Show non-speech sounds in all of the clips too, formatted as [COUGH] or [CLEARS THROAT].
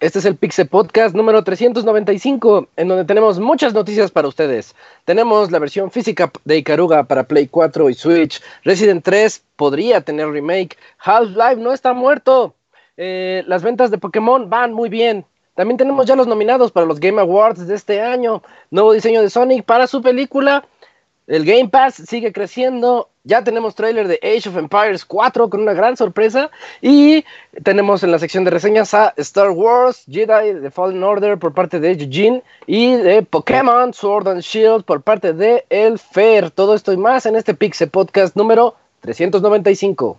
Este es el Pixel Podcast número 395, en donde tenemos muchas noticias para ustedes. Tenemos la versión física de Ikaruga para Play 4 y Switch. Resident 3 podría tener remake. Half-Life no está muerto. Eh, las ventas de Pokémon van muy bien. También tenemos ya los nominados para los Game Awards de este año. Nuevo diseño de Sonic para su película. El Game Pass sigue creciendo. Ya tenemos trailer de Age of Empires 4 con una gran sorpresa. Y tenemos en la sección de reseñas a Star Wars, Jedi The Fallen Order por parte de Eugene y de Pokémon Sword and Shield por parte de El Fer. Todo esto y más en este Pixel Podcast número 395.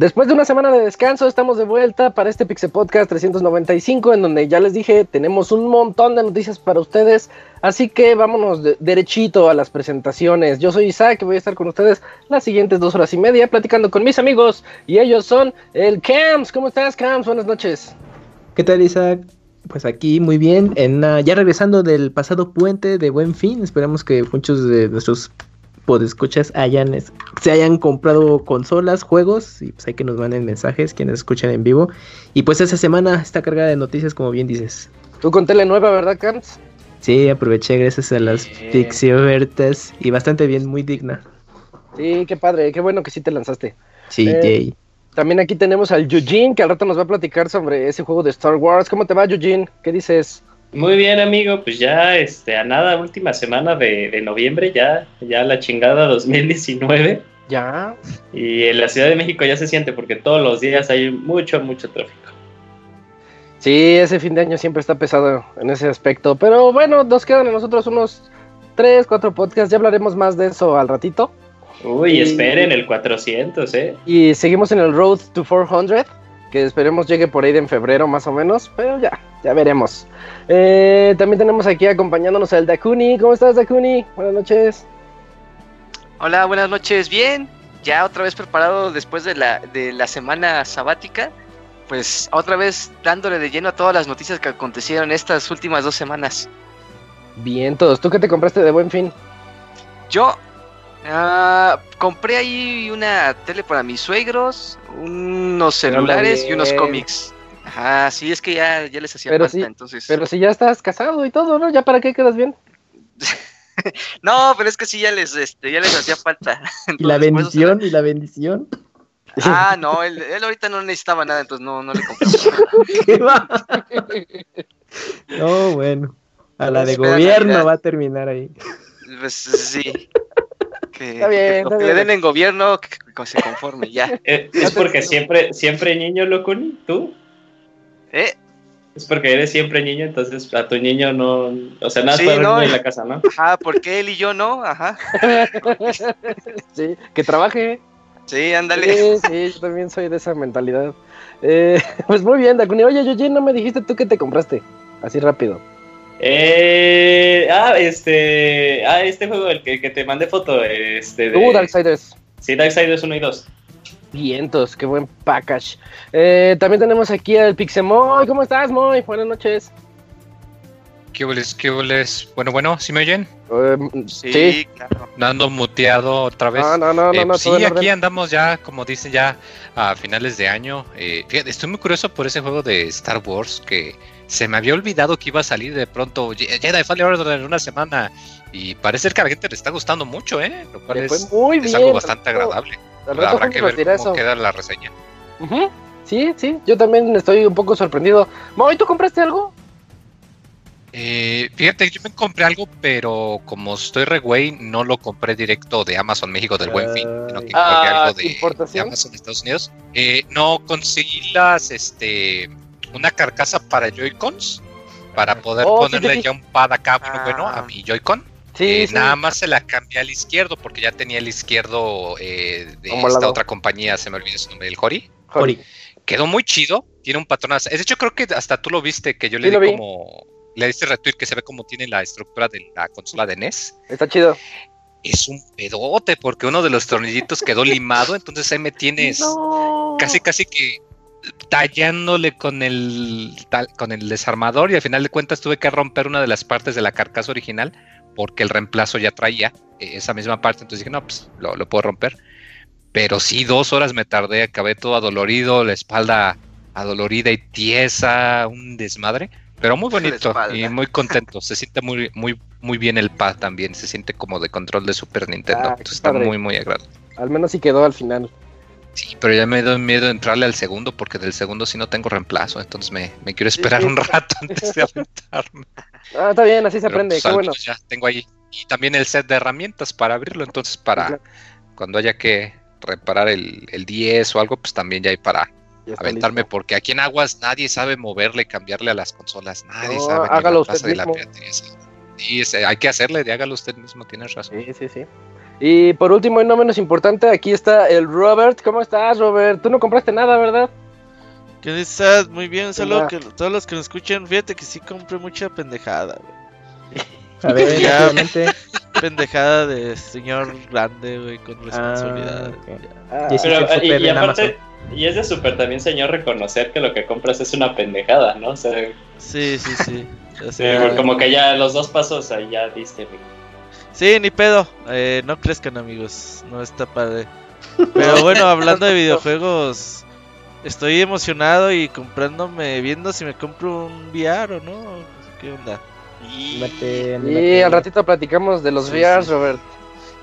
Después de una semana de descanso, estamos de vuelta para este Pixel Podcast 395, en donde ya les dije, tenemos un montón de noticias para ustedes, así que vámonos de- derechito a las presentaciones. Yo soy Isaac y voy a estar con ustedes las siguientes dos horas y media platicando con mis amigos, y ellos son el Cams. ¿Cómo estás, Cams? Buenas noches. ¿Qué tal, Isaac? Pues aquí muy bien, en, ah, ya regresando del pasado puente de Buen Fin, esperamos que muchos de nuestros podescuchas hayan, se hayan comprado consolas, juegos, y pues hay que nos manden mensajes quienes escuchan en vivo. Y pues esta semana está cargada de noticias, como bien dices. Tú con tele nueva, ¿verdad, Cams? Sí, aproveché gracias a las Bien. Pixie ofertas y bastante bien, muy digna. Sí, qué padre, qué bueno que sí te lanzaste. Sí, Eh, yay. También aquí tenemos al Eugene, que al rato nos va a platicar sobre ese juego de Star Wars. ¿Cómo te va, Eugene? ¿Qué dices? Muy bien, amigo, pues ya este, a nada, última semana de, de noviembre, ya, ya la chingada 2019. Ya. Y en la Ciudad de México ya se siente porque todos los días hay mucho, mucho tráfico. Sí, ese fin de año siempre está pesado en ese aspecto. Pero bueno, nos quedan a nosotros unos 3, 4 podcasts. Ya hablaremos más de eso al ratito. Uy, Y- esperen el 400, ¿eh? Y seguimos en el Road to 400, que esperemos llegue por ahí de en febrero más o menos. Pero ya, ya veremos. Eh, también tenemos aquí acompañándonos al Dakuni. ¿Cómo estás, Dakuni? Buenas noches. Hola, buenas noches. Bien, ya otra vez preparado después de la, de la semana sabática. Pues otra vez dándole de lleno a todas las noticias que acontecieron estas últimas dos semanas. Bien, todos. ¿Tú qué te compraste de buen fin? Yo ah, compré ahí una tele para mis suegros, unos celulares y unos cómics. Ajá, sí, es que ya, ya les hacía Pero falta, sí, entonces. Pero si ya estás casado y todo, ¿no? ¿Ya para qué quedas bien? [LAUGHS] No, pero es que sí ya les, este, ya les hacía falta. [LAUGHS] Y la bendición, y la bendición. Ah, [LAUGHS] no, él, él ahorita no necesitaba nada, entonces no, no le compré nada. ¿Qué va? No, bueno. A la de Espera gobierno va a terminar ahí. Pues sí. Que, Está bien, que lo está que le den en gobierno, que, que se conforme, ya. [LAUGHS] Eh, Es porque siempre, siempre niño, Locuni, ¿tú? ¿Eh? Es porque eres siempre niño, entonces a tu niño no... O sea, nada Sí, para no, en la casa, ¿no? Ajá, porque él y yo no, ajá. [LAUGHS] sí, que trabaje. Sí, ándale. Sí, sí, yo también soy de esa mentalidad. Eh, [LAUGHS] pues muy bien, Dakuni. Oye, Yoji, no me dijiste tú que te compraste. Así rápido. Eh, ah, este. Ah, este juego, el que, que te mandé foto. Este, de, Uh, Darksiders. Sí, Darksiders 1 y 2. Vientos, qué buen package. Eh, también tenemos aquí al Pixemoy. ¿Cómo estás, Moy? Buenas noches. ¿Qué hueles? ¿Qué hueles? Bueno, bueno, ¿sí me oyen? Eh, Sí, sí. claro. No ando muteado otra vez. No, no, no, no, Eh, no. sí, todo en aquí orden. andamos ya, como dicen, ya a finales de año. Eh, fíjate, estoy muy curioso por ese juego de Star Wars que se me había olvidado que iba a salir de pronto Je- Jedi Fallen Order en una semana y parece ser que a la gente le está gustando mucho, ¿eh? Lo cual es, muy es bien. algo al bastante rato- agradable. rato Habrá que ver cómo eso. queda la reseña. Sí, sí, yo también estoy un poco sorprendido. Moy, ¿tú compraste algo? Eh, fíjate, yo me compré algo, pero como estoy re güey, no lo compré directo de Amazon México del Buen Fin, sino que Ah, compré algo de, importación. de Amazon Estados Unidos. Eh, no conseguí las, este, una carcasa para Joy-Cons para poder Oh, ponerle sí, sí. ya un pad acá Ah. bueno a mi Joy-Con. Sí, Eh. Nada más se la cambié al izquierdo porque ya tenía el izquierdo eh, de Como esta otra compañía, se me olvidó su nombre, el Hori. Joder. Quedó muy chido, tiene un patrón. De hecho, creo que hasta tú lo viste, que yo le di como. Le diste retweet que se ve como tiene la estructura de la consola de NES. Está chido. Es un pedote porque uno de los tornillitos quedó limado, entonces ahí me tienes [LAUGHS] No. casi, casi que tallándole con el, tal- con el desarmador y al final de cuentas tuve que romper una de las partes de la carcasa original porque el reemplazo ya traía eh, esa misma parte, entonces dije, no, pues lo, lo puedo romper. Pero sí, dos horas me tardé, acabé todo adolorido, la espalda adolorida y tiesa, un desmadre, pero muy bonito y muy contento. Se siente muy, muy, muy bien el pad también, se siente como de control de Super Nintendo, Ah, entonces está padre. muy, muy agradable. Al menos sí quedó al final. Sí, pero ya me doy miedo entrarle al segundo porque del segundo sí no tengo reemplazo, entonces me, me quiero esperar sí, un rato antes de aventarme. [LAUGHS] Ah, está bien, así se Pero, aprende. pues, Qué bueno. ya tengo ahí. Y también el set de herramientas para abrirlo, entonces para Claro. cuando haya que reparar el, el 10 o algo, pues también ya hay para aventarme, listo. porque aquí en Aguas nadie sabe moverle, cambiarle a las consolas, nadie No, sabe. hágalo usted plaza de la mismo. Sí, hay que hacerle, de hágalo usted mismo, tienes razón. Sí, sí, sí. Y por último y no menos importante, aquí está el Robert. ¿Cómo estás, Robert? Tú no compraste nada, ¿verdad? ¿Qué estás? Muy bien, solo Hola. que todos los que nos escuchan, fíjate que sí compré mucha pendejada, güey. A ver, [LAUGHS] Ya. Pendejada de señor grande, güey, con responsabilidad. ok. ya. Ah, Y sí, Pero, y, y aparte, y es de super también, señor, reconocer que lo que compras es una pendejada, ¿no? O sea, Sí, sí, sí. O [LAUGHS] sí, como que ya los dos pasos ahí ya diste. güey. Sí, ni pedo. Eh, no crezcan, amigos. No está padre. Pero bueno, hablando de [LAUGHS] videojuegos, estoy emocionado y comprándome, viendo si me compro un VR o no. ¿Qué onda? Y al ratito platicamos de los Sí, VRs, sí. Robert.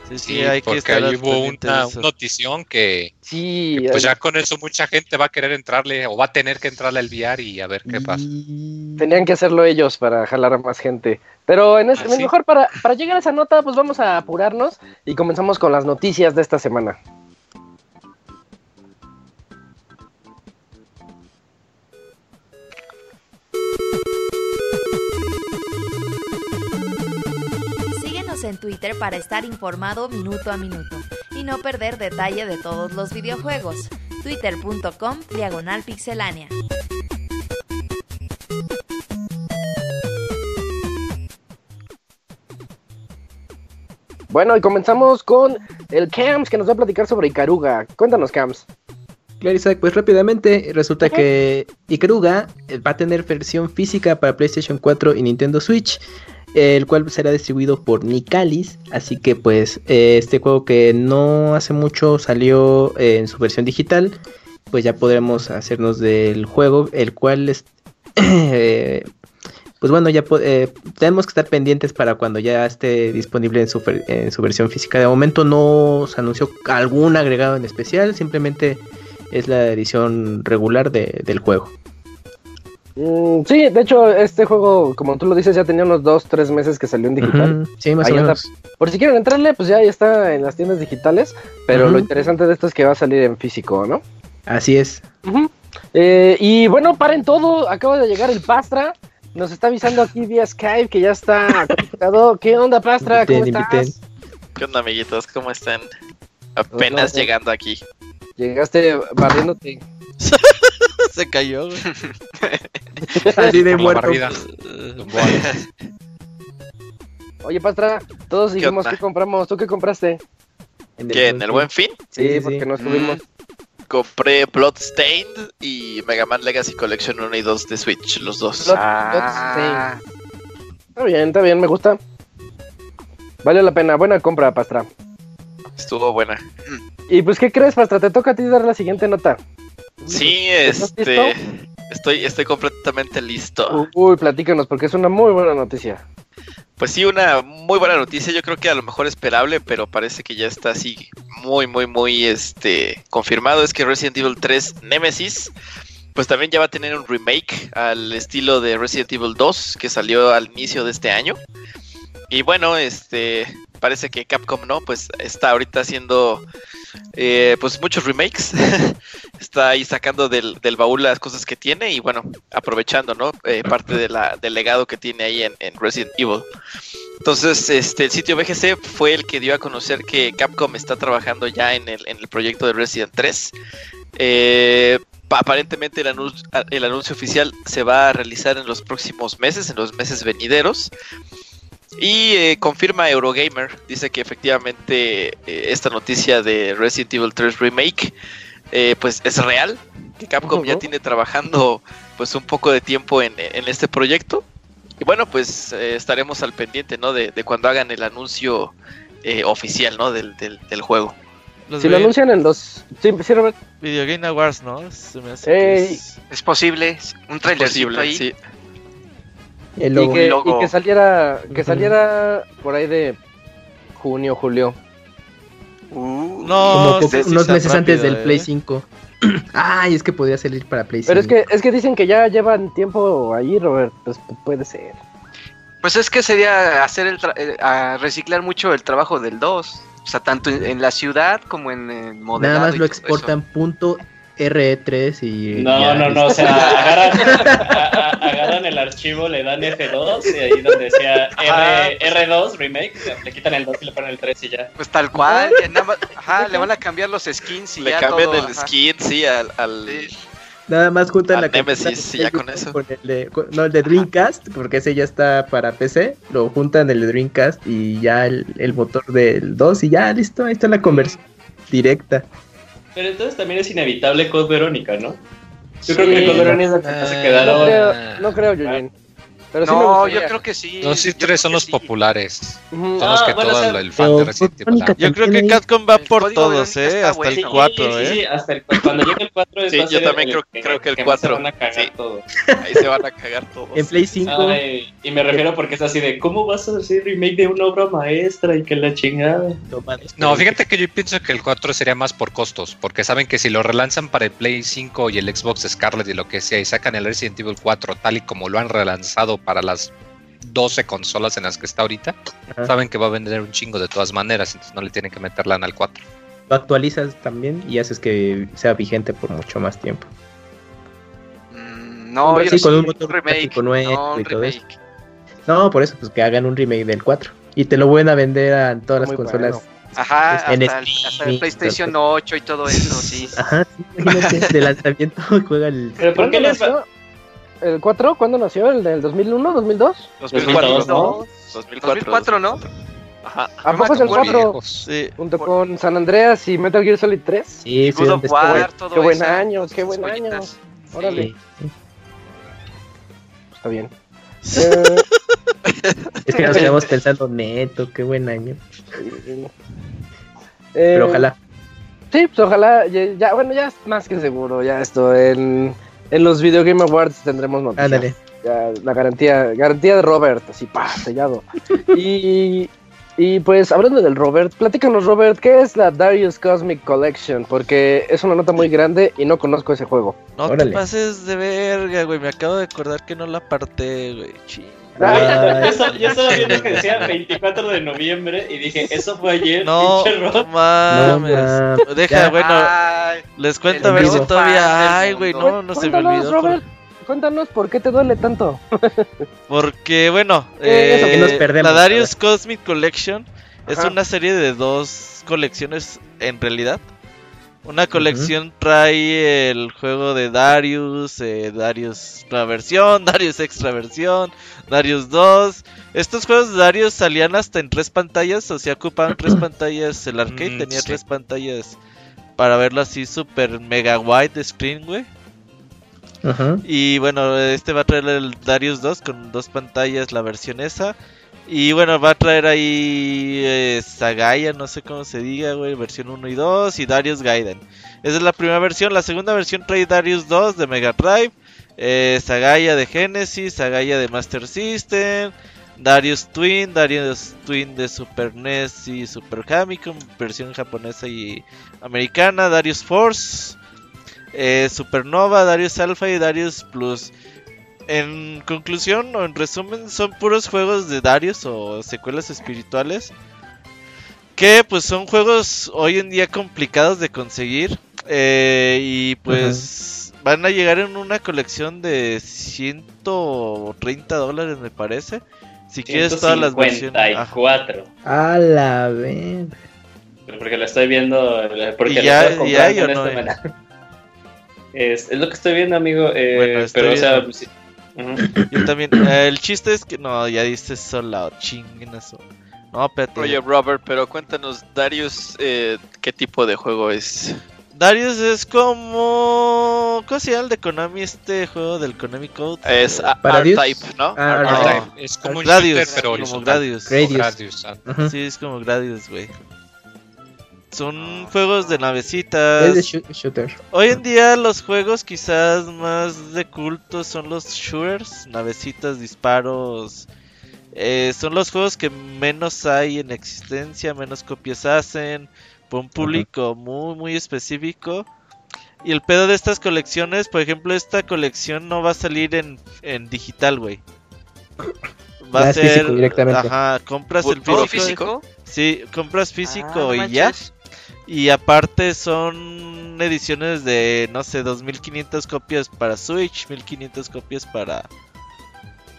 Sí, sí, Sí, hay que porque estar ahí al hubo una, notición que, Sí, que, pues ya con eso mucha gente va a querer entrarle o va a tener que entrarle al VR y a ver qué pasa. tenían que hacerlo ellos para jalar a más gente. Pero en este, Ah, sí. mejor para, para llegar a esa nota, pues vamos a apurarnos y comenzamos con las noticias de esta semana. Síguenos en Twitter para estar informado minuto a minuto y no perder detalle de todos los videojuegos. Twitter.com Diagonal Pixelánea. Bueno, y comenzamos con el Cams que nos va a platicar sobre Ikaruga. Cuéntanos, Cams. Claro, Isaac, pues rápidamente resulta que Ikaruga eh, va a tener versión física para PlayStation 4 y Nintendo Switch, el cual será distribuido por Nicalis, así que pues eh, este juego que no hace mucho salió eh, en su versión digital, pues ya podremos hacernos del juego, el cual es... [CLEARS THROAT] pues bueno, ya eh, tenemos que estar pendientes para cuando ya esté disponible en su, fer- en su versión física. De momento no se anunció algún agregado en especial, simplemente es la edición regular de- del juego. Mm, sí, de hecho, este juego, como tú lo dices, ya tenía unos 2, 3 meses que salió en digital. Sí, más Ahí o menos. Por si quieren entrarle, pues ya, ya está en las tiendas digitales. Pero lo interesante de esto es que va a salir en físico, ¿no? Así es. Eh, y bueno, paren todo. Acaba de llegar el Pastra. Nos está avisando aquí vía Skype que ya está conectado. ¿Qué onda, Pastra? ¿Cómo Inviten, estás? inviten. ¿Qué onda, amiguitos? ¿Cómo están? Apenas llegando aquí. Llegaste barriéndote. [LAUGHS] Se cayó. Así de muerto. Oye, Pastra, todos dijimos que compramos. ¿Tú qué compraste? En ¿Qué? ¿En el buen fin? Sí, Sí, porque sí. nos subimos. Compré Bloodstained y Mega Man Legacy Collection 1 y 2 de Switch, los dos. Blood- Ah, Está bien, está bien, me gusta. Vale la pena, buena compra, Pastra. Estuvo buena. Y pues, ¿qué crees, Pastra? Te toca a ti dar la siguiente nota. Sí, ¿Estás este. Estoy, estoy completamente listo. Uy, platícanos, porque es una muy buena noticia. Pues sí, una muy buena noticia. Yo creo que a lo mejor esperable, pero parece que ya está así muy, muy, muy este confirmado. Es que Resident Evil 3 Nemesis, pues también ya va a tener un remake al estilo de Resident Evil 2 que salió al inicio de este año. Y bueno, este parece que Capcom no, pues está ahorita haciendo eh, pues muchos remakes. [LAUGHS] está ahí sacando del, baúl las cosas que tiene y bueno, aprovechando, ¿no? Eh, parte del legado que tiene ahí en, en Resident Evil. Entonces, este, el sitio BGC fue el que dio a conocer que Capcom está trabajando ya en el, proyecto de Resident 3. Eh, pa- aparentemente el anuncio oficial se va a realizar en los próximos meses, en los meses venideros. Y eh, confirma Eurogamer, dice que efectivamente eh, esta noticia de Resident Evil 3 Remake eh, pues es real, que Capcom ya tiene trabajando pues un poco de tiempo en, en este proyecto. Y bueno, pues eh, estaremos al pendiente, ¿no? De, de cuando hagan el anuncio eh, oficial, ¿no? Del, del, del juego. Los Si lo anuncian en los... Sí, sí, Robert. Video Game Awards, ¿no? Se me hace que Ey. es- es posible. Un Posible, ahí. sí. El Y que, logo. y que saliera que saliera por ahí de junio, julio. Uh, No, como po- sí unos meses antes del ¿eh? Play [CLEARS THROAT] 5. Ay, es que podía salir para Play 5. Pero es que es que dicen que ya llevan tiempo ahí, Robert. Pues pu- puede ser. Pues es que sería hacer el tra- eh, a reciclar mucho el trabajo del 2. O sea, tanto en, en la ciudad como en el modelado. Nada más lo exportan punto RE3 y. No, ya, no, no, o sea, [LAUGHS] agarran, a- a- agarran el archivo, le dan F2 y ahí donde decía. R, R2 remake, le quitan el 2 y le ponen el 3 y ya. Pues tal cual. nada más- ajá, le van a cambiar los skins y Le ya cambian todo, el ajá. skin, sí, al, al- Sí. Nada más juntan la Nemesis, de ya con eso. con el de, con- no, el de Dreamcast, porque ese ya está para PC. Lo juntan el de Dreamcast y ya el, el motor del 2 y ya listo. Ahí está la conversión directa. Pero entonces también es inevitable Code Verónica, ¿no? Yo creo que Code Verónica es la que se No quedaron. creo, no creo. Pero sí me No, gustaría. yo creo que sí. Dos y yo creo tres son los sí. populares. Ujú. Son los Ah, que bueno, todo o sea, el- el fan de Resident Evil. Yo creo que Capcom va El por todos, ¿eh? Hasta el bueno. 4, sí, ¿eh? sí, hasta el, cuando llegue el 4 Sí, va a yo también creo- que, creo que el más se 4, van a cagar sí. todo. ahí se van a cagar todos. En Play 5. Ay, y me refiero porque es así de, ¿cómo vas a hacer remake de una obra maestra y que la chingada? No, fíjate que yo pienso que el 4 sería más por costos, porque saben que si lo relanzan para el Play 5 y el Xbox Scarlet y lo que sea, y sacan el Resident Evil 4 tal y como lo han relanzado para las 12 consolas en las que está ahorita, Ajá. saben que va a vender un chingo de todas maneras, entonces no le tienen que meter lana al 4. Lo actualizas también y haces que sea vigente por mucho más tiempo. Mm, no, Hombre, yo sí, sí, con un un motor remake. nuevo No, un y todo eso. No, por eso, pues que hagan un remake del 4. Y te lo vuelven a vender a todas las Muy consolas. bueno. Ajá, hasta En el, hasta PlayStation todo. 8 y todo eso, sí. Ajá, sí, imagínate, de lanzamiento [LAUGHS] juega el. Pero ¿por qué ¿Cuándo les va? ¿El 4? ¿Cuándo nació? ¿El del 2001, 2002? 2004, 2002, ¿no? 2004, ¿no? Ajá. ¿A No poco es el acuerdo. 4? Viejos. Sí. Junto con San Andreas y Metal Gear Solid 3. Sí, sí, God of ¿dónde está, güey? War, todo Qué buen eso. año, qué buen año. Órale. Sí. Está bien. Eh, Es que nos quedamos pensando, neto, qué buen año. eh, Pero ojalá. Sí, pues ojalá. Ya, ya- bueno, ya es más que seguro. Ya esto. En, en los Video Game Awards tendremos noticias. Ándale. Ya, la garantía, garantía de Robert, así, pa, sellado. [LAUGHS] y, y pues hablando del Robert, platícanos Robert, ¿qué es la Darius Cosmic Collection? Porque es una nota muy grande y no conozco ese juego. No Órale. te pases de verga, güey. Me acabo de acordar que no la aparté, güey. Ching. [LAUGHS] Ah, Yo, estaba- yo estaba viendo que decía 24 de noviembre y dije, eso fue ayer, No [LAUGHS] mames. No, Deja, Ya. bueno, Ay, les cuento a ver si todavía hay, del güey. No, no se me Cuéntanos, olvidó. Robert, cuéntanos por qué te duele tanto. [LAUGHS] Porque, bueno, Eh, eso eh, que nos perdemos, la Darius Cosmic Collection es una serie de dos colecciones en realidad. Una colección trae el juego de Darius, eh, Darius nueva versión, [LAUGHS] Darius extra versión, Darius 2. Estos juegos de Darius salían hasta en tres pantallas, o sea, ocupaban tres [CLEARS THROAT] pantallas. El arcade Mm, tenía sí. tres pantallas para verlo así super mega wide screen, güey. Ajá. Y bueno, este va a traer el Darius 2 con dos pantallas, la versión esa. Y bueno, va a traer ahí eh, Sagaya, no sé cómo se diga, güey, versión 1 y 2 y Darius Gaiden. Esa es la primera versión. La segunda versión trae Darius 2 de Mega Drive, eh, Sagaya de Genesis, Sagaya de Master System, Darius Twin, Darius Twin de Super NES y Super Famicom, versión japonesa y americana, Darius Force, eh, Supernova, Darius Alpha y Darius Plus. En conclusión o en resumen, son puros juegos de Darius o secuelas espirituales. Que pues son juegos hoy en día complicados de conseguir. eh, y pues van a llegar en una colección de 130 dólares me parece. Si quieres todas las versiones. Ajá. 154. A la vez. Pero Porque lo estoy viendo. Porque ¿Y lo ya- estoy comprando en no esta manera. Es, es lo que estoy viendo, amigo. eh, Bueno, estoy pero, o sea, viendo. [LAUGHS] Yo también. eh, el chiste es que. No, ya dices solo. Chinguen eso. No, espérate. Oye, Robert, pero cuéntanos, Darius, eh, ¿qué tipo de juego es? Darius es como. ¿Cómo se llama el de Konami? Este juego del Konami Code. Es. R-Type, ¿no? Ah. R-Type. Es como un Gradius, shooter, pero como. Gradius. Gradius. Sí, es como Gradius, güey. Son juegos de Es navecitas. de shooter. Hoy en día los juegos quizás más de culto son los shooters, navecitas, disparos. Eh, son los juegos que menos hay en existencia, menos copias hacen, por un público muy muy específico. Y el pedo de estas colecciones, por ejemplo, esta colección no va a salir en, en digital, güey. [COUGHS] Va a ser, físico directamente. ajá, compras el ¿Puro físico. físico? Sí, compras físico Ah, y ya. Y aparte son ediciones de, no sé, 2500 copias para Switch, 1500 copias para,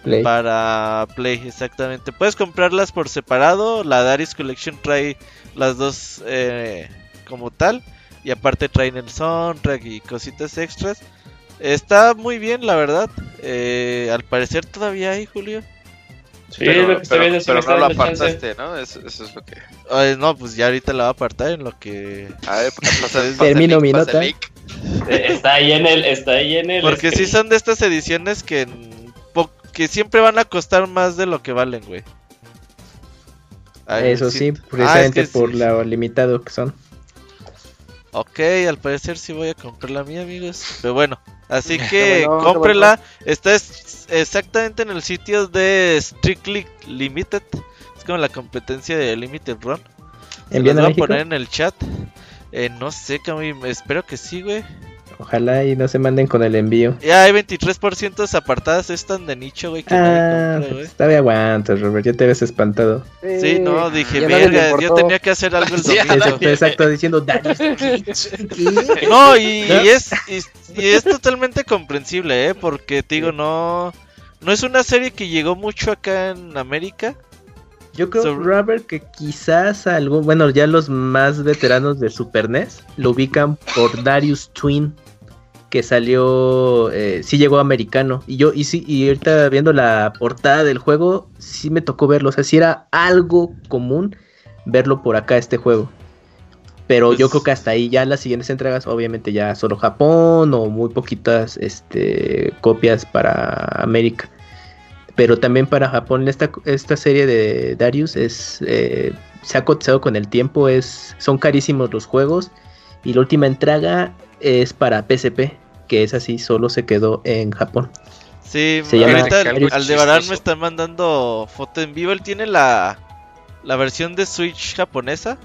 Play. para Play, exactamente. Puedes comprarlas por separado, la Darius Collection trae las dos eh, como tal. Y aparte traen el soundtrack y cositas extras. Está muy bien, la verdad. Eh, al parecer todavía hay, Julio. Sí, pero lo que estoy pero- viendo, sí pero me está no lo apartaste, ¿no? Eso, eso es lo que... Ay, no, pues ya ahorita la va a apartar en lo que... A ver, [LAUGHS] pasa, pasa Termino mi nota. Eh, Está ahí en el. Está ahí en el. Porque sí screen. son de estas ediciones que, en po- que siempre van a costar más de lo que valen, güey. Ay, Eso sí, Ah, precisamente es que por sí. lo limitado que son. Ok, al parecer sí voy a comprar la mía, amigos. Pero bueno, así [LAUGHS] que bueno, cómprenla. Está es- exactamente en el sitio de Strictly Limited. Es como la competencia de Limited Run. Se ¿Envían los a voy a poner en el chat. Eh, no sé, Cami, espero que sí, güey. Ojalá y no se manden con el envío. Ya hay 23% apartadas, están de nicho, güey. que Ah, pues, todavía aguantas, Robert. Ya te ves espantado. Sí, no, dije, verga, yo importó. tenía que hacer algo el [LAUGHS] Sí, domingo. Exacto, exacto, diciendo Darius Twitch. ¿Qué? No, y, y es, y, y es totalmente comprensible, ¿eh? Porque, te digo, no, no es una serie que llegó mucho acá en América. Yo creo, Sobre- Robert, que quizás algún, bueno, ya los más veteranos de Super NES lo ubican por Darius Twin, que salió, eh, sí llegó americano. Y yo, y sí, y ahorita viendo la portada del juego, sí me tocó verlo. O sea, sí era algo común verlo por acá este juego. Pero yo Pues- creo que hasta ahí ya las siguientes entregas, obviamente ya solo Japón o muy poquitas este, copias para América. Pero también para Japón esta, esta serie de Darius es eh, se ha cotizado con el tiempo, es son carísimos los juegos y la última entrega es para PSP, que es así, solo se quedó en Japón. Sí, Se llama- ahorita Aldebarán me está mandando foto en vivo. Él tiene la, la versión de Switch japonesa.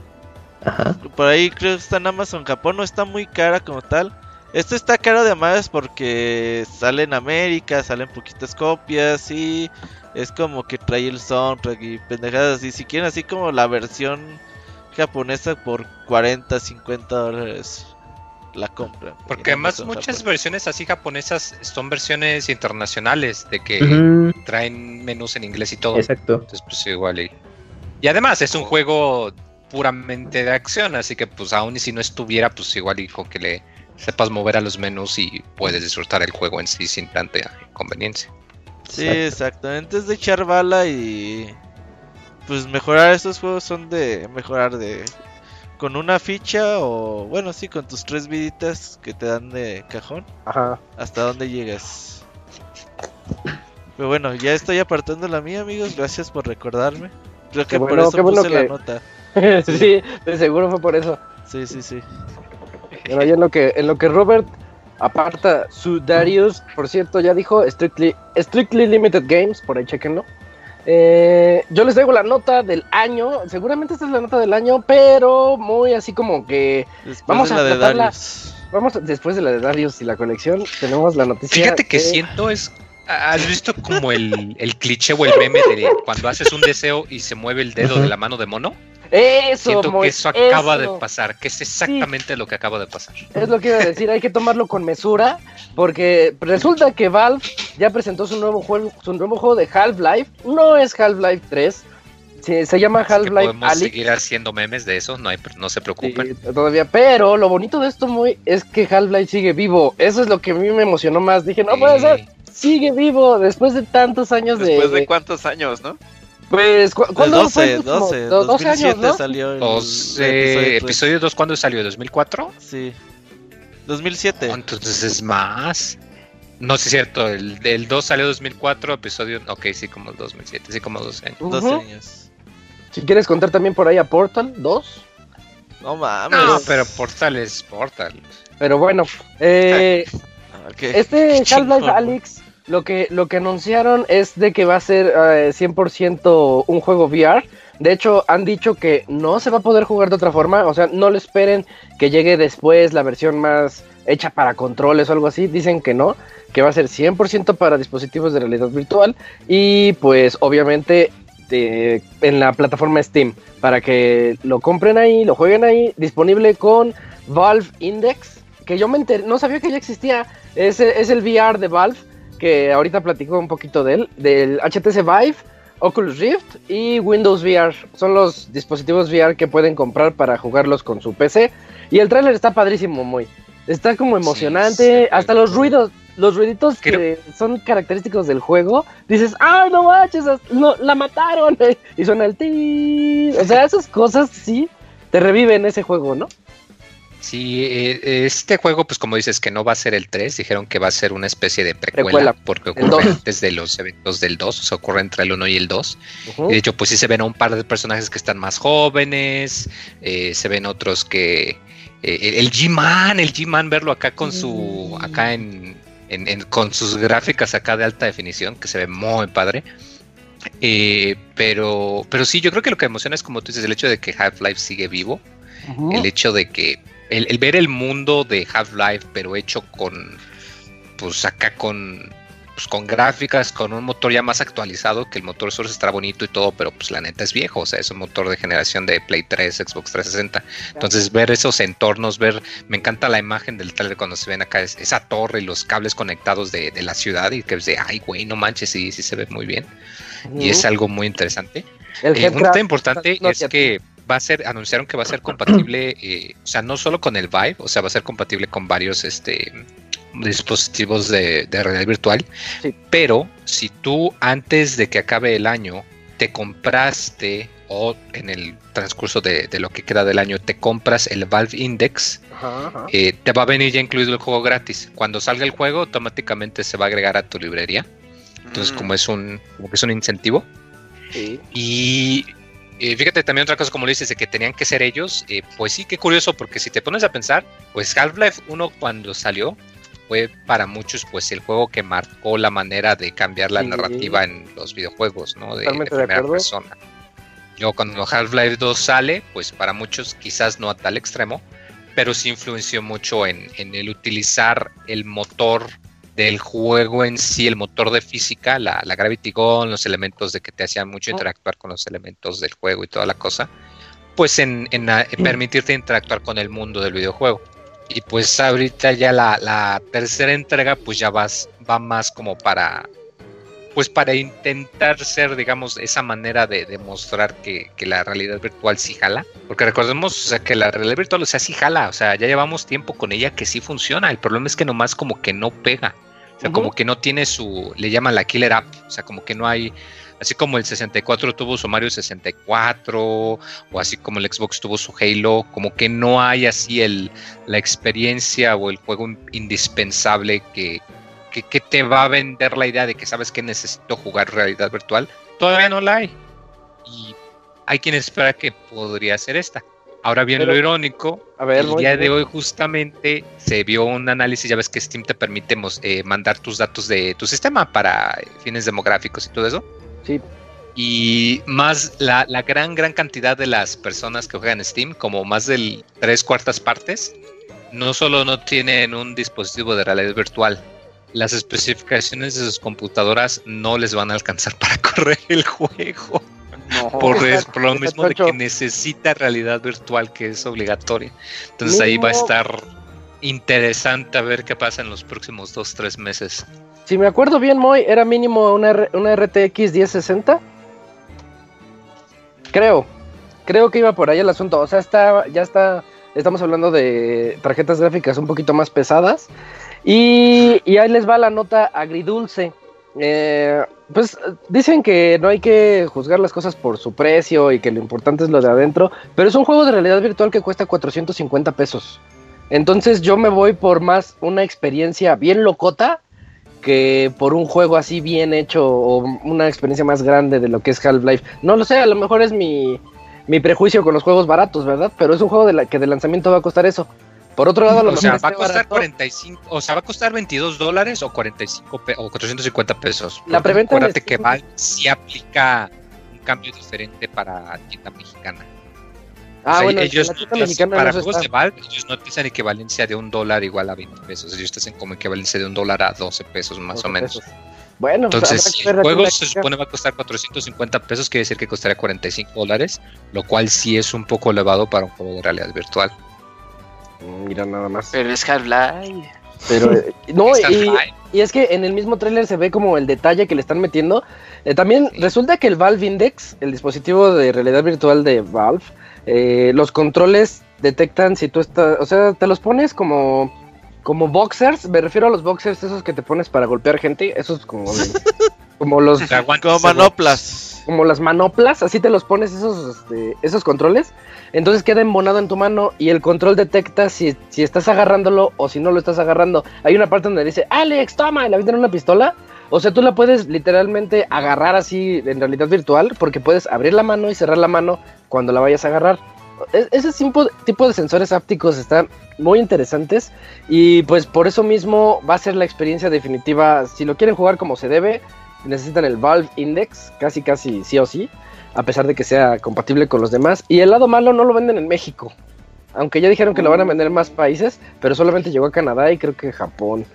Ajá. Por ahí creo que está en Amazon Japón, no está muy cara como tal. Esto está caro de amadas porque sale en América, salen poquitas copias y es como que trae el soundtrack y pendejadas así. Si quieren así como la versión japonesa por 40, 50 dólares la compran. Porque además muchas Japón. versiones así japonesas son versiones internacionales de que traen menús en inglés y todo. Exacto. Entonces pues igual y... Y además es un juego puramente de acción, así que pues aún y si no estuviera, pues igual dijo que le sepas mover a los menús y puedes disfrutar el juego en sí sin tanta inconveniencia. Sí, exactamente, es de echar bala y pues mejorar estos juegos son de mejorar de con una ficha o bueno, sí, con tus tres viditas que te dan de cajón. Ajá. ¿Hasta dónde llegas? Pero bueno, ya estoy apartando la mía, amigos. Gracias por recordarme. Creo que por eso bueno puse la nota. [LAUGHS] sí, de seguro fue por eso. Sí, sí, sí. Bueno, y en lo que, en lo que Robert aparta su Darius, por cierto, ya dijo Strictly, Strictly Limited Games, por ahí chequenlo. Eh, yo les traigo la nota del año, seguramente esta es la nota del año, pero muy así como que Después Vamos de a la de tratarla. Darius. vamos a- después de la de Darius y la colección, tenemos la noticia. Fíjate que de- siento es. ¿Has visto como el, el cliché o el meme de cuando haces un deseo y se mueve el dedo de la mano de mono? Eso, Siento Moy, que eso acaba eso. de pasar, que es exactamente lo que acaba de pasar. Es lo que iba a decir, hay que tomarlo con mesura, porque resulta que Valve ya presentó su nuevo juego, su nuevo juego de Half-Life. No es Half-Life 3, se, se llama Half-Life podemos seguir haciendo memes de eso, no, hay, no se preocupen. Sí, todavía, pero lo bonito de esto muy es que Half-Life sigue vivo. Eso es lo que a mí me emocionó más. Dije, no puede ser, sigue vivo después de tantos años Después de. de cuántos años, ¿no? Pues, ¿cu- ¿cuándo fue 12, el último? 12, Do- 12 2007 años, ¿no? salió el, Los el eh, tres. episodio 2, ¿cuándo salió? ¿2004? Sí. 2007. Oh, entonces es más. No, sí es cierto, el, el 2 salió 2004, episodio... Ok, sí, como 2007, sí, como 12 años. 12 Ujú. años. Si quieres contar también por ahí a Portal 2. No mames. No, pero Portal es Portal. Pero bueno, eh. [LAUGHS] Este. [LAUGHS] Half-Life Alyx, lo que, lo que anunciaron es de que va a ser eh, 100% un juego VR. De hecho, han dicho que no se va a poder jugar de otra forma. O sea, no le esperen que llegue después la versión más hecha para controles o algo así. Dicen que no, que va a ser 100% para dispositivos de realidad virtual. Y pues obviamente en la plataforma Steam. Para que lo compren ahí, lo jueguen ahí. Disponible con Valve Index. Que yo me enteré, no sabía que ya existía. Es, es el VR de Valve, que ahorita platico un poquito de él, del HTC Vive, Oculus Rift y Windows VR. Son los dispositivos VR que pueden comprar para jugarlos con su PC. Y el tráiler está padrísimo, muy. Está como emocionante, hasta los ruidos, los ruiditos que son característicos del juego. Dices, ah, no manches, no, la mataron. [LAUGHS] Y suena el ti. O sea, esas cosas sí te reviven ese juego, ¿no? Sí, eh, este juego, pues como dices, que no va a ser el 3, dijeron que va a ser una especie de precuela, Precuela. porque ocurre antes de los eventos del 2, o sea, ocurre entre el 1 y el 2. Ujú. Y de hecho, pues sí se ven a un par de personajes que están más jóvenes, eh, se ven otros que... eh, el- G-Man, el G-Man, verlo acá con su... acá en, en- en- con sus gráficas acá de alta definición, que se ve muy padre. Eh, pero, pero sí, yo creo que lo que emociona es como tú dices, el hecho de que Half-Life sigue vivo el hecho de que el, el ver el mundo de Half-Life, pero hecho con, pues acá con, pues con gráficas, con un motor ya más actualizado, que el motor Source estará bonito y todo, pero pues la neta es viejo, o sea, es un motor de generación de Play 3, Xbox 360. Entonces ver esos entornos, ver, me encanta la imagen del trailer cuando se ven acá es- esa torre y los cables conectados de, de la ciudad y que es de, ay güey, no manches, sí, sí se ve muy bien. Y es algo muy interesante. El Eh, un dato importante no, es que va a ser, anunciaron que va a ser compatible, eh, o sea, no solo con el Vive, o sea, va a ser compatible con varios este, dispositivos de, de realidad virtual. Sí. Pero si tú antes de que acabe el año te compraste o en el transcurso de, de lo que queda del año te compras el Valve Index, Ajá, ajá. eh, te va a venir ya incluido el juego gratis. Cuando salga el juego, automáticamente se va a agregar a tu librería. Entonces, Mm. como es un, como que es un incentivo. Sí. Y eh, fíjate también otra cosa, como lo dices, de que tenían que ser ellos. eh, pues sí, qué curioso, porque si te pones a pensar, pues Half-Life 1 cuando salió fue para muchos pues el juego que marcó la manera de cambiar la Sí. narrativa en los videojuegos, ¿no? De, de Totalmente de primera persona. Yo cuando Half-Life 2 sale, pues para muchos quizás no a tal extremo, pero sí influenció mucho en, en el utilizar el motor del juego en sí, el motor de física, la, la Gravity Gun, los elementos de que te hacían mucho Oh. interactuar con los elementos del juego y toda la cosa, pues en, en, ah, en permitirte interactuar con el mundo del videojuego. Y pues ahorita ya la, la tercera entrega pues ya vas, va más como para pues para intentar ser, digamos, esa manera de demostrar que, que, la realidad virtual sí jala. Porque recordemos o sea, que la realidad virtual, o sea, sí jala, o sea, ya llevamos tiempo con ella que sí funciona. El problema es que nomás como que no pega. O sea, uh -huh. como que no tiene su, le llaman la killer app, o sea, como que no hay, así como el 64 tuvo su Mario 64, o así como el Xbox tuvo su Halo, como que no hay así el, la experiencia o el juego indispensable que, que, que, te va a vender la idea de que sabes que necesito jugar realidad virtual, todavía no la hay. Y hay quien espera que podría ser esta. Ahora bien, Pero, lo irónico, a ver, el día de hoy justamente se vio un análisis, ya ves que Steam te permite eh, mandar tus datos de tu sistema para fines demográficos y todo eso. Sí. Y más la, la gran, gran cantidad de las personas que juegan Steam, como más del tres cuartas partes, no solo no tienen un dispositivo de realidad virtual, las especificaciones de sus computadoras no les van a alcanzar para [LAUGHS] correr el juego. No, por, lo [LAUGHS] mismo de que necesita realidad virtual que es obligatoria. Entonces ahí va a estar interesante a ver qué pasa en los próximos dos, tres meses. Si me acuerdo bien, Moy, era mínimo una, una RTX 1060. Creo. Creo que iba por ahí el asunto. O sea, está, ya está. Estamos hablando de tarjetas gráficas un poquito más pesadas. Y, ahí les va la nota agridulce. Eh, pues dicen que no hay que juzgar las cosas por su precio y que lo importante es lo de adentro, pero es un juego de realidad virtual que cuesta 450 pesos. Entonces yo me voy por más una experiencia bien locota que por un juego así bien hecho o una experiencia más grande de lo que es Half-Life. No lo sé, a lo mejor es mi, mi prejuicio con los juegos baratos, ¿verdad? Pero es un juego que de lanzamiento va a costar eso. Por otro lado, o sea, va a costar barato, 45, o sea, va a costar 22 dólares o 45 o 450 pesos. La preventa Acuérdate que Valve sí aplica un cambio diferente para tienda mexicana. Ah, o sea, bueno, ellos, la tienda mexicana para no juegos está. de Valve, ellos no utilizan equivalencia de un dólar igual a 20 pesos. Ellos hacen como equivalencia de un dólar a 12 pesos más 12 o menos. pesos. Bueno, pues, Entonces, si el juego se supone va a costar 450 pesos, quiere decir que costaría 45 dólares, lo cual sí es un poco elevado para un juego de realidad virtual. Mira nada más. Pero es Half-Life. Pero eh, [LAUGHS] no, y, y es que en el mismo tráiler se ve como el detalle que le están metiendo. Eh, también resulta que el Valve Index, el dispositivo de realidad virtual de Valve, eh, los controles detectan si tú estás, o sea, te los pones como como boxers, me refiero a los boxers esos que te pones para golpear gente, esos como [LAUGHS] como los Como manoplas. Como las manoplas, así te los pones esos, este, esos controles. Entonces queda embonado en tu mano y el control detecta si, si estás agarrándolo o si no lo estás agarrando. Hay una parte donde dice, Alex, toma, y le avientan una pistola. O sea, tú la puedes literalmente agarrar así en realidad virtual porque puedes abrir la mano y cerrar la mano cuando la vayas a agarrar. E- Ese tipo de sensores ápticos están muy interesantes y pues por eso mismo va a ser la experiencia definitiva. Si lo quieren jugar como se debe, necesitan el Valve Index, casi casi sí o sí, a pesar de que sea compatible con los demás. Y el lado malo no lo venden en México, aunque ya dijeron que lo van a vender en más países, pero solamente llegó a Canadá y creo que Japón,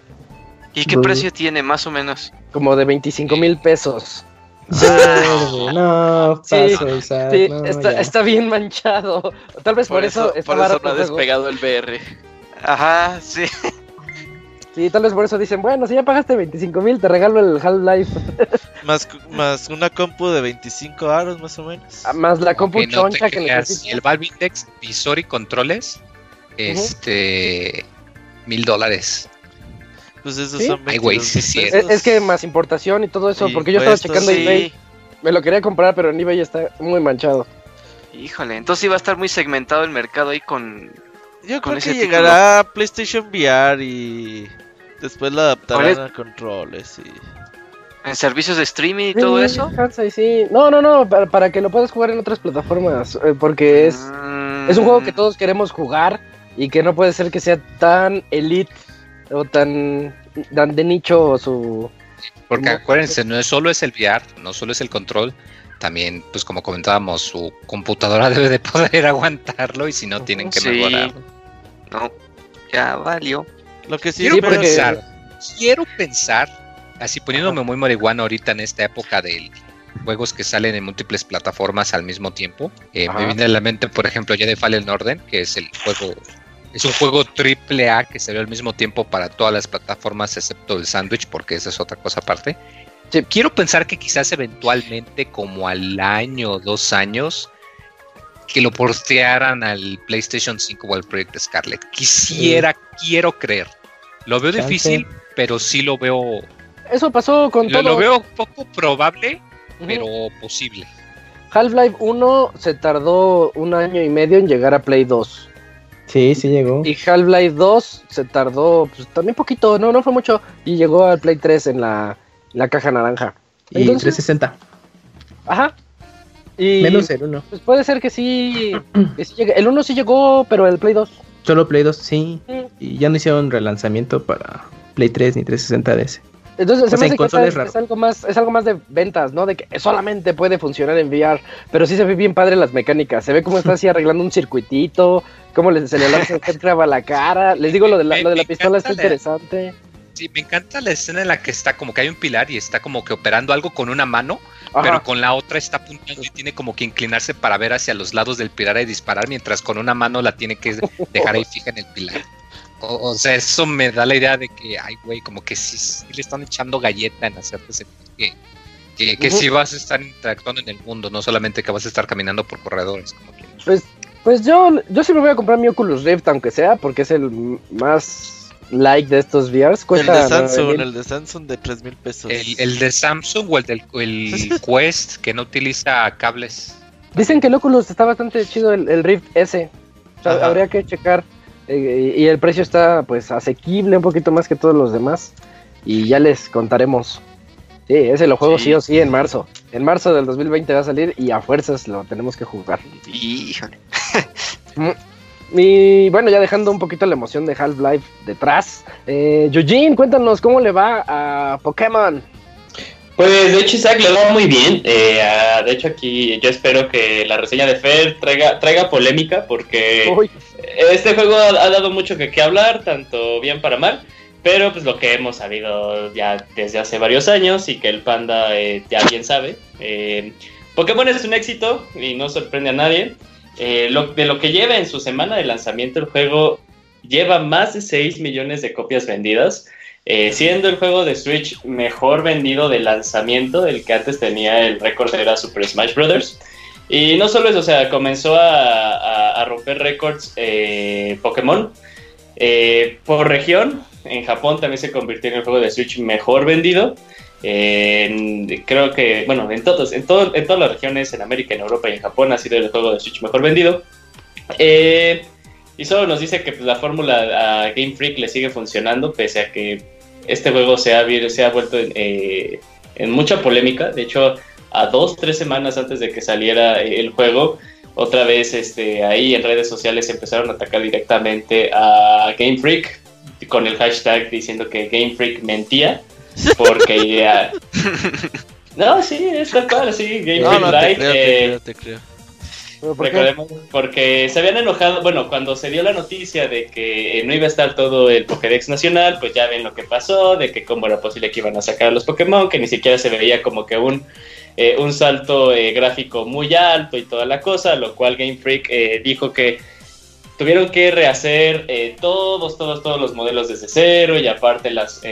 ¿Y qué precio tiene más o menos? como de 25 mil pesos. Verde, [LAUGHS] no, Sí, paso, Isaac, Sí, no, está, está bien manchado. Tal vez por, eso, está por eso no ha despegado el VR. Ajá, sí. Sí, tal vez por eso dicen, bueno, si ya pagaste 25 mil, te regalo el Half-Life. [LAUGHS] Más, más una compu de 25 aros más o menos. Ah, Más la compu Ok, no te choncha que creas. El Valve Index, visor y controles, este, mil dólares. Pues esos ¿Sí? son Ay, güey, 22 sí, sí, Es, pesos. es que más importación y todo eso, porque yo estaba impuestos, checando sí. eBay. Me lo quería comprar, pero en eBay está muy manchado. Híjole, entonces iba a estar muy segmentado el mercado ahí con... Yo con creo que llegará PlayStation VR y después lo adaptarán a controles y... en servicios de streaming y todo Sí, eso. Sí. No, no, no, para, para que lo puedas jugar en otras plataformas, eh, porque es, Mm, es un juego que todos queremos jugar y que no puede ser que sea tan elite o tan, tan de nicho su... Porque acuérdense, no es solo es el VR, no solo es el control, también, pues como comentábamos, su computadora [LAUGHS] debe de poder aguantarlo y si no, tienen que Sí. mejorarlo. No, ya valió. Lo que sí, Quiero Sí, porque- pensar, quiero pensar, así poniéndome muy marihuana ahorita en esta época de juegos que salen en múltiples plataformas al mismo tiempo. eh, me viene a la mente, por ejemplo, ya de Fallen Order, que es el juego, es un juego triple A que salió al mismo tiempo para todas las plataformas excepto el Sandwich, porque esa es otra cosa aparte. quiero pensar que quizás eventualmente, como al año o dos años, que lo portearan al PlayStation 5 o al Project Scarlet. Quisiera, quiero creer. Lo veo difícil, pero sí lo veo. Eso pasó con lo, todo. Lo veo poco probable, pero posible. Half-Life 1 se tardó un año y medio en llegar a Play 2. Sí, sí llegó. Y Half-Life 2 se tardó pues, también poquito, no, no fue mucho. Y llegó al Play 3 en la, la caja naranja. Y Entonces, 360. Ajá. Y, Menos el 1. Pues puede ser que sí, que sí llegue. El 1 sí llegó, pero el Play 2. Solo Play 2, sí. Mm. Y ya no hicieron relanzamiento para Play 3 ni 360 DS. Entonces, o se me hace que es, es, algo más, es algo más de ventas, ¿no? De que solamente puede funcionar en VR, pero sí se ve bien padre las mecánicas. Se ve como está así [LAUGHS] arreglando un circuitito, cómo le, se le lanza [LAUGHS] a la cara. Les digo, lo de la, lo de la pistola está interesante. Sí, me encanta la escena en la que está como que hay un pilar y está como que operando algo con una mano, Ajá. pero con la otra está apuntando y tiene como que inclinarse para ver hacia los lados del pilar y disparar, mientras con una mano la tiene que dejar ahí fija en el pilar. O, o, sea, eso me da la idea de que, ay, güey, como que sí, sí, le están echando galleta en hacerte sentir que, que, que uh -huh. sí vas a estar interactuando en el mundo, no solamente que vas a estar caminando por corredores. Como que... Pues, pues yo, yo sí me voy a comprar mi Oculus Rift, aunque sea, porque es el más like de estos VRs. Cuesta el de Samsung, el de Samsung de 3 mil pesos. El, el, de Samsung o el del el [LAUGHS] Quest que no utiliza cables. Dicen que el Oculus está bastante chido, el, el Rift S. O sea, habría que checar. Eh, y el precio está pues asequible un poquito más que todos los demás. Y ya les contaremos. Sí, ese lo juego sí, sí o sí en marzo. En marzo del 2020 va a salir y a fuerzas lo tenemos que jugar. Híjole. Y bueno, ya dejando un poquito la emoción de Half-Life detrás, eh, Eugene, cuéntanos cómo le va a Pokémon. Pues de hecho Isaac le va muy bien. Eh, uh, de hecho aquí yo espero que la reseña de Fer traiga, traiga polémica porque Uy. este juego ha, ha, dado mucho que, que hablar, tanto bien para mal. Pero pues lo que hemos sabido ya desde hace varios años y que el panda eh, ya bien sabe. Eh, Pokémon es un éxito y no sorprende a nadie. Eh, de lo que lleva en su semana de lanzamiento el juego lleva más de 6 millones de copias vendidas, eh, siendo el juego de Switch mejor vendido de lanzamiento, el que antes tenía el récord era Super Smash Bros. Y no solo eso, o sea, comenzó a romper récords eh, Pokémon por región. En Japón también se convirtió en el juego de Switch mejor vendido. Creo que, bueno, en, todos, en, todo, en todas las regiones, en América, en Europa y en Japón, ha sido el juego de Switch mejor vendido. Eh, y solo nos dice que pues, la fórmula a Game Freak le sigue funcionando, pese a que este juego se ha, se vuelto en, eh, en mucha polémica. De hecho, a dos, tres semanas antes de que saliera el juego, otra vez este, ahí en redes sociales empezaron a atacar directamente a Game Freak con el hashtag diciendo que Game Freak mentía. Porque ya. No, sí, es tal cual, sí, Game no, Freak no, Live. Te creo, eh, te creo, te creo. ¿Por Recordemos, porque se habían enojado, bueno, cuando se dio la noticia de que no iba a estar todo el Pokédex nacional, pues ya ven lo que pasó, de que cómo era posible que iban a sacar a los Pokémon, que ni siquiera se veía como que un, eh, un salto eh, gráfico muy alto y toda la cosa, lo cual Game Freak eh, dijo que tuvieron que rehacer eh, todos, todos, todos los modelos desde cero y aparte las...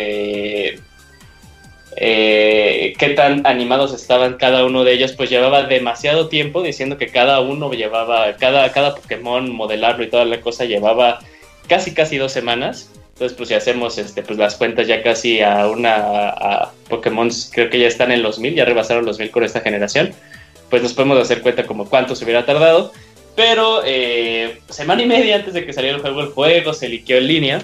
Eh, qué tan animados estaban cada uno de ellos, pues llevaba demasiado tiempo diciendo que cada uno llevaba, cada, cada Pokémon modelarlo y toda la cosa llevaba casi casi dos semanas. Entonces, pues si hacemos este, pues las cuentas ya casi a una Pokémon, creo que ya están en los mil, ya rebasaron los mil con esta generación, pues nos podemos hacer cuenta como cuánto se hubiera tardado. Pero eh, semana y media antes de que saliera el juego, el juego se liqueó en línea.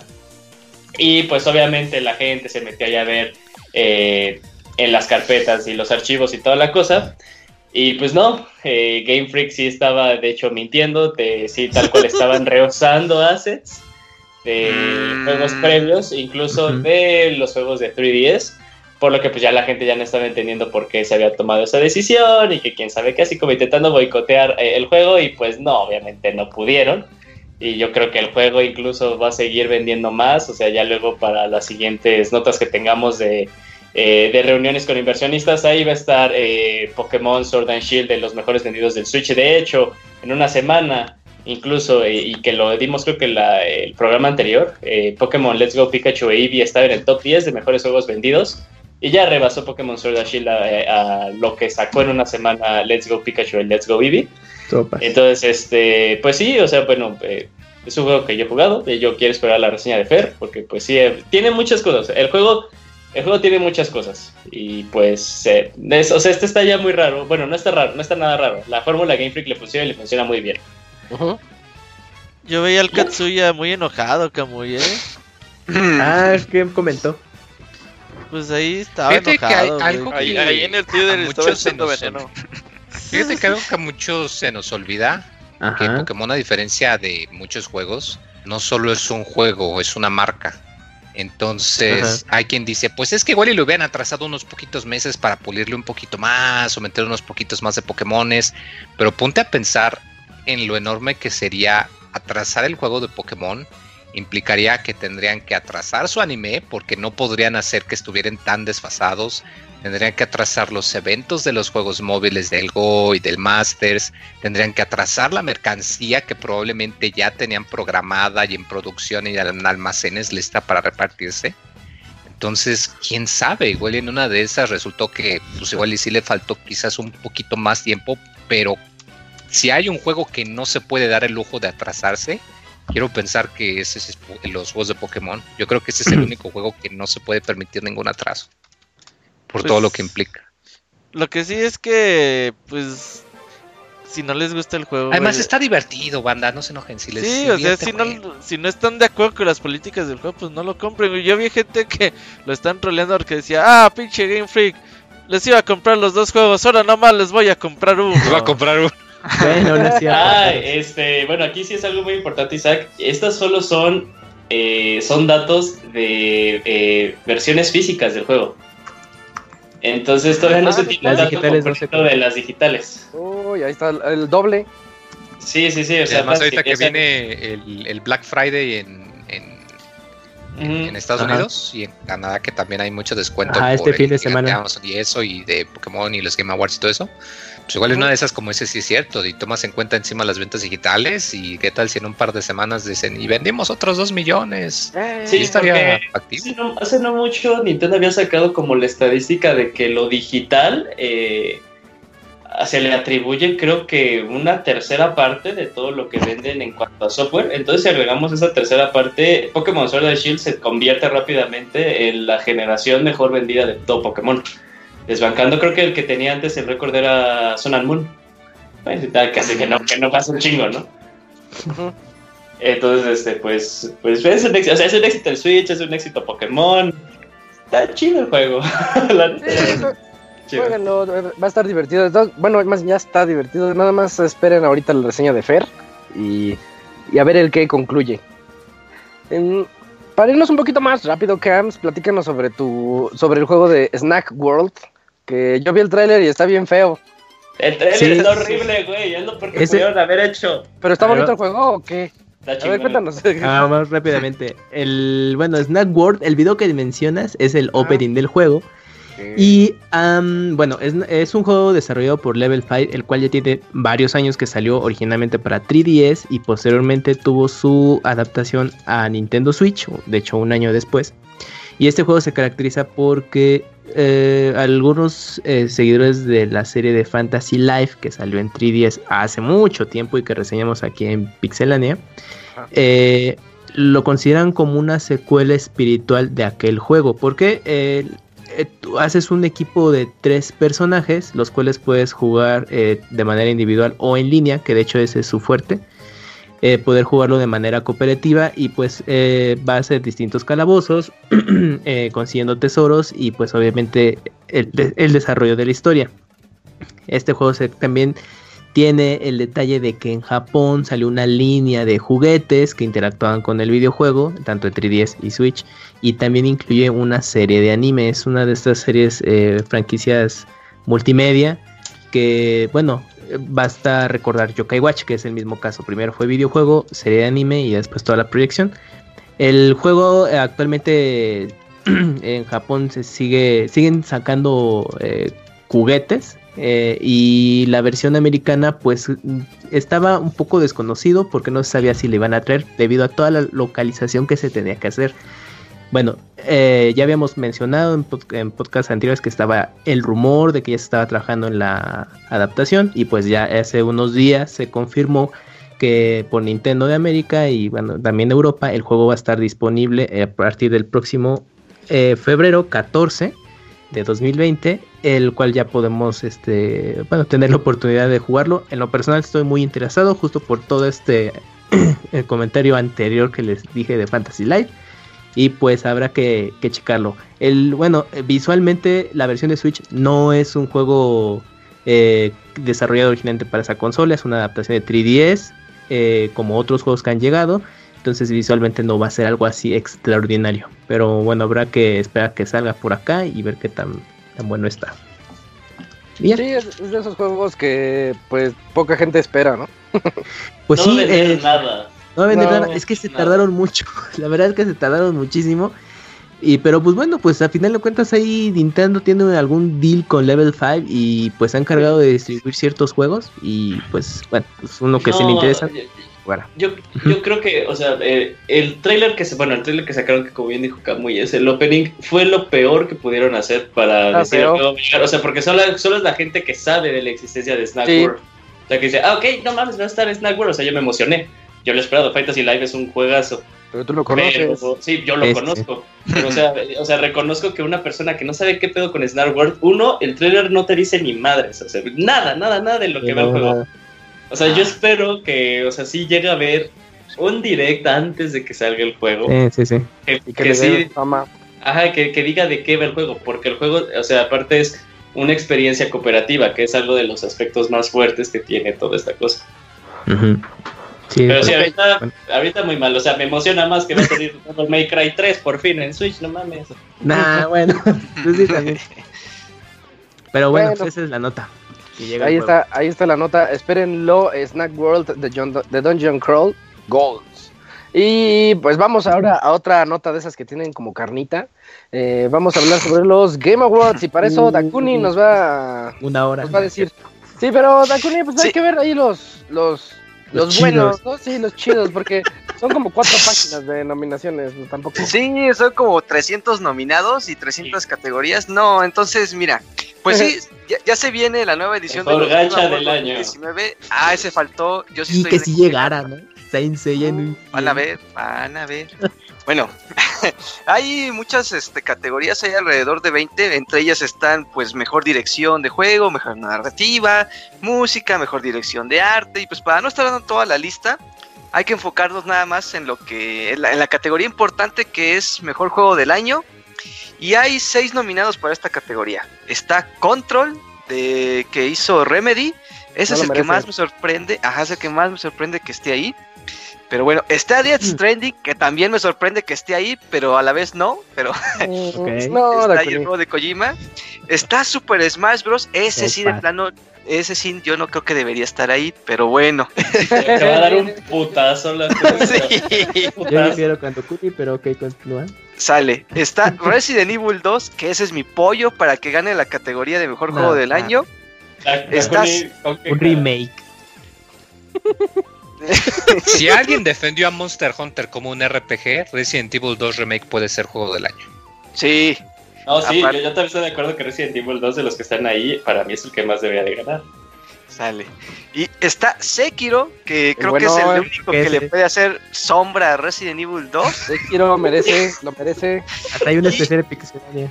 Y pues obviamente la gente se metió allá a ver eh, en las carpetas y los archivos y toda la cosa. Y pues no, eh, Game Freak sí estaba de hecho mintiendo, de, sí tal cual estaban [LAUGHS] rehusando assets de mm. juegos previos, incluso uh -huh. de los juegos de 3DS, por lo que pues ya la gente ya no estaba entendiendo por qué se había tomado esa decisión y que quién sabe qué, así como intentando boicotear eh, el juego y pues no, obviamente no pudieron. Y yo creo que el juego incluso va a seguir vendiendo más, o sea, ya luego para las siguientes notas que tengamos de, eh, de reuniones con inversionistas, ahí va a estar eh, Pokémon Sword and Shield de los mejores vendidos del Switch. De hecho, en una semana, incluso, eh, y que lo dimos creo que la, el programa anterior, eh, Pokémon Let's Go Pikachu e Eevee estaba en el top 10 de mejores juegos vendidos. Y ya rebasó Pokémon Sword and Shield a, lo que sacó en una semana Let's Go Pikachu y Let's Go Eevee. Entonces, este, pues sí, o sea, bueno, eh, es un juego que yo he jugado, y yo quiero esperar la reseña de Fer, porque pues sí, eh, tiene muchas cosas. El juego, el juego tiene muchas cosas. Y pues, eh, o sea, este está ya muy raro. Bueno, no está raro, no está nada raro. La fórmula Game Freak le funciona y le funciona muy bien. Yo veía al Katsuya muy enojado, Kamui, ¿eh? ah, es que comentó. Pues ahí estaba enojado. ahí, en el Twitter estaba echando veneno. Fíjate que algo que a muchos se nos olvida, que Pokémon a diferencia de muchos juegos, no solo es un juego, es una marca. Entonces, hay quien dice, pues es que igual y lo hubieran atrasado unos poquitos meses para pulirle un poquito más o meter unos poquitos más de Pokémones, pero ponte a pensar en lo enorme que sería atrasar el juego de Pokémon implicaría que tendrían que atrasar su anime porque no podrían hacer que estuvieran tan desfasados. Tendrían que atrasar los eventos de los juegos móviles del Go y del Masters. Tendrían que atrasar la mercancía que probablemente ya tenían programada y en producción y en almacenes lista para repartirse. Entonces, quién sabe, igual en una de esas resultó que pues igual y sí le faltó quizás un poquito más tiempo, pero si hay un juego que no se puede dar el lujo de atrasarse, quiero pensar que ese es los juegos de Pokémon. Yo creo que ese es el [CLEARS THROAT] único juego que no se puede permitir ningún atraso. Por todo lo que pues, implica. Lo que sí es que, pues, si no les gusta el juego. Además está divertido, banda, no se enojen. Si les sí, o sea, si no, si no están de acuerdo con las políticas del juego, pues no lo compren. Yo vi gente que lo están troleando porque decía, ah, pinche Game Freak, les iba a comprar los dos juegos, ahora nomás les voy a comprar uno. [LAUGHS] Les voy a comprar uno. Bueno, [LAUGHS] ah, este, bueno, aquí sí es algo muy importante, Isaac. Estas solo son, eh, son datos de eh, versiones físicas del juego. Entonces todavía no ah, se tiene el dato completo de las digitales. Uy, ahí está el, doble. Sí, sí, sí. O sea, además ahorita que viene el, el, Black Friday en, en, Estados Unidos y en Canadá que también hay mucho descuento ah, este fin de semana. y eso y de Pokémon y los Game Awards y todo eso. Pues igual una de esas, como ese sí es cierto, y tomas en cuenta encima las ventas digitales y qué tal si en un par de semanas dicen y vendimos otros dos millones. Eh, sí, estaría factible. hace no mucho Nintendo había sacado como la estadística de que lo digital eh, se le atribuye creo que una tercera parte de todo lo que venden en cuanto a software. Entonces si agregamos esa tercera parte, Pokémon Sword and Shield se convierte rápidamente en la generación mejor vendida de todo Pokémon desbancando creo que el que tenía antes el récord era Sun and Moon. Bueno, casi que no, que no pasa un chingo, ¿no? Entonces, este, pues, pues es un, éxito, o sea, es un éxito el Switch, es un éxito Pokémon. Está chido el juego. [LAUGHS] va a estar divertido. Bueno, más ya está divertido. Nada más esperen ahorita la reseña de Fer y, y a ver el que concluye. Para irnos un poquito más rápido, Cams, platícanos sobre tu sobre el juego de Snack World que yo vi el tráiler y está bien feo. El tráiler está horrible, güey, es lo porque pudieron haber hecho. ¿Pero está bonito el juego o qué? A ver, cuéntanos. Ah, más rápidamente. El, bueno, Snack World, el video que mencionas es el opening del juego. Y bueno, es, es, un juego desarrollado por Level 5, el cual ya tiene varios años que salió originalmente para 3DS y posteriormente tuvo su adaptación a Nintendo Switch, de hecho un año después. Y este juego se caracteriza porque eh, algunos eh, seguidores de la serie de Fantasy Life que salió en 3DS hace mucho tiempo y que reseñamos aquí en Pixelania, eh, lo consideran como una secuela espiritual de aquel juego. Porque tú haces un equipo de tres personajes, los cuales puedes jugar de manera individual o en línea, que de hecho ese es su fuerte. Eh, poder jugarlo de manera cooperativa y pues eh, va a ser distintos calabozos, [CLEARS THROAT] eh, consiguiendo tesoros y pues obviamente el, desarrollo de la historia. Este juego también tiene el detalle de que en Japón salió una línea de juguetes que interactuaban con el videojuego, tanto en 3DS y Switch, y también incluye una serie de animes, una de estas series franquicias multimedia que, bueno, basta recordar Yokai Watch, que es el mismo caso. Primero fue videojuego, serie de anime y después toda la proyección. El juego eh, actualmente [CLEARS THROAT] en Japón se sigue, siguen sacando eh, juguetes eh, y la versión americana pues estaba un poco desconocido porque no se sabía si le iban a traer debido a toda la localización que se tenía que hacer. bueno, eh, ya habíamos mencionado en, en podcasts anteriores que estaba el rumor de que ya se estaba trabajando en la adaptación y pues ya hace unos días se confirmó que por Nintendo de América y bueno, también Europa el juego va a estar disponible a partir del próximo eh, febrero 14 de 2020, el cual ya podemos este, bueno, tener la oportunidad de jugarlo. En lo personal estoy muy interesado justo por todo este [CLEARS THROAT] el comentario anterior que les dije de Fantasy Life y pues habrá que, checarlo. El, bueno, visualmente la versión de Switch no es un juego eh, desarrollado originalmente para esa consola, es una adaptación de 3DS, eh, como otros juegos que han llegado. Entonces visualmente no va a ser algo así extraordinario. Pero bueno, habrá que esperar que salga por acá y ver qué tan, tan bueno está. Sí, es, de esos juegos que pues poca gente espera, ¿no? [LAUGHS] pues sí, eh, nada. No vender nada. Es que se tardaron mucho. [LAUGHS] La verdad es que se tardaron muchísimo. Y pero pues bueno, pues a final de cuentas ahí Nintendo tiene algún deal con Level 5 y pues se han encargado de distribuir ciertos juegos y pues bueno, pues uno que se le interesa. Bueno. Yo, yo creo que, o sea, eh, el trailer que se, bueno, el trailer que sacaron, que como bien dijo Kamui, es el opening, fue lo peor que pudieron hacer para ah, decir O sea, porque solo, solo es la gente que sabe de la existencia de Snack World. O sea, que dice, ah, ok, no mames, va a estar Snack World. O sea, yo me emocioné. Yo lo he esperado. Fantasy Live es un juegazo. Pero tú lo conoces. sí, yo lo este. conozco. [LAUGHS] Pero, o, sea, o sea, reconozco que una persona que no sabe qué pedo con Snack World, uno, el trailer no te dice ni madres. O sea, nada, nada, nada de lo que ve el juego. O sea, yo espero que, o sea, sí llegue a ver un direct antes de que salga el juego. Sí, sí, sí. Que, y que, sí, Ajá, que, que, diga de qué va el juego, porque el juego, o sea, aparte es una experiencia cooperativa, que es algo de los aspectos más fuertes que tiene toda esta cosa. sí, Pero sí, ahorita, ahorita muy mal, o sea, me emociona más que va a salir [LAUGHS] May Cry 3 por fin en Switch, no mames. Nah, [LAUGHS] bueno, [LAUGHS] pues sí, también. Pero bueno, Pues esa es la nota ahí está, ahí está la nota. Espérenlo, Snack World de, Dungeon Crawl Golds. Y pues vamos ahora a otra nota de esas que tienen como carnita. Eh, vamos a hablar sobre los Game Awards y para eso. Dakuni nos va, Una hora. Nos va a decir. Sí, pero Dakuni, pues hay que ver ahí los, los los, buenos, ¿no? Sí, los chidos, porque son como cuatro páginas de nominaciones, tampoco. Sí, son como 300 nominados y 300 categorías. No, entonces, mira, pues sí, [LAUGHS] ya, se viene la nueva edición de los del año. 19. Ah, ese faltó. Yo sí y que si llegara, ¿no? Van a ver, van a ver. Bueno, [LAUGHS] hay muchas este, categorías, hay alrededor de 20, entre ellas están pues mejor dirección de juego, mejor narrativa, música, mejor dirección de arte, y pues para no estar dando toda la lista, hay que enfocarnos nada más en lo que, en la, categoría importante que es mejor juego del año, y hay seis nominados para esta categoría. Está Control, de, que hizo Remedy, ese es el que más me sorprende, ajá, es el que más me sorprende que esté ahí. Pero bueno, está Death mm. Stranding, que también me sorprende que esté ahí, pero a la vez no. Pero [LAUGHS] está ahí el juego de Kojima. Está Super Smash Bros. Ese sí, de plano, ese sí, yo no creo que debería estar ahí, pero bueno. [LAUGHS] Te va a dar un putazo la [LAUGHS] sí. Yo quiero canto cuti, pero ok, continúa. Sale. Está Resident Evil 2, que ese es mi pollo para que gane la categoría de mejor juego del año. Está un remake. [LAUGHS] si alguien defendió a Monster Hunter como un RPG, Resident Evil 2 Remake puede ser juego del año. Sí. No, sí, yo, también estoy de acuerdo que Resident Evil 2 de los que están ahí, para mí es el que más debería de ganar. Sale. Y está Sekiro, que creo que es el único que, le puede hacer sombra a Resident Evil 2. Sekiro merece, lo merece. Hasta hay una especial de también.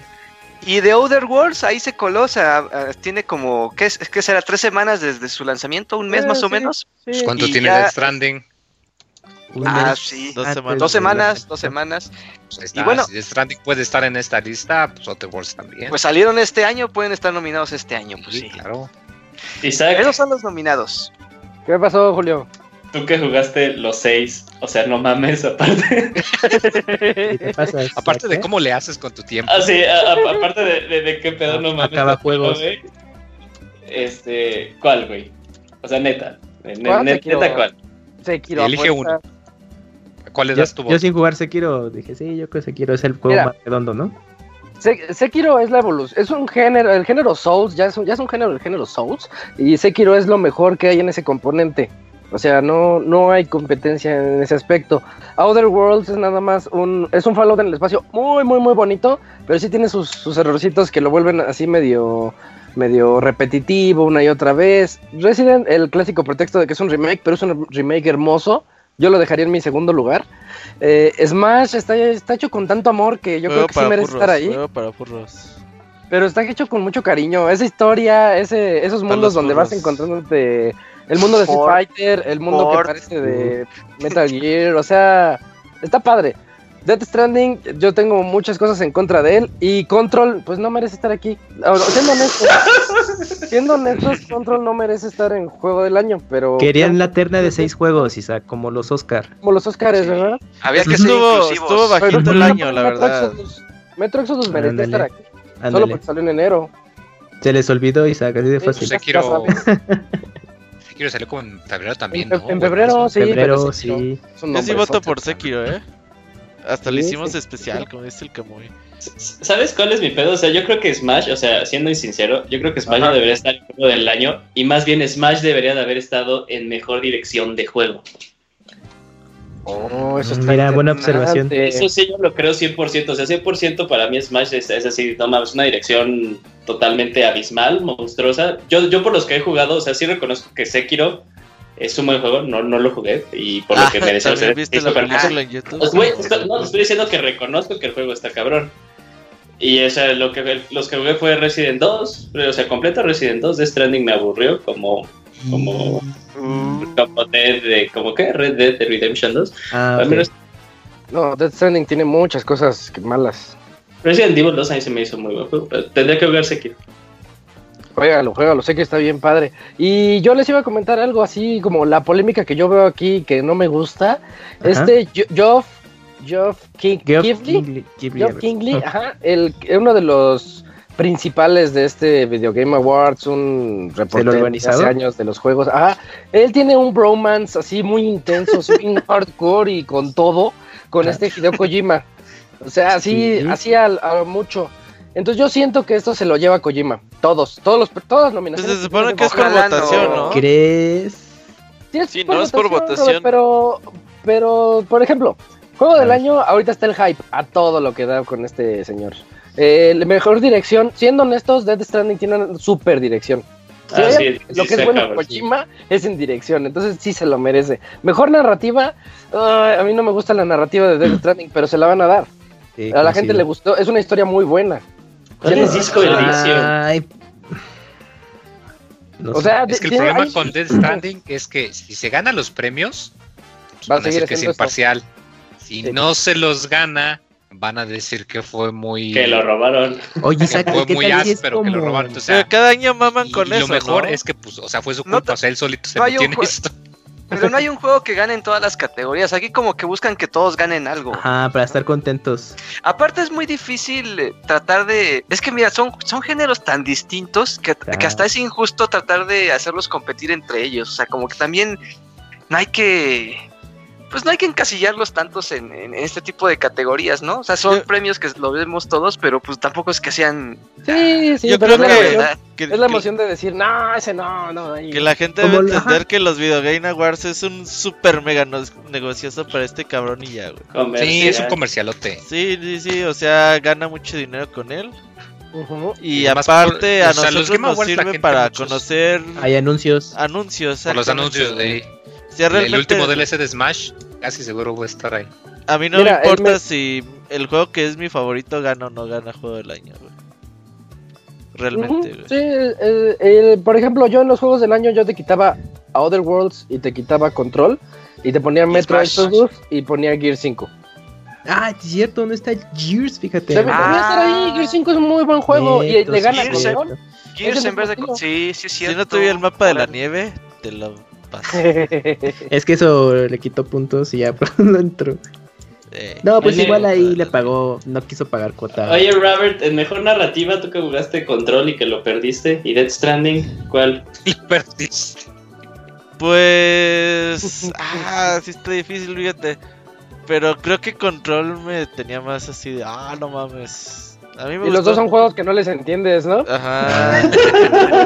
Y The Other Worlds ahí se coló, o sea, tiene como, ¿qué, es, ¿qué será? ¿Tres semanas desde su lanzamiento? ¿Un mes eh, más o menos? ¿Cuánto tiene ya... Stranding? Ah, sí. Dos semanas. Dos semanas, dos semanas. Pues y bueno, si Stranding puede estar en esta lista, pues Other Worlds también. Pues salieron este año, pueden estar nominados este año, pues sí. Claro. Esos son los nominados. ¿Qué pasó, Julio? Tú que jugaste los seis, o sea, no mames, aparte. aparte de cómo le haces con tu tiempo. Ah, sí, aparte de, de, qué pedo no mames. Acaba juegos. Este, ¿cuál, güey? O sea, neta. neta, ¿cuál? Sekiro. Elige uno. ¿Cuál le das tu Yo sin jugar Sekiro dije, sí, yo creo que Sekiro es el juego más redondo, ¿no? Sekiro es la evolución, es un género, el género Souls, ya es un, ya es un género, el género Souls, y Sekiro es lo mejor que hay en ese componente. O sea, no, no hay competencia en ese aspecto. Outer Worlds es nada más un, es un Fallout en el espacio muy, muy, muy bonito, pero sí tiene sus, sus errorcitos que lo vuelven así medio, medio repetitivo una y otra vez. Resident, el clásico pretexto de que es un remake, pero es un remake hermoso. Yo lo dejaría en mi segundo lugar. Eh, Smash está, está hecho con tanto amor que yo creo que sí merece estar ahí. Para pero está hecho con mucho cariño. Esa historia, ese, esos mundos donde vas encontrándote el mundo de Street Fighter, el mundo que parece de Metal Gear, o sea, está padre. Death Stranding, yo tengo muchas cosas en contra de él. Y Control, pues no merece estar aquí. Siendo honestos, [LAUGHS] siendo honestos, Control no merece estar en juego del año. Pero. Querían la terna de seis juegos, Isaac, como los Oscar. Como los Oscars, ¿verdad? Había que ser estuvo, bajito el año, la verdad. Metro Exodus merece estar aquí. Solo porque salió en enero. Se les olvidó, Isaac, así de fácil. Sekiro, [LAUGHS] Sekiro salió como en febrero también, En, ¿no? en febrero, sí. febrero, sí. Yo sí voto por Sekiro, ¿eh? Hasta lo hicimos especial, como dice el Kamui. ¿Sabes cuál es mi pedo? O sea, yo creo que Smash, o sea, siendo sincero, yo creo que Smash no debería estar en juego del año y más bien Smash debería de haber estado en mejor dirección de juego. Oh, eso está Mira, buena observación. Eso sí, yo lo creo 100%. O sea, 100% para mí Smash es, es así, no es una dirección totalmente abismal, monstruosa. Yo, yo por los que he jugado, o sea, sí reconozco que Sekiro es un buen juego, no, no lo jugué y por lo que me deseo ser viste la película en YouTube? Pues, no, estoy diciendo que reconozco que el juego está cabrón. Y o sea, lo que, los que jugué fue Resident 2, pero, o sea, completo Resident 2, de Stranding me aburrió como como como Dead, de, como que Red Dead Redemption 2. Ah, Al menos No, Death Stranding tiene muchas cosas malas. Resident Evil 2 a mí se me hizo muy buen juego, tendría que jugar Sekiro. Juégalo, juégalo, sé que está bien padre. Y yo les iba a comentar algo así como la polémica que yo veo aquí que no me gusta. Ajá. Este Geoff, Geoff King, Geoff Keighley- Keighley, Geoff Kingley, ajá, el, uno de los principales de este Video Game Awards, un reportero de hace años de los juegos. Ajá, él tiene un bromance así muy intenso, bien [LAUGHS] hardcore y con todo, con este Hideo Kojima. O sea, así, Sí. así a, a mucho. Entonces yo siento que esto se lo lleva Kojima. Todos, todos los, todas las Pues nominaciones. se supone que es por votación, ¿no? ¿Crees? Sí, es Sí, no, es por votación. Robert, Pero, pero, por ejemplo, juego del Ah. año, ahorita está el hype a todo lo que da con este señor. Eh, mejor dirección, siendo honestos, Death Stranding tiene una super dirección. Si Ah, sí, sí lo que es bueno cabrón, Kojima es en dirección, entonces sí se lo merece. Mejor narrativa, a mí no me gusta la narrativa de Death [CLEARS THROAT] Stranding, pero se la van a dar. Sí, A la gente le gustó, es una historia muy buena. ¿Cuál es Disco? Ay. No O sé. sea, Es que el problema hay- con [CLEARS THROAT] Death Stranding es que si se gana los premios, pues Va a van a decir que es imparcial. Si Sí. no se los gana, van a decir que fue muy. Que lo robaron. Oye, [LAUGHS] que Isaac, fue ¿qué muy áspero que lo como- robaron. O sea, cada año maman y- con y eso, lo mejor ¿no? es que, pues, o sea, fue su No culpa. te- o sea, él solito se no metió en esto. [LAUGHS] Pero no hay un juego que gane en todas las categorías. Aquí como que buscan que todos ganen algo. Ajá, para estar contentos. Aparte es muy difícil eh, tratar de... Es que mira, son, son géneros tan distintos que, Claro. que hasta es injusto tratar de hacerlos competir entre ellos. O sea, como que también no hay que... Pues no hay que encasillarlos tantos en, en este tipo de categorías, ¿no? O sea, son Yo- premios que lo vemos todos, pero pues tampoco es que sean... Sí, sí, Yo pero creo es la, que- emoción, ¿verdad? Que, es la que- emoción de decir, no, ese no, no. ahí". que la gente debe entender que los Video Game Awards es un super mega no- negocioso para este cabrón y ya, güey. Sí, es un Comercial. comercialote. Sí, sí, sí, o sea, gana mucho dinero con él. Ujú. Y aparte por- a sea, nosotros nos sirve para muchos- conocer Hay anuncios. anuncios. Por los anuncios de. El último DLC de Smash, casi seguro va a estar ahí. A mí no Mira, me importa me- si el juego que es mi favorito gana o no gana juego del año, güey. Realmente, güey. Sí, el- el- por ejemplo, yo en los juegos del año yo te quitaba a Other Worlds y te quitaba Control y te ponía Metro. Exodus y ponía Gear 5. Ah, es cierto, ¿dónde está Gears? Fíjate. Debe, Ah. estar ahí, Gear 5 es un muy buen juego y le gana Gears, Control. Gears en vez de... Sí, sí, es Si cierto. no tuviera el mapa de la nieve, te lo [LAUGHS] Es que eso le quitó puntos y ya [LAUGHS] no entró. Eh, No, pues Oye, igual ahí le pagó, no quiso pagar cuota. Oye, Robert, en mejor narrativa, tú que jugaste Control y que lo perdiste, y Death Stranding, ¿cuál? [LAUGHS] Y perdiste. Pues. Ah, sí está difícil, fíjate. Pero creo que Control me tenía más así de. Ah, no mames. A mí me Y los dos son juegos que no les entiendes, ¿no? Ajá. [LAUGHS]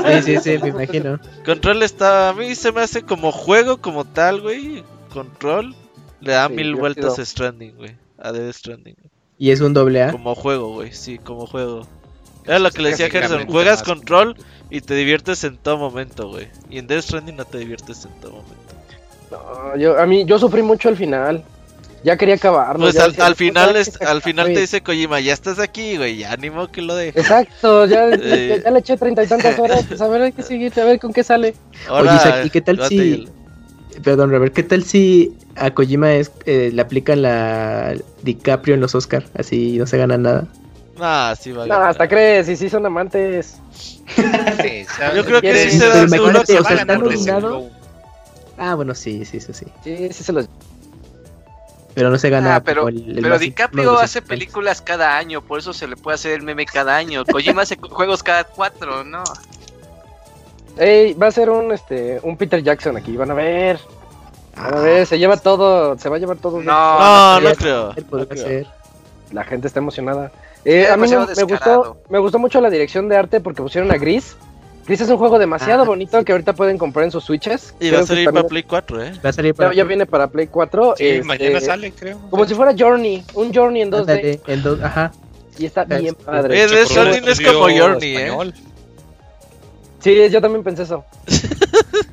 Sí, sí, sí, me imagino. Control está. A mí se me hace como juego, como tal, güey. Control le da Sí, mil divertido. vueltas a Stranding, güey. A Death Stranding. Y es un doble A. Como juego, güey. Sí, como juego. Era lo que le decía Gerson. Juegas. Control y te diviertes en todo momento, güey. Y en Death Stranding no te diviertes en todo momento. No, yo, a mí, yo sufrí mucho al final. Ya quería acabarlo. Pues al, decía, al final, "Puta, es- que se al final te acabe". dice Kojima, ya estás aquí, güey. Ya ánimo que lo dejes. Exacto, ya, ya, Eh. ya le eché treinta y tantas horas. Pues a ver, hay que [LAUGHS] seguir, a ver con qué sale. Ahora, Isaac, ¿y qué tal si-. Perdón, Robert, ¿qué tal si a Kojima es, eh, le aplican la DiCaprio en los Oscar? Así no se gana nada. Nah, sí vale. No, hasta crees, y sí son amantes. [LAUGHS] Sí, Yo creo que sí se Pero da seguro que o sea, está nominado. Ah, bueno, sí, sí, eso sí. Sí, sí se los. Pero no se gana Ah, pero el, el pero DiCaprio hace películas cada año, por eso se le puede hacer el meme cada año. Kojima hace juegos cada cuatro, ¿no? Ey, va a ser un este un Peter Jackson aquí, van a ver. Van a ver, se lleva todo, se va a llevar todo. No, No, no creo. no creo. ser. La gente está emocionada. Eh, a mí me, me gustó, me gustó mucho la dirección de arte porque pusieron a Gris. Gris es un juego demasiado Ah, bonito sí. que ahorita pueden comprar en sus switches. Y va Creo a que salir también- para Play 4, ¿eh? Va a salir ya, para ya viene para Play 4. Sí, este, mañana sale, creo. Como si fuera Journey, un Journey en 2D. Ándale, en dos, ajá. Y está Está- bien padre. Hecho por un Stranding es como Journey, ¿eh? español. Sí, yo también pensé eso. [LAUGHS]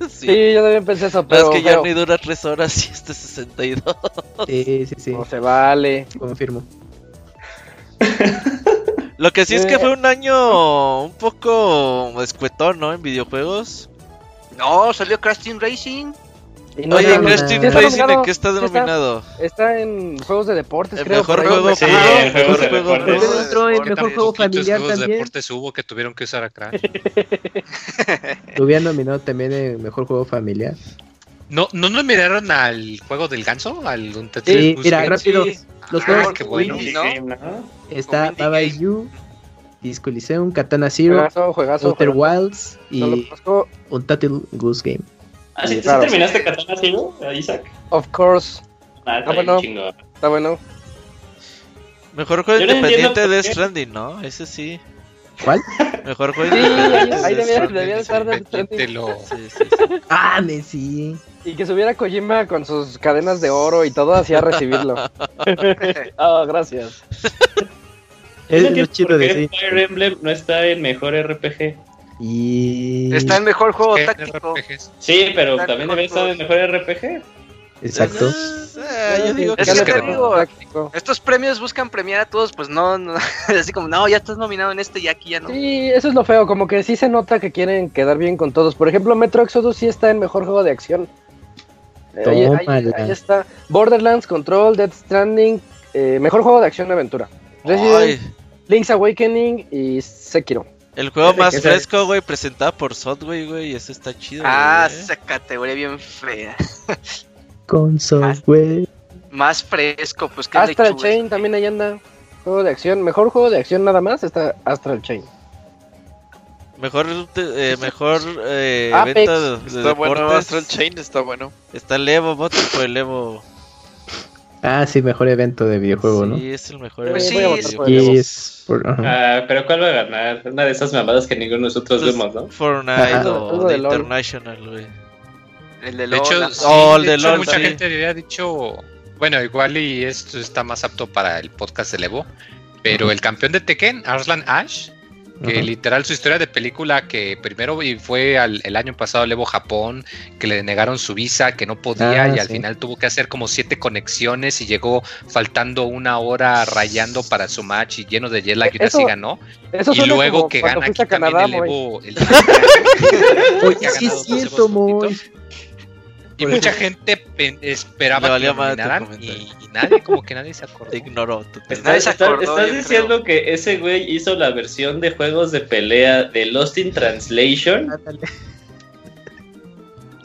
Sí. Sí, yo también pensé eso, Pero pero, es que pero Journey dura 3 horas y este 62. Sí, sí, sí. no se vale. Confirmo. [LAUGHS] Lo que sí es que Eh. fue un año un poco escuetón, ¿no? En videojuegos. No, salió Crash Team Racing. No Oye, Crash. Team Racing, ¿en qué está denominado? Está en juegos de deportes, El creo. mejor juego Sí, de mejor juego, deportes. Entró en mejor juego familiar juegos de también. deportes hubo que tuvieron que usar a Crash. [LAUGHS] Lo hubieran nominado también en mejor juego familiar. ¿No, ¿No nos miraron al juego del ganso? Al un Tetris Sí, mira, rápido. Los Ah, juegos bueno. ¿no? game, ¿no? está Baba. You, Disco Elysium, Katana Zero, Juegazo, juegazo. Outer juegazo. Wilds No y conozco, Untitled Goose Game. Ah, ¿sí, terminaste Katana Zero, Isaac? of course. Ah, está Ah, bueno. Está bueno. Mejor juego Yo no independiente de. Stranding, ¿no? Ese sí. ¿Cuál? [LAUGHS] Mejor juego independiente ahí- de estar Death Stranding. Invéntelo. Sí, sí, sí. Ah, me sí. Y que subiera Kojima con sus cadenas de oro y todo así a recibirlo. oh, [LAUGHS] gracias. Es lo chido de sí. Fire Emblem no está en mejor RPG. Y. Está en mejor juego táctico. RPGs. Sí, pero Está también debe estar en mejor RPG. Exacto. Eh, yo digo que Es que digo. Estos premios buscan premiar a todos, pues no, no, [LAUGHS] así como, no, ya estás nominado en este y aquí ya no. Sí, eso es lo feo, como que sí se nota que quieren quedar bien con todos. Por ejemplo, Metro Exodus sí está en mejor juego de acción. Eh, ahí, ahí- Tómala. ahí está. Borderlands, Control, Death Stranding, eh, mejor juego de acción y aventura. Resident, Ay, Link's Awakening y Sekiro. el juego más fresco, güey, presentado por Sotway, güey, y ese está chido. Ah, güey, eh. esa categoría bien fea. [LAUGHS] Con software. Más fresco, pues que Astral Chain también ahí anda. Juego de acción, mejor juego de acción nada más está Astral Chain. Mejor, eh, mejor eh, Apex. evento de Está bueno. Astral Chain está bueno. Está el Evo, voto por el Evo. Ah, sí, mejor evento de videojuego, ¿no? Sí, es el mejor Pues evento sí, de es por-. Ah, pero ¿cuál va a ganar? Una de esas mamadas que ninguno de nosotros vemos, ¿no? Fortnite Ajá. o de. International, güey. El de De hecho, sí, Oh, el de de hecho, LOL, mucha sí. gente había dicho, bueno, igual y esto está más apto para el podcast del Evo, pero el campeón de Tekken, Arslan Ash, que Ajá. literal su historia de película que primero y fue al- el año pasado al Evo Japón, que le denegaron su visa, que no podía Ah, y al sí. final tuvo que hacer como siete conexiones y llegó faltando una hora rayando para su match y lleno de jet lag y Eso- así ganó. Eso Y luego que gana aquí Canadá, también el. Evo. el- [LAUGHS] sí es Y mucha gente esperaba que nominaran y, y nadie, como que nadie se acordó. Te ignoró. Nadie ¿Estás, se acordó, estás diciendo que ese güey hizo la versión de juegos de pelea de Lost in Translation?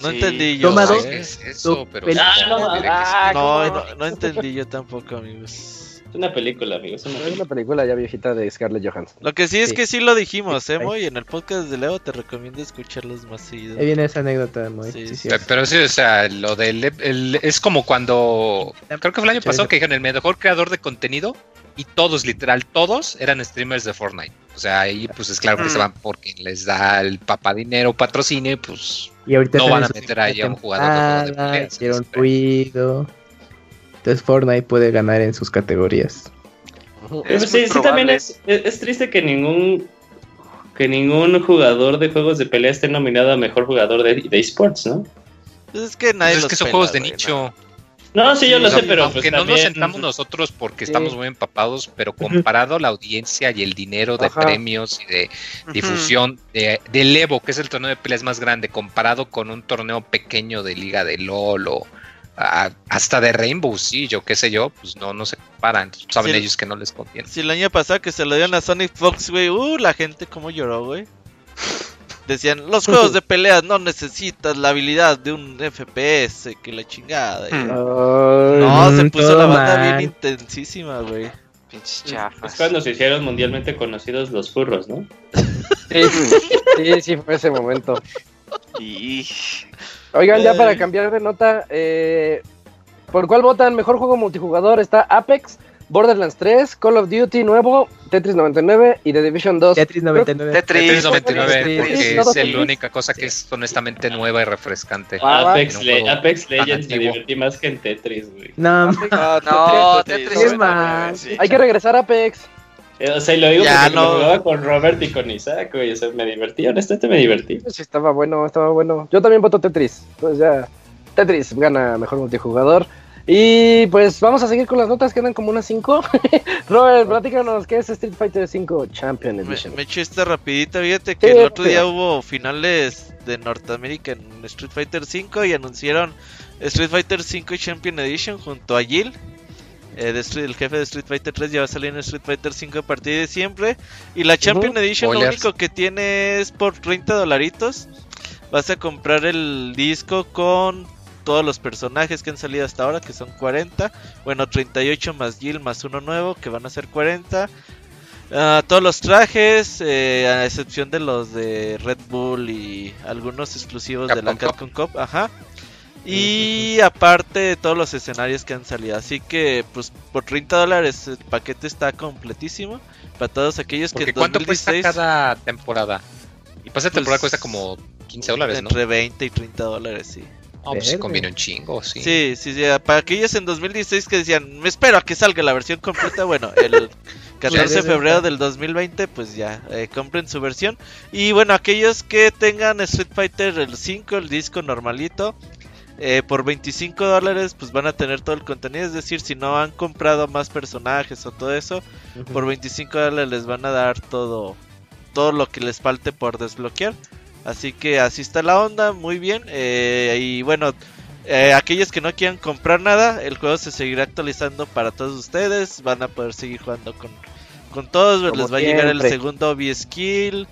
No Sí. entendí yo. Toma No dos. es eso, pero Ah, no, ah. No, ¿cómo no, no entendí yo tampoco, amigos. Es una película, amigos. es una Es película. una película ya viejita de Scarlett Johansson. Lo que sí es Sí. que sí lo dijimos, ¿eh. Moy? En el podcast de Leo te recomiendo escucharlos más seguido. Ahí viene esa anécdota, Moy. Sí, Sí, sí. sí. Pe- Pero sí, o sea, lo del el- es como cuando creo que fue el año pasado que dijeron el mejor creador de contenido y todos, literal, todos eran streamers de Fortnite. O sea, ahí pues es claro que se van porque les da el papá dinero, patrocinio, pues y ahorita no van a meter ahí a un jugador de, de Hicieron ruido. Entonces Fortnite puede ganar en sus categorías. sí, sí, también es, es, triste que ningún que ningún jugador de juegos de pelea esté nominado a mejor jugador de, de esports, ¿no? Pues es que nadie pues es que son juegos de nicho. No, sí, yo lo sé, pero. Aunque pues no nos sentamos nosotros porque estamos muy empapados, pero comparado a la audiencia y el dinero de premios y de difusión de, del Evo, que es el torneo de peleas más grande, comparado con un torneo pequeño de Liga de LOL o hasta de Rainbow, sí, yo qué sé yo, pues no, no se comparan. Saben ellos que no les conviene. Si el año pasado que se lo dieron a Sonic Fox, güey, uh, la gente cómo lloró, güey. Decían, los [LAUGHS] juegos de peleas no necesitas la habilidad de un FPS, que la chingada. no, se puso la banda bien intensísima, güey. Pinches chafas. Es cuando se hicieron mundialmente conocidos los furros, ¿no? sí, sí, fue ese momento. [LAUGHS] Y... Oigan, ya para cambiar de nota, eh, ¿por cuál votan? Mejor juego multijugador está Apex, Borderlands 3, Call of Duty nuevo, Tetris 99 y The Division 2. Tetris 99. Tetris, 99, porque es la única cosa que es honestamente nueva y refrescante. Ah, Apex, Apex Legends me divertí más que en Tetris, güey. No, no, Tetris es más. Hay que regresar a Apex. Eh, o sea, y lo digo porque no. jugaba con Robert y con Isaac, güey. O sea, me divertí, honestamente me divertí. Sí, estaba bueno, estaba bueno. Yo también voto Tetris. Pues ya, Tetris gana mejor multijugador. Y pues vamos a seguir con las notas, quedan como unas 5. [LAUGHS] Robert, platícanos, ¿qué es Street Fighter 5 Champion Edition? Me, eché esta rapidita, fíjate que el otro día hubo finales de Norteamérica en Street Fighter 5 y anunciaron Street Fighter 5 Champion Edition junto a Jill. Eh, el jefe de Street Fighter 3 ya va a salir en Street Fighter 5 a partir de siempre. Y la Champion Edition lo único que tiene es por 30 dolaritos. Vas a comprar el disco con todos los personajes que han salido hasta ahora, que son 40. Bueno, 38 más Jill más uno nuevo, que van a ser 40. Ah, todos los trajes, eh, a excepción de los de Red Bull y algunos exclusivos de la Capcom Cup. Ajá. Y aparte de todos los escenarios que han salido. Así que, pues por 30 dólares el paquete está completísimo. Para todos aquellos que... ¿Cuánto cuesta cada temporada? Y pasa temporada cuesta como 15 dólares, Entre 20 y 30 dólares, sí. Oh, pues se conviene un chingo, sí. Sí, sí, sí. Para aquellos en 2016 que decían, me espero a que salga la versión completa, bueno, el [LAUGHS] 14 de febrero del 2020, pues ya, eh, compren su versión. Y bueno, aquellos que tengan Street Fighter el 5, el disco normalito, eh, por 25 dólares pues van a tener todo el contenido. Es decir, si no han comprado más personajes o todo eso, por 25 dólares les van a dar todo, todo lo que les falte por desbloquear. Así que así está la onda, muy bien. Eh, y bueno, eh, aquellos que no quieran comprar nada, el juego se seguirá actualizando para todos ustedes. Van a poder seguir jugando con, con todos. les va a llegar el segundo V-Skill.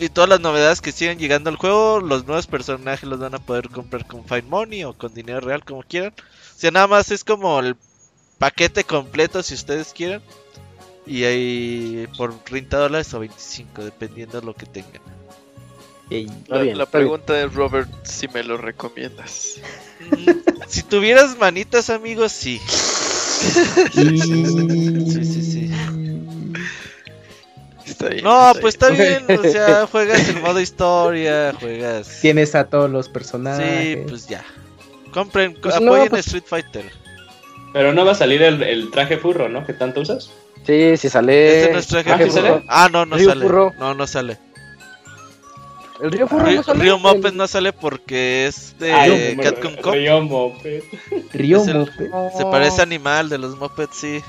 Y todas las novedades que siguen llegando al juego, los nuevos personajes los van a poder comprar con Fine Money o con dinero real, como quieran. O sea, nada más es como el paquete completo si ustedes quieren. Y ahí por 30 dólares o 25, dependiendo de lo que tengan la, pregunta es, Robert, si me lo recomiendas. Mm, si tuvieras manitas, amigos, [LAUGHS] sí. sí, sí, sí. No, pues está bien, o sea, [LAUGHS] juegas en modo historia, juegas. Tienes a todos los personajes. Sí, pues ya. Compren, pues apoyen pues Street Fighter. Pero no va a salir el, traje furro, ¿no? Que tanto usas. Sí, sí sale. ¿Este no es traje furro? Ah, no, no sale. No, no sale. El Río Furro no sale. Río Moped no sale porque es de Ay, Catcom Cop. Río Moped. Río Moped. Se parece animal de los Mopeds, sí.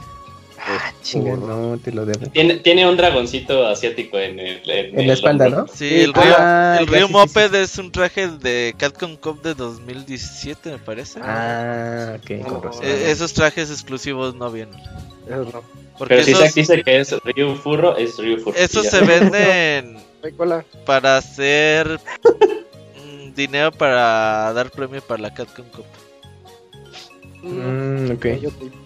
Ah, chinga, no te lo debo. Tiene, tiene un dragoncito asiático en, el, en, la espalda, ¿no? Sí, el Río, ah, el Río Moped es un traje de Catcom Cop de 2017, me parece. Ah, ok. Oh. esos trajes exclusivos no vienen. Eso no. Porque Pero esos, si se dice que es Río Furro, es Río Furro. Esos se venden [LAUGHS] para hacer mm, dinero para dar premio para la Capcom Cup. Mm, mm,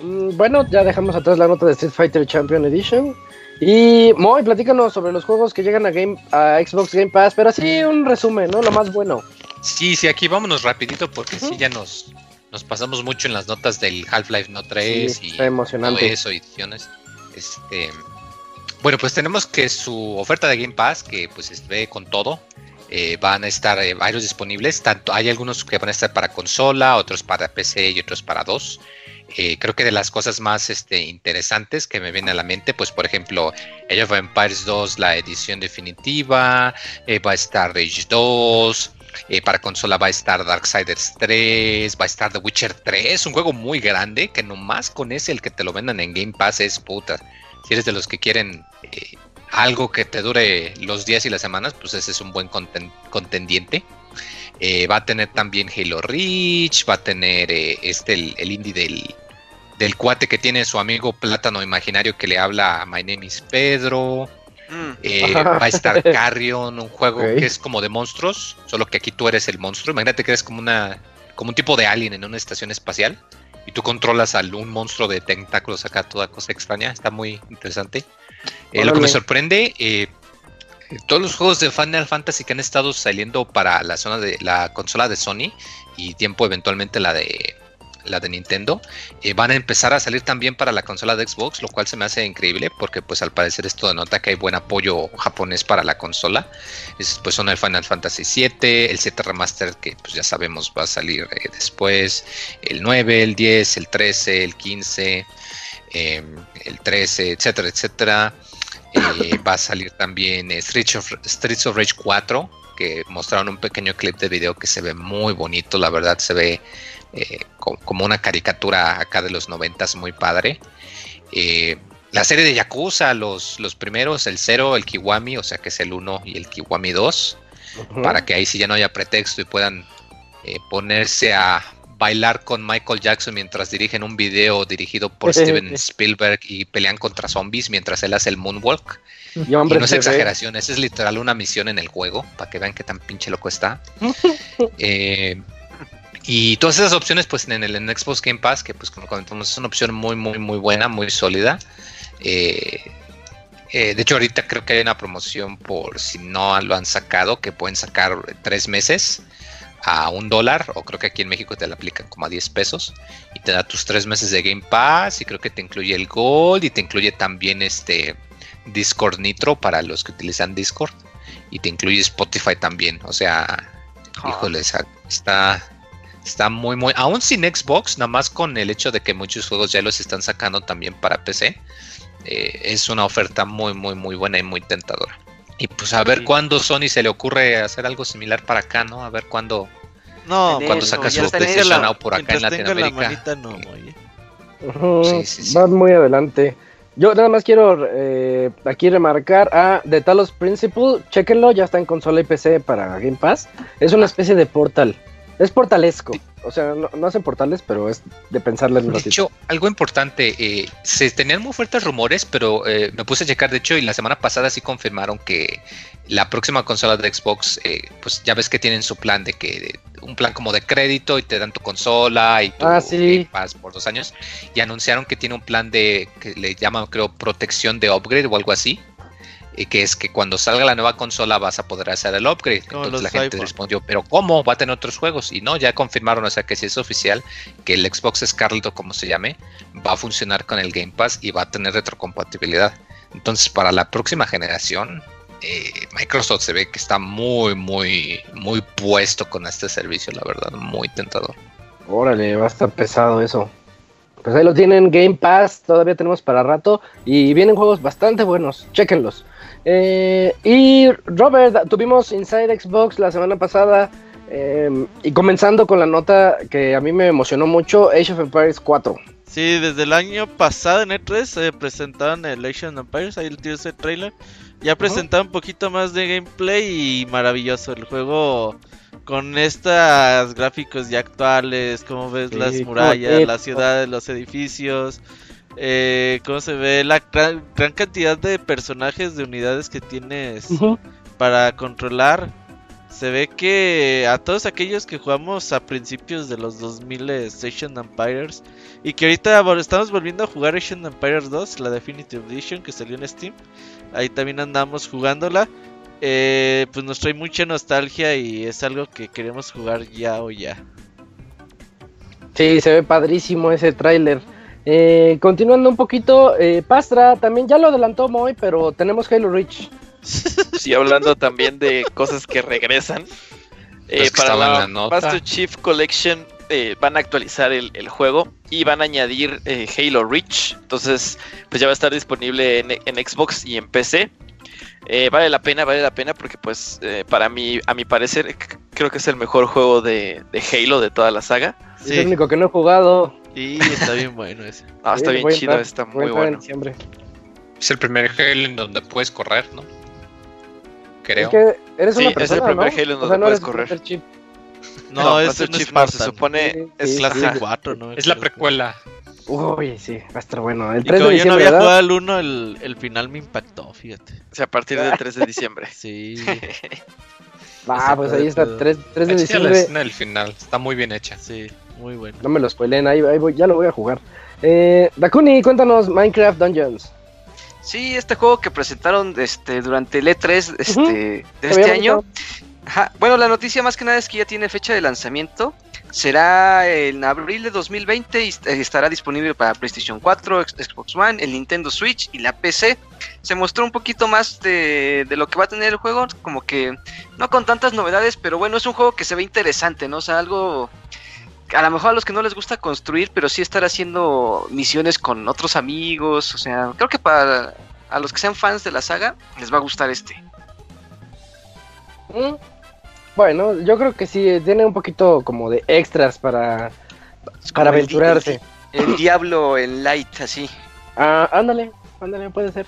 bueno, ya dejamos atrás la nota de Street Fighter Champion Edition. Y Moy, platícanos sobre los juegos que llegan a Game a Xbox Game Pass, pero así un resumen, ¿no? Lo más bueno. Sí, sí, aquí vámonos rapidito porque sí ya nos nos pasamos mucho en las notas del Half-Life No 3 y emocionante. todo eso, ediciones. Este, bueno, pues tenemos que su oferta de Game Pass, que pues ve con todo, eh, van a estar eh, varios disponibles. Tanto hay algunos que van a estar para consola, otros para PC y otros para dos. Eh, creo que de las cosas más este, interesantes que me vienen a la mente, pues por ejemplo, Age of Empires 2, la edición definitiva, va a estar Rage 2, para consola va a estar Darksiders 3, va a estar The Witcher 3, un juego muy grande que nomás con ese el que te lo vendan en Game Pass es puta. Si eres de los que quieren algo que te dure los días y las semanas, pues ese es un buen contendiente. Eh, va a tener también Halo Reach, va a tener eh, este el, indie del, del, cuate que tiene su amigo Plátano Imaginario que le habla a My Name is Pedro. Mm. Eh, [LAUGHS] va a estar Carrion, un juego que es como de monstruos, solo que aquí tú eres el monstruo. Imagínate que eres como una como un tipo de alien en una estación espacial y tú controlas a un monstruo de tentáculos acá, toda cosa extraña. Está muy interesante. Eh, lo que me sorprende, eh, todos los juegos de Final Fantasy que han estado saliendo para la zona de la consola de Sony y tiempo eventualmente la de la de Nintendo, eh, van a empezar a salir también para la consola de Xbox, lo cual se me hace increíble porque pues al parecer esto denota que hay buen apoyo japonés para la consola. pues son el Final Fantasy 7, el 7 Remaster que pues ya sabemos va a salir después, el 9, el 10, el 13, el 15. Em, el 13, etcétera, etcétera. Eh, va a salir también eh, Streets, of, Streets of Rage 4, que mostraron un pequeño clip de video que se ve muy bonito, la verdad se ve eh, como una caricatura acá de los noventas muy padre. la serie de Yakuza, los, los primeros, el 0, el Kiwami, o sea que es el 1 y el Kiwami 2, para que ahí sí ya no haya pretexto y puedan ponerse a bailar con Michael Jackson mientras dirigen un video dirigido por [LAUGHS] Steven Spielberg y pelean contra zombies mientras él hace el moonwalk. Y, no es exageración, esa es literal una misión en el juego, para que vean qué tan pinche loco está. [LAUGHS] Eh, y todas esas opciones, pues en el Xbox Game Pass, que pues como comentamos, es una opción muy, muy, muy buena, muy sólida. Eh, eh, de hecho, ahorita creo que hay una promoción por si no lo han sacado, que pueden sacar tres meses a un dólar, o creo que aquí en México te la aplican como a 10 pesos, y te da tus tres meses de Game Pass, y creo que te incluye el Gold, y te incluye también este Discord Nitro para los que utilizan Discord, y te incluye Spotify también, o sea, ah. híjole, está, está muy, muy, aún sin Xbox, nada más con el hecho de que muchos juegos ya los están sacando también para PC, eh, es una oferta muy, muy, muy buena y muy tentadora. Y pues a ver cuándo Sony se le ocurre hacer algo similar para acá, ¿no? A ver cuándo. No, cuando saca su PlayStation Now por acá en Latinoamérica. no, sí, sí, sí. Van muy adelante. Yo nada más quiero eh, aquí remarcar a The Talos Principle. Chequenlo, ya está en consola y PC para Game Pass. Es una especie de portal. Es portalesco. O sea, no, hacen portales, pero es de pensarle en De hecho, algo importante, eh, se tenían muy fuertes rumores, pero eh, me puse a checar, de hecho, y la semana pasada sí confirmaron que la próxima consola de Xbox, eh, pues ya ves que tienen su plan de que un plan como de crédito y te dan tu consola y tu ah, sí. por dos años, y anunciaron que tiene un plan de, que le llaman creo protección de upgrade o algo así, que es que cuando salga la nueva consola vas a poder hacer el upgrade. Entonces la gente respondió, pero ¿cómo? Va a tener otros juegos. Y no, ya confirmaron, o sea que si es oficial, que el Xbox Scarlet o como se llame, va a funcionar con el Game Pass y va a tener retrocompatibilidad. Entonces para la próxima generación, eh, Microsoft se ve que está muy, muy, muy puesto con este servicio, la verdad, muy tentador. Órale, va a estar pesado eso. Pues ahí lo tienen, Game Pass, todavía tenemos para rato y vienen juegos bastante buenos, chequenlos. Eh, y Robert, tuvimos Inside Xbox la semana pasada. Em, y comenzando con la nota que a mí me emocionó mucho, Age of Empires 4. Sí, desde el año pasado en E3 eh, presentaron el Age of Empires, ahí el ese trailer. Ya presentaron un poquito más de gameplay y maravilloso el juego con estos gráficos ya actuales, como ves las murallas, las ciudades, los edificios eh, cómo se ve la gran, cantidad de personajes de unidades que tienes para controlar. Se ve que a todos aquellos que jugamos a principios de los 2000 Asian Empires y que ahorita estamos volviendo a jugar Asian Empires 2, la Definitive Edition que salió en Steam, ahí también andamos jugándola. Eh, pues nos trae mucha nostalgia y es algo que queremos jugar ya o ya. Sí, se ve padrísimo ese tráiler. Eh, continuando un poquito, eh, Pastra también ya lo adelantó Moy, pero tenemos Halo Reach. [LAUGHS] Sí, hablando también de cosas que regresan. Eh, para la, Master Chief Collection van a actualizar el, juego y van a añadir Halo Reach. Entonces, pues ya va a estar disponible en, Xbox y en PC. vale la pena, vale la pena porque pues para mí, a mi parecer, creo que es el mejor juego de, Halo de toda la saga. Es el único que no he jugado. Sí, está bien bueno ese. [LAUGHS] Ah, está bien chido, está muy bueno. Es el primer Halo en donde puedes correr, ¿no? Creo. Es que eres una persona, es el primer Halo en donde puedes correr. [LAUGHS] No, no, es el Chief se supone es clase 4, ¿no? Es la precuela. Uy, sí, va a estar bueno. El 3 de diciembre, yo no había jugado al 1, el, el, final me impactó, fíjate. O sea, a partir del 3 de [LAUGHS] diciembre. sí. Ah, pues ahí está, 3, 3 de diciembre. En el final, está muy bien hecha. Sí, muy bueno. No me lo spoilen, ahí, ahí voy, ya lo voy a jugar. Eh, Dakuni, cuéntanos Minecraft Dungeons. Sí, este juego que presentaron este, durante el E3 este, de este año. Bueno, la noticia más que nada es que ya tiene fecha de lanzamiento. Será en abril de 2020 y estará disponible para PlayStation 4, Xbox One, el Nintendo Switch y la PC. Se mostró un poquito más de, de, lo que va a tener el juego, como que no con tantas novedades, pero bueno, es un juego que se ve interesante, ¿no? O sea, algo a lo mejor a los que no les gusta construir, pero sí estar haciendo misiones con otros amigos, o sea, creo que para a los que sean fans de la saga les va a gustar este. Mm. Bueno, yo creo que sí, tiene un poquito como de extras para, para aventurarse. El, diablo en light, así. Ah, ándale, ándale, puede ser.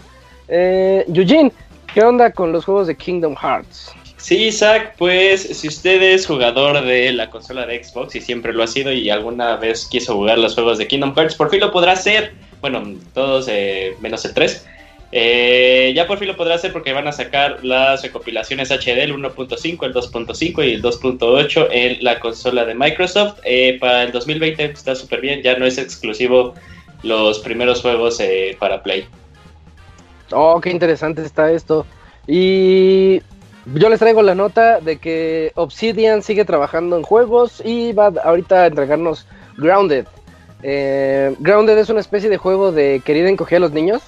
Eh, Eugene, ¿qué onda con los juegos de Kingdom Hearts? Sí, Isaac, pues si usted es jugador de la consola de Xbox y siempre lo ha sido y alguna vez quiso jugar los juegos de Kingdom Hearts, por fin lo podrá hacer. Bueno, todos eh, menos el 3. Eh, ya por fin lo podrá hacer porque van a sacar las recopilaciones HD, el 1.5, el 2.5 y el 2.8 en la consola de Microsoft. Eh, para el 2020 está súper bien, ya no es exclusivo los primeros juegos para Play. Oh, qué interesante está esto. Y yo les traigo la nota de que Obsidian sigue trabajando en juegos y va ahorita a entregarnos Grounded. Eh, Grounded es una especie de juego de querida encogía a los niños.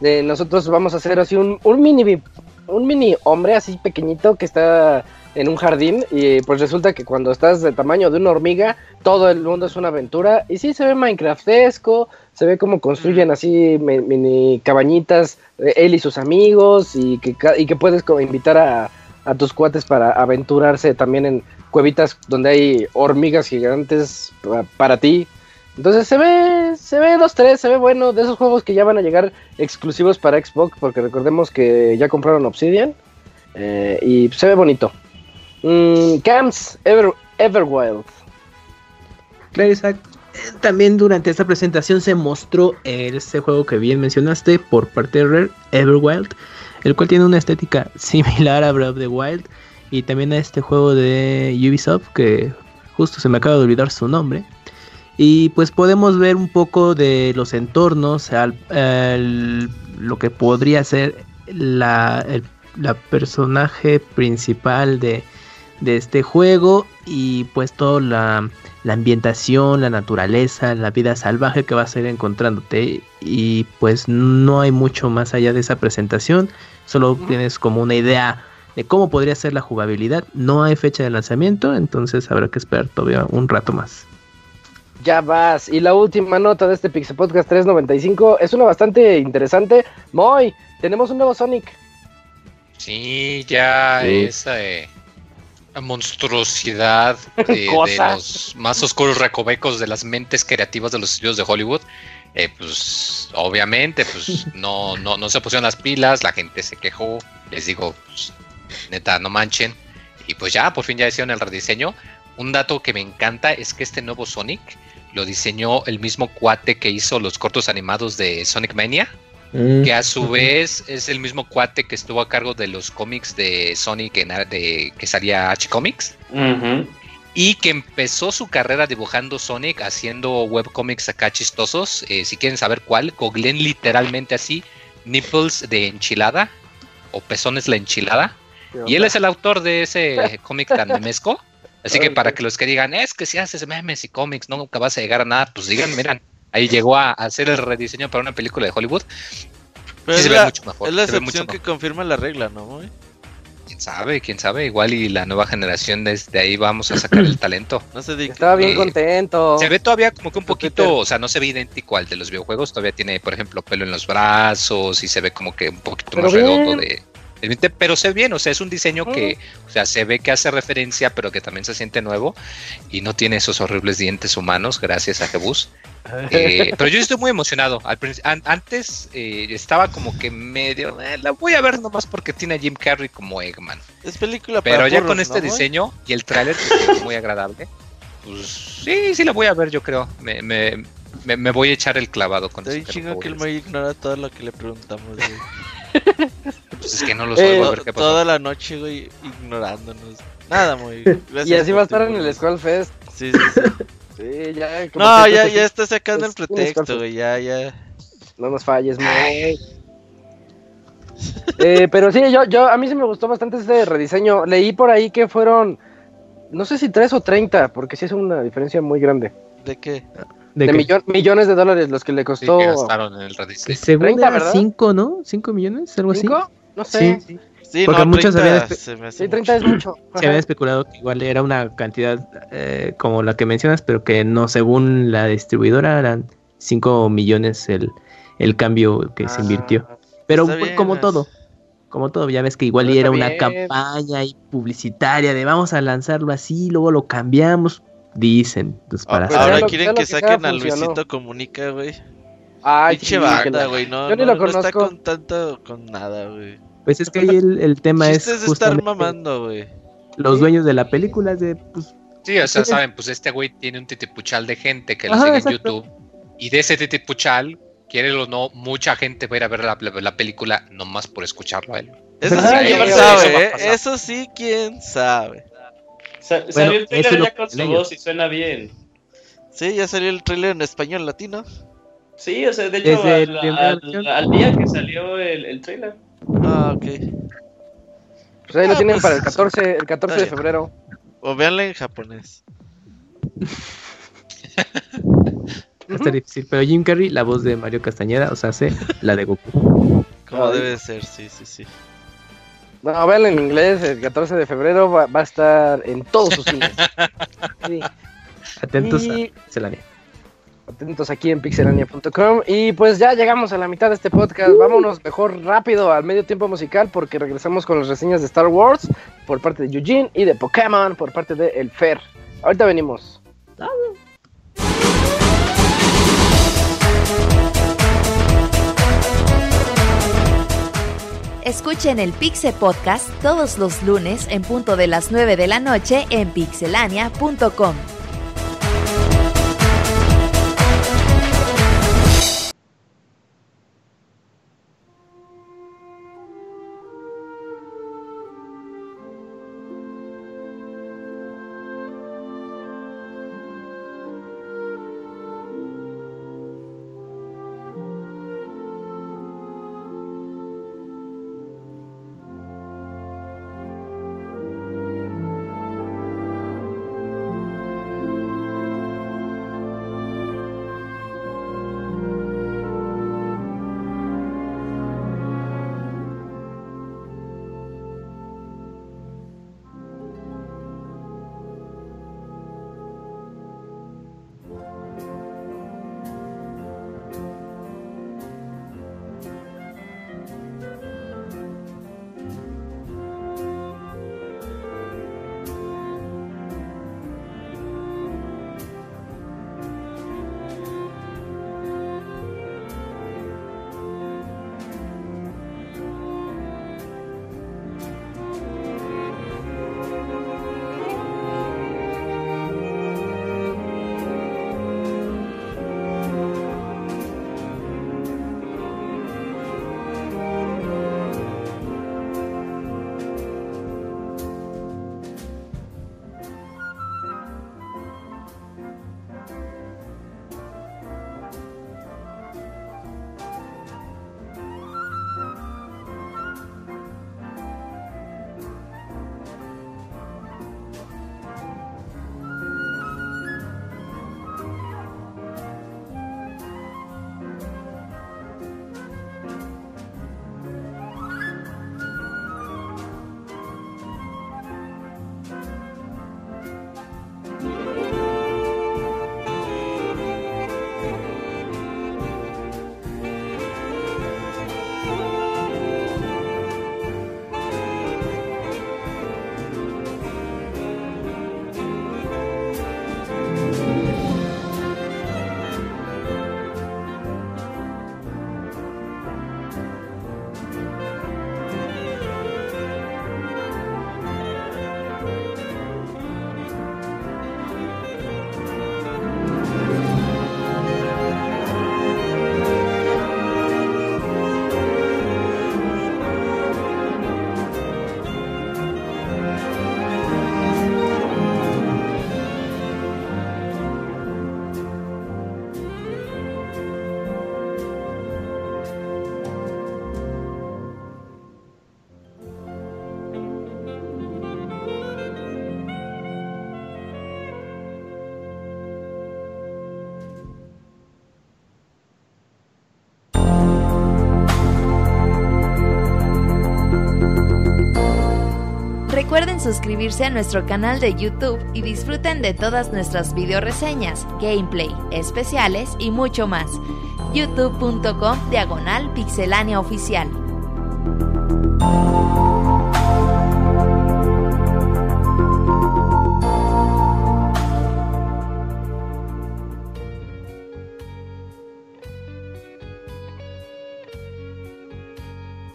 De nosotros vamos a hacer así un, un mini un mini hombre así pequeñito que está en un jardín y pues resulta que cuando estás de tamaño de una hormiga, todo el mundo es una aventura y sí se ve Minecraftesco, se ve como construyen así mini cabañitas eh, él y sus amigos y que, y que puedes como invitar a, a tus cuates para aventurarse también en cuevitas donde hay hormigas gigantes para, ti. Entonces se ve, se ve 2-3, se ve bueno de esos juegos que ya van a llegar exclusivos para Xbox, porque recordemos que ya compraron Obsidian eh, y se ve bonito. Mm, Camps Ever, Everwild. Claro, También durante esta presentación se mostró ese juego que bien mencionaste por parte de Rare, Everwild, el cual tiene una estética [LAUGHS] similar a Breath of the Wild y también a este juego de Ubisoft que justo se me acaba de olvidar su nombre. Y pues podemos ver un poco de los entornos, lo que podría ser la, la personaje principal de, de este juego y pues toda la, ambientación, la naturaleza, la vida salvaje que vas a ir encontrándote y pues no hay mucho más allá de esa presentación, solo tienes como una idea de cómo podría ser la jugabilidad, no hay fecha de lanzamiento, entonces habrá que esperar todavía un rato más. Ya vas. Y la última nota de este Pixel Podcast 395 es una bastante interesante. Moy, tenemos un nuevo Sonic. Sí, ya es eh, monstruosidad [LAUGHS] de, los más oscuros recovecos de las mentes creativas de los estudios de Hollywood, eh, pues obviamente pues [LAUGHS] no, no, no se pusieron las pilas, la gente se quejó, les digo, pues, neta, no manchen, y pues ya, por fin ya hicieron el rediseño. Un dato que me encanta es que este nuevo Sonic lo diseñó el mismo cuate que hizo los cortos animados de Sonic Mania. Mm. que a su vez es el mismo cuate que estuvo a cargo de los cómics de Sonic en, de, que salía H Comics. Y que empezó su carrera dibujando Sonic haciendo webcomics acá chistosos. Eh, si quieren saber cuál, googleen literalmente así: Nipples de enchilada o Pezones la enchilada. Y él es el autor de ese [LAUGHS] cómic tan memesco. Así que para que los que digan, es que si haces memes y cómics, nunca vas a llegar a nada, pues digan, miran, ahí llegó a hacer el rediseño para una película de Hollywood. Pero es, la, es la excepción que confirma la regla, ¿no? Quién sabe, quién sabe, igual y la nueva generación desde ahí vamos a sacar el talento. No se Estaba bien contento. Se ve todavía como que un poquito, o sea, no se ve idéntico al de los videojuegos, todavía tiene, por ejemplo, pelo en los brazos y se ve como que un poquito más redondo de pero se ve bien, o sea, es un diseño que, o sea, se ve que hace referencia, pero que también se siente nuevo y no tiene esos horribles dientes humanos, gracias a Jebus. [LAUGHS] Eh, pero yo estoy muy emocionado. antes eh, estaba como que medio, eh, la voy a ver nomás porque tiene a Jim Carrey como Eggman. Es película Pero ya con este diseño y el tráiler que es muy agradable, pues sí, sí la voy a ver, yo creo. Me, me, me, voy a echar el clavado con Estoy chingo que el May ignora todo lo que le preguntamos, [LAUGHS] pues es que no lo sé. Eh, toda la noche, güey, ignorándonos. Nada, [LAUGHS] muy. y así va a estar en el Skull Fest. Sí, sí, sí. [LAUGHS] sí ya, no, ya, ya está sacando el pretexto, güey. Ya, ya. No nos falles, muy. eh, pero sí, yo, yo, a mí sí me gustó bastante este rediseño. Leí por ahí que fueron, no sé si 3 o 30, porque sí es una diferencia muy grande. ¿De qué? de, millones de dólares los que le costó. Sí, gastaron en el rediseño. Según 30, 5, ¿no? 5 millones, algo así. ¿5? No sé. Sí. Sí, Porque muchos habían sí, 30 es mucho. [CLEARS THROAT] Se había especulado que igual era una cantidad eh, como la que mencionas, pero que no, según la distribuidora, eran 5 millones el, el cambio que se invirtió. Ah, pero como todo, como todo, ya ves que igual era una campaña y publicitaria de vamos a lanzarlo así, luego lo cambiamos, Dicen. Pues, para ahora quieren que, saquen a Luisito Comunica, güey. Ay, Pinche banda, güey. No, Yo ni no, lo no está con tanto, con nada, güey. Pues es que ahí el, el tema es. es estar mamando, güey. Los dueños de la película de, pues. Sí, o sea, saben, pues este güey tiene un titipuchal de gente que lo sigue en YouTube. Y de ese titipuchal, quiere o no, mucha gente va a ir a ver la, la, película nomás por escucharlo a él. Eso sí, quién sabe, ¿eh? Eso sí, quién sabe salió el trailer ya con su voz y suena bien. Sí, ya salió el trailer en español latino. Sí, o sea, de hecho, al, día que salió el, el trailer. Ah, ok. Pues ahí lo ah, tienen pues, para el 14, el 14 de febrero. O véanla en japonés. [LAUGHS] Está difícil, pero Jim Carrey, la voz de Mario Castañeda, o sea, hace la de Goku. Como debe ser, sí, sí, sí. No, véanlo en inglés, el 14 de febrero va, a estar en todos sus cines. [LAUGHS] Atentos a Pixelania. Atentos aquí en pixelania.com. Y pues ya llegamos a la mitad de este podcast. Vámonos mejor rápido al medio tiempo musical porque regresamos con las reseñas de Star Wars por parte de Eugene y de Pokémon por parte de El Fer. Ahorita venimos. Escuchen el Pixel Podcast todos los lunes en punto de las 9 de la noche en pixelania.com. suscribirse a nuestro canal de YouTube y disfruten de todas nuestras video reseñas, gameplay, especiales y mucho más. youtube.com diagonal pixelania oficial.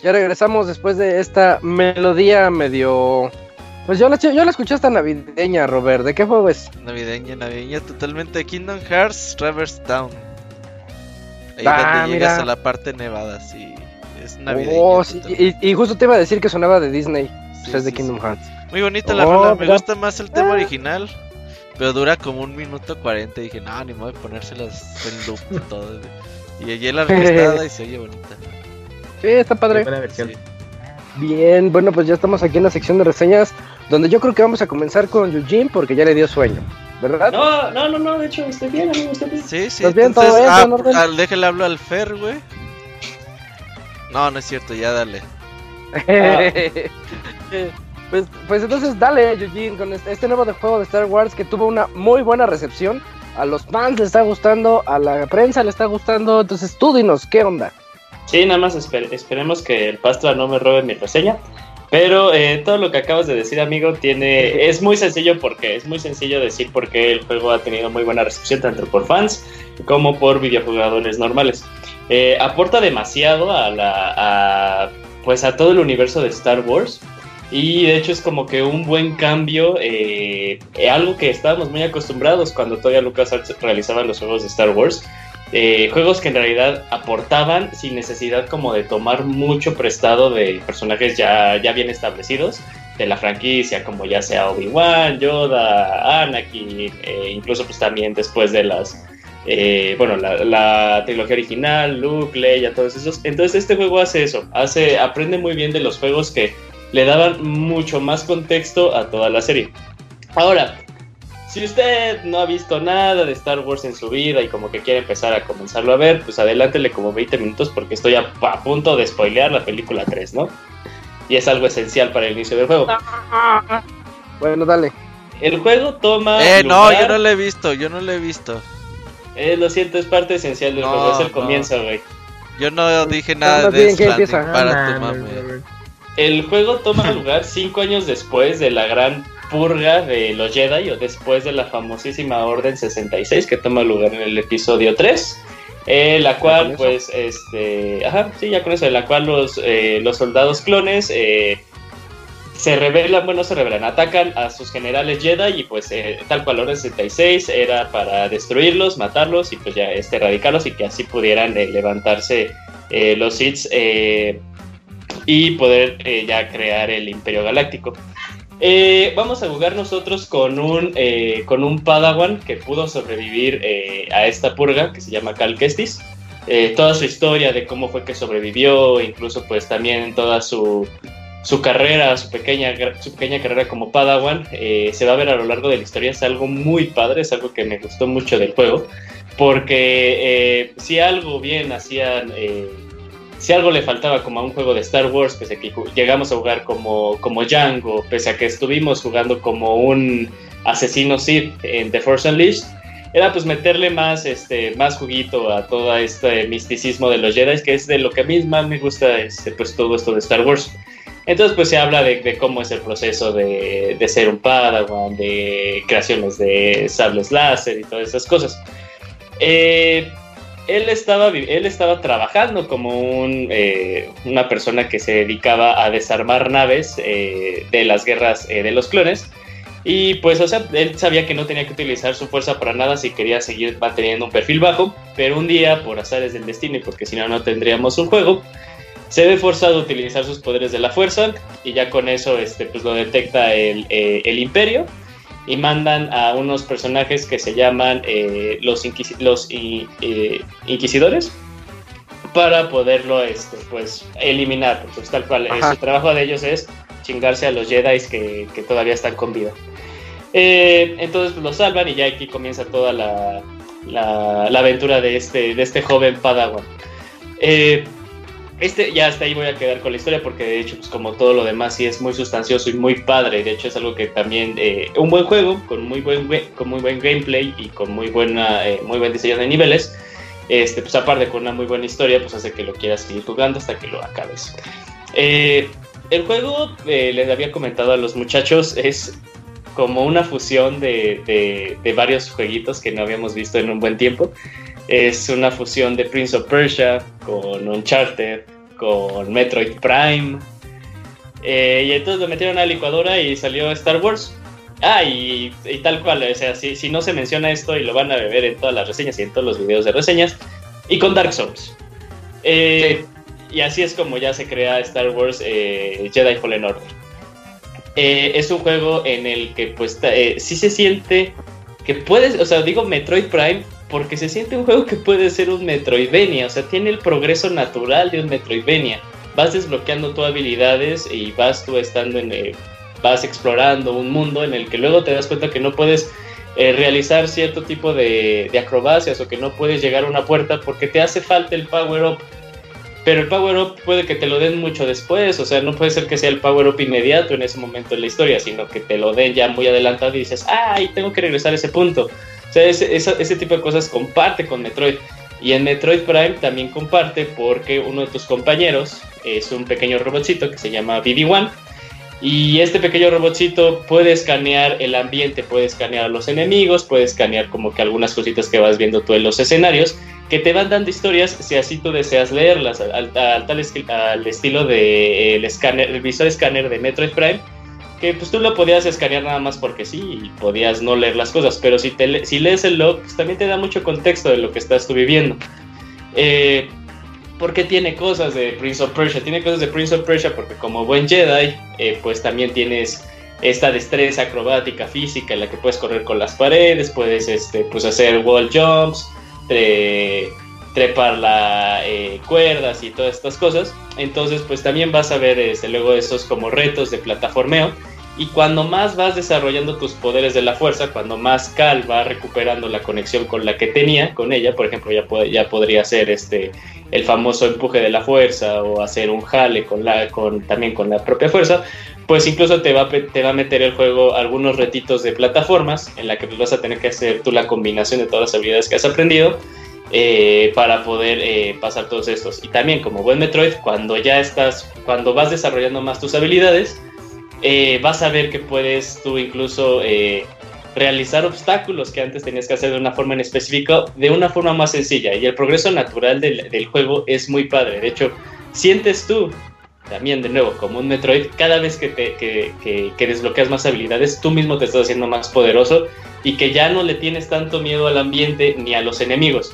Ya regresamos después de esta melodía medio. Pues yo la, yo la escuché hasta navideña, Robert. ¿De qué juego es? Navideña, navideña, totalmente. Kingdom Hearts Traverse Town. Ahí Ah, donde llegas mira. a la parte nevada, sí. Es navideña. Oh, sí, y, y justo te iba a decir que sonaba de Disney. Sí, Pues es de Kingdom sí. Hearts. Muy bonita la Oh, rola, me mira. gusta más el tema Ah. original. Pero dura como un minuto cuarenta. Dije, no, ni modo de ponérselas en loop y todo. Y allí la [LAUGHS] orquestada y se oye bonita. Sí, está padre. Buena versión. Sí. Bien, bueno, pues ya estamos aquí en la sección de reseñas. Donde yo creo que vamos a comenzar con Eugene porque ya le dio sueño. ¿Verdad? No, no, no, no, de hecho, estoy bien, amigo, estoy bien. Sí, sí. ¿Estás bien? ¿Todo entonces, bien? ah, ¿Todo en orden? al- déjale hablo al Fer, güey. No, no es cierto, ya dale. [LAUGHS] pues, pues entonces dale, Eugene, con este, este nuevo de juego de Star Wars que tuvo una muy buena recepción. A los fans le está gustando, a la prensa le está gustando. Entonces tú dinos, ¿qué onda? Sí, nada más esper- esperemos que el Pastra no me robe mi reseña. Pero eh, todo lo que acabas de decir, amigo, tiene es muy sencillo porque es muy sencillo decir por qué el juego ha tenido muy buena recepción tanto por fans como por videojugadores normales. Eh, aporta demasiado a la pues a todo el universo de Star Wars y de hecho es como que un buen cambio, eh, algo que estábamos muy acostumbrados cuando todavía LucasArts realizaba los juegos de Star Wars. Eh, juegos que en realidad aportaban sin necesidad como de tomar mucho prestado de personajes ya, ya bien establecidos de la franquicia, como ya sea Obi-Wan, Yoda, Anakin, eh, incluso pues también después de las, eh, bueno, la, la trilogía original, Luke, Leia, todos esos. Entonces este juego hace eso, hace, aprende muy bien de los juegos que le daban mucho más contexto a toda la serie. Ahora, si usted no ha visto nada de Star Wars en su vida y como que quiere empezar a comenzarlo a ver, pues adelántele como 20 minutos porque estoy a, a punto de spoilear la película 3, ¿no? Y es algo esencial para el inicio del juego. Bueno, dale. El juego toma. Eh, no, yo no lo he visto, yo no lo he visto. Eh, lo siento, es parte esencial del No, juego, es el no. comienzo, güey. Yo no dije nada de bien, ¿qué Stranding empieza? para Ah, tu. Robert. El juego toma lugar cinco años después de la gran purga de los Jedi o después de la famosísima Orden 66 que toma lugar en el episodio 3. eh, la cual, pues, este. Ajá, sí, ya con eso, en la cual los, eh, los soldados clones eh, se rebelan, bueno, se rebelan, atacan a sus generales Jedi y, pues, eh, tal cual Orden 66 era para destruirlos, matarlos y, pues, ya este, erradicarlos y que así pudieran levantarse los Sith y poder eh, ya crear el Imperio Galáctico. Eh, vamos a jugar nosotros con un, eh, con un Padawan que pudo sobrevivir eh, a esta purga, que se llama Cal Kestis. Eh, toda su historia de cómo fue que sobrevivió, incluso pues también toda su, su carrera, su pequeña, su pequeña carrera como Padawan, eh, se va a ver a lo largo de la historia. Es algo muy padre, es algo que me gustó mucho del juego, porque si algo bien hacían... si algo le faltaba como a un juego de Star Wars, pese a que llegamos a jugar como, como Django, pese a que estuvimos jugando como un asesino Sith en The Force Unleashed, era pues meterle más, este, más juguito a todo este misticismo de los Jedi, que es de lo que a mí más me gusta, este, pues todo esto de Star Wars. Entonces pues se habla de, de cómo es el proceso de, de ser un Padawan, de creaciones de sables láser y todas esas cosas. Eh, él estaba, él estaba trabajando como un, eh, una persona que se dedicaba a desarmar naves eh, de las guerras eh, de los clones. Y pues, o sea, él sabía que no tenía que utilizar su fuerza para nada si quería seguir manteniendo un perfil bajo. Pero un día, por azares del destino porque si no, no tendríamos un juego, se ve forzado a utilizar sus poderes de la fuerza. Y ya con eso, este, pues lo detecta el, el imperio y mandan a unos personajes que se llaman eh, los, inquisi- los i- eh, inquisidores para poderlo este, pues, eliminar, porque pues, tal cual eh, Ajá. su trabajo de ellos es chingarse a los Jedi que, que todavía están con vida. Eh, entonces pues, lo salvan y ya aquí comienza toda la, la, la aventura de este, de este joven Padawan. Eh, este ya hasta ahí voy a quedar con la historia porque de hecho, pues como todo lo demás, sí es muy sustancioso y muy padre. De hecho, es algo que también, eh, un buen juego, con muy buen, con muy buen gameplay y con muy, buena, eh, muy buen diseño de niveles. Este, pues aparte con una muy buena historia, pues hace que lo quieras seguir jugando hasta que lo acabes. Eh, el juego, les había comentado a los muchachos, es como una fusión de, de, de varios jueguitos que no habíamos visto en un buen tiempo. Es una fusión de Prince of Persia con Uncharted, con Metroid Prime. Eh, y entonces lo metieron a la licuadora y salió Star Wars. Ah, y, tal cual, o sea, si, si, no se menciona esto y lo van a beber en todas las reseñas y en todos los videos de reseñas. Y con Dark Souls. Eh, y así es como ya se crea Star Wars eh, Jedi Fallen Order. es un juego en el que pues sí se siente que puedes, o sea, digo Metroid Prime porque se siente un juego que puede ser un Metroidvania, o sea, tiene el progreso natural de un Metroidvania. Vas desbloqueando tus habilidades y vas tú estando en el, vas explorando un mundo en el que luego te das cuenta que no puedes eh, realizar cierto tipo de, de, acrobacias o que no puedes llegar a una puerta porque te hace falta el power up. Pero el power up puede que te lo den mucho después, o sea, no puede ser que sea el power up inmediato en ese momento de la historia, sino que te lo den ya muy adelantado y dices, ay, tengo que regresar a ese punto. O sea, ese, ese, tipo de cosas comparte con Metroid. Y en Metroid Prime también comparte porque uno de tus compañeros es un pequeño robotcito que se llama BB-1. Y este pequeño robotcito puede escanear el ambiente, puede escanear a los enemigos, puede escanear como que algunas cositas que vas viendo tú en los escenarios, que te van dando historias si así tú deseas leerlas, al, tal al estilo de el, escáner, el visor escáner de Metroid Prime que pues tú lo podías escanear nada más porque sí y podías no leer las cosas, pero si, te, si lees el log, pues también te da mucho contexto de lo que estás tú viviendo. Eh, porque tiene cosas de Prince of Persia, tiene cosas de Prince of Persia porque como buen Jedi, eh, pues también tienes esta destreza acrobática física en la que puedes correr con las paredes, puedes este, pues hacer wall jumps, trepar la eh, cuerdas y todas estas cosas. Entonces, pues también vas a ver este, luego esos como retos de plataformeo y cuando más vas desarrollando tus poderes de la fuerza, cuando más Cal va recuperando la conexión con la que tenía, con ella, por ejemplo, ya, ya podría ser este, el famoso empuje de la fuerza o hacer un jale con la, con, también con la propia fuerza, pues incluso te va, te va a meter el juego algunos retitos de plataformas en la que pues, vas a tener que hacer tú la combinación de todas las habilidades que has aprendido eh, para poder eh, pasar todos estos. Y también como buen Metroid, cuando ya estás, cuando vas desarrollando más tus habilidades, eh, vas a ver que puedes tú incluso realizar obstáculos que antes tenías que hacer de una forma en específico, de una forma más sencilla. Y el progreso natural del, juego es muy padre. De hecho, sientes tú, también de nuevo, como un Metroid, cada vez que, te, que, que, que desbloqueas más habilidades, tú mismo te estás haciendo más poderoso y que ya no le tienes tanto miedo al ambiente ni a los enemigos.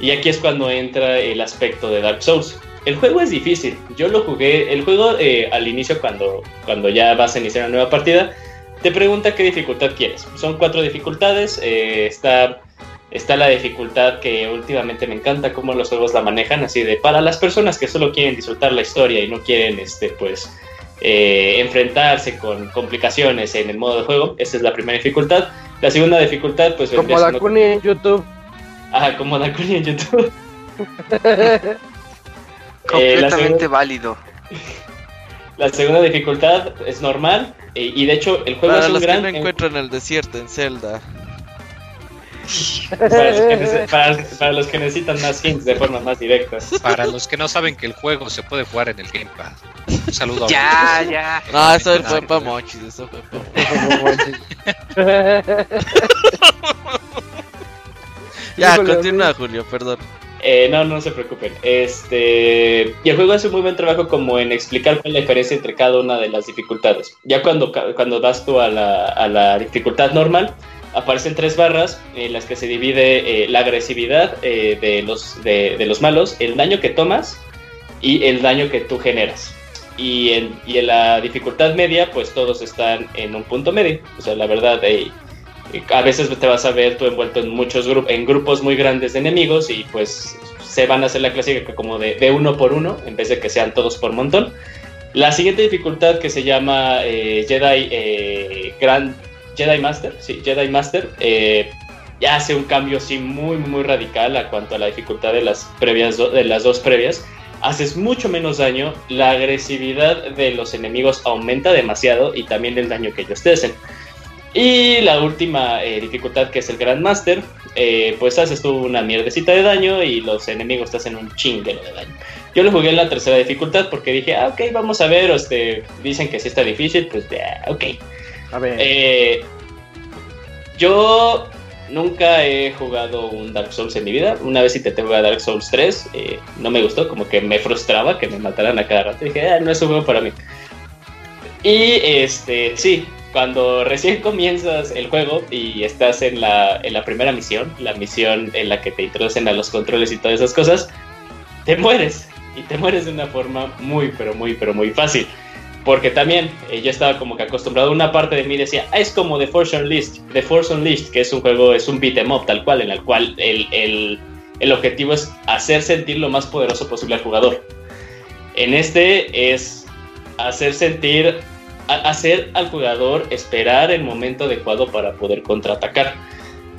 Y aquí es cuando entra el aspecto de Dark Souls el juego es difícil. Yo lo jugué, el juego eh, al inicio cuando, cuando ya vas a iniciar una nueva partida, te pregunta qué dificultad quieres. Son cuatro dificultades. Eh, está, está la dificultad que últimamente me encanta cómo los juegos la manejan, así de para las personas que solo quieren disfrutar la historia y no quieren, este, pues, eh, enfrentarse con complicaciones en el modo de juego. Esa es la primera dificultad. La segunda dificultad, pues... Como Dakuni en YouTube. Ajá, como Dakuni en YouTube. [LAUGHS] Completamente eh, válido. [LAUGHS] La segunda dificultad es normal eh, y de hecho el juego para es los gran... que no encuentran el desierto en Zelda. [LAUGHS] Para los, que, para, para los, que, necesitan más hints de forma más directa. Para los que no saben que el juego se puede jugar en el Gamepad. Un saludo. Ya, ya. No, eso fue para Mochis. Eso fue para Mochis. [LAUGHS] [LAUGHS] ya, continúa, Julio, perdón. Eh, no, no se preocupen. Este, y el juego hace un muy buen trabajo como en explicar cuál es la diferencia entre cada una de las dificultades. Ya cuando, cuando das tú a la, a la dificultad normal, aparecen tres barras en las que se divide eh, la agresividad eh, de, los, de, los malos, el daño que tomas y el daño que tú generas. Y en, y en la dificultad media, pues todos están en un punto medio. O sea, la verdad, a veces te vas a ver tú envuelto en muchos grupos, en grupos muy grandes de enemigos y pues se van a hacer la clásica como de, uno por uno en vez de que sean todos por montón. La siguiente dificultad que se llama eh, Jedi eh, Grand Jedi Master, sí, Jedi Master, eh, ya hace un cambio sí muy muy radical a cuanto a la dificultad de las previas de las dos previas. haces mucho menos daño, la agresividad de los enemigos aumenta demasiado y también el daño que ellos te hacen. Y la última eh, dificultad que es el Grandmaster, eh, pues haces tú una mierdecita de daño y los enemigos te hacen un chinguero de daño. Yo lo jugué en la tercera dificultad porque dije, ah, ok, vamos a ver, este, dicen que sí está difícil, pues ya, ok. A ver. Eh, yo nunca he jugado un Dark Souls en mi vida. Una vez intenté jugar Dark Souls 3, eh, no me gustó, como que me frustraba que me mataran a cada rato. Dije, ah, no es un juego para mí. Y este, sí, cuando recién comienzas el juego y estás en la, en la primera misión, la misión en la que te introducen a los controles y todas esas cosas, te mueres. Y te mueres de una forma muy, pero muy, pero muy fácil. Porque también eh, yo estaba como que acostumbrado, una parte de mí decía, ah, es como The Force Unleashed, The Force Unleashed, que es un juego, es un beat em up tal cual, en el cual el, el, el objetivo es hacer sentir lo más poderoso posible al jugador. En este es hacer sentir hacer al jugador esperar el momento adecuado para poder contraatacar.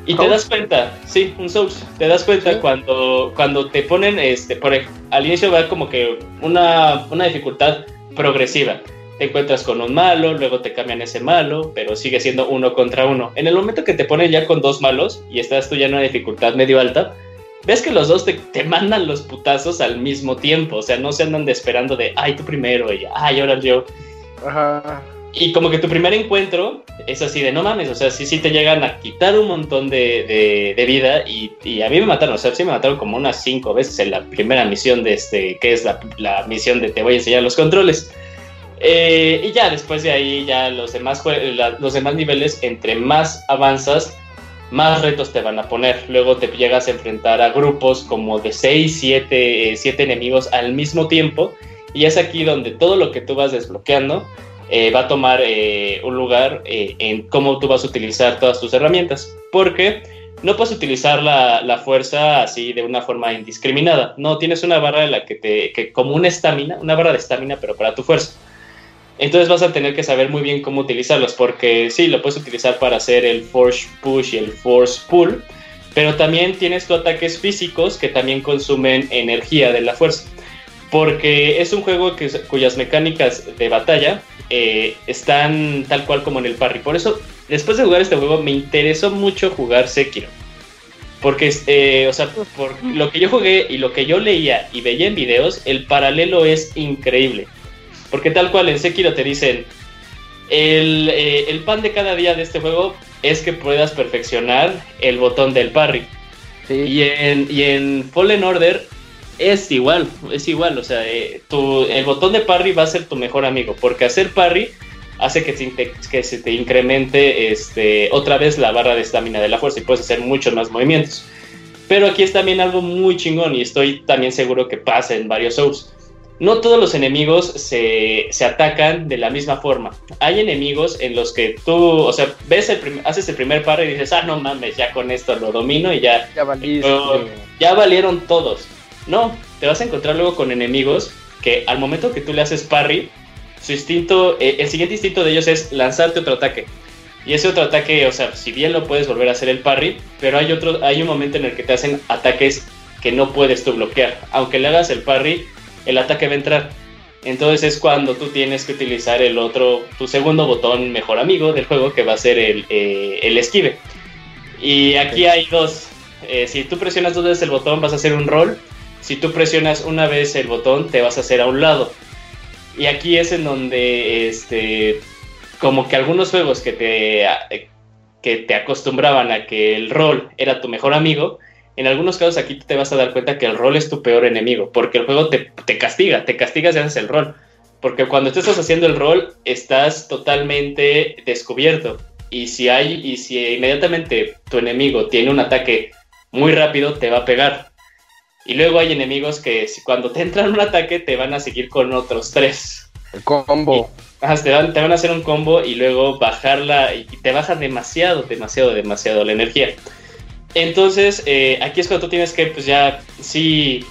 Y te das cuenta, sí, un Souls, te das cuenta cuando, cuando te ponen, este, por al inicio va como que una, una dificultad progresiva. Te encuentras con un malo, luego te cambian ese malo, pero sigue siendo uno contra uno. En el momento que te ponen ya con dos malos y estás tú ya en una dificultad medio alta, ves que los dos te, te mandan los putazos al mismo tiempo. O sea, no se andan esperando de, ay, tú primero, y ay, ahora yo. Ajá. Y como que tu primer encuentro es así de no mames, o sea, sí, sí te llegan a quitar un montón de, de, vida y, a mí me mataron, o sea, sí me mataron como unas cinco veces en la primera misión de este, que es la, la misión de te voy a enseñar los controles. Eh, y ya después de ahí, ya los demás, los demás niveles, entre más avanzas, más retos te van a poner. Luego te llegas a enfrentar a grupos como de 6, 7, 7 enemigos al mismo tiempo. Y es aquí donde todo lo que tú vas desbloqueando eh, va a tomar eh, un lugar eh, en cómo tú vas a utilizar todas tus herramientas. Porque no puedes utilizar la, fuerza así de una forma indiscriminada. No, tienes una barra en la que te, como una estamina, una barra de estamina, pero para tu fuerza. Entonces vas a tener que saber muy bien cómo utilizarlos, porque sí, lo puedes utilizar para hacer el force push y el force pull, pero también tienes tus ataques físicos que también consumen energía de la fuerza porque es un juego que, cuyas mecánicas de batalla eh, están tal cual como en el parry. Por eso, después de jugar este juego, me interesó mucho jugar Sekiro. Porque, eh, o sea, por lo que yo jugué y lo que yo leía y veía en videos, el paralelo es increíble. Porque tal cual en Sekiro te dicen, el, eh, el pan de cada día de este juego es que puedas perfeccionar el botón del parry. Y, en, y en Fallen Order es igual, es igual, o sea, eh, el botón de parry va a ser tu mejor amigo, porque hacer parry hace que, que se te incremente este, otra vez la barra de estamina de la fuerza y puedes hacer muchos más movimientos. Pero aquí es también algo muy chingón y estoy también seguro que pasa en varios shows. No todos los enemigos se, se, atacan de la misma forma. Hay enemigos en los que tú, o sea, ves el haces el primer parry y dices, ah, no mames, ya con esto lo domino y ya. Ya, ya valieron todos no, te vas a encontrar luego con enemigos que al momento que tú le haces parry, su instinto, eh, el siguiente instinto de ellos es lanzarte otro ataque. Y ese otro ataque, o sea, si bien lo puedes volver a hacer el parry, pero hay otro, hay un momento en el que te hacen ataques que no puedes tú bloquear. Aunque le hagas el parry, el ataque va a entrar. Entonces es cuando tú tienes que utilizar el otro, tu segundo botón mejor amigo del juego, que va a ser el, eh, el esquive. Y aquí hay dos. Eh, si tú presionas dos veces el botón, vas a hacer un roll si tú presionas una vez el botón, te vas a hacer a un lado. Y aquí es en donde, este, como que algunos juegos que te, que te acostumbraban a que el rol era tu mejor amigo, en algunos casos aquí te vas a dar cuenta que el rol es tu peor enemigo, porque el juego te, te castiga, te castiga si haces el rol. Porque cuando tú estás haciendo el rol, estás totalmente descubierto. Y si hay, y si inmediatamente tu enemigo tiene un ataque muy rápido, te va a pegar. Y luego hay enemigos que si cuando te entran un ataque te van a seguir con otros tres. El combo. te, van, te, van, a hacer un combo y luego bajarla y te bajan demasiado, demasiado, demasiado la energía. Entonces, eh, aquí es cuando tú tienes que, pues ya, sí,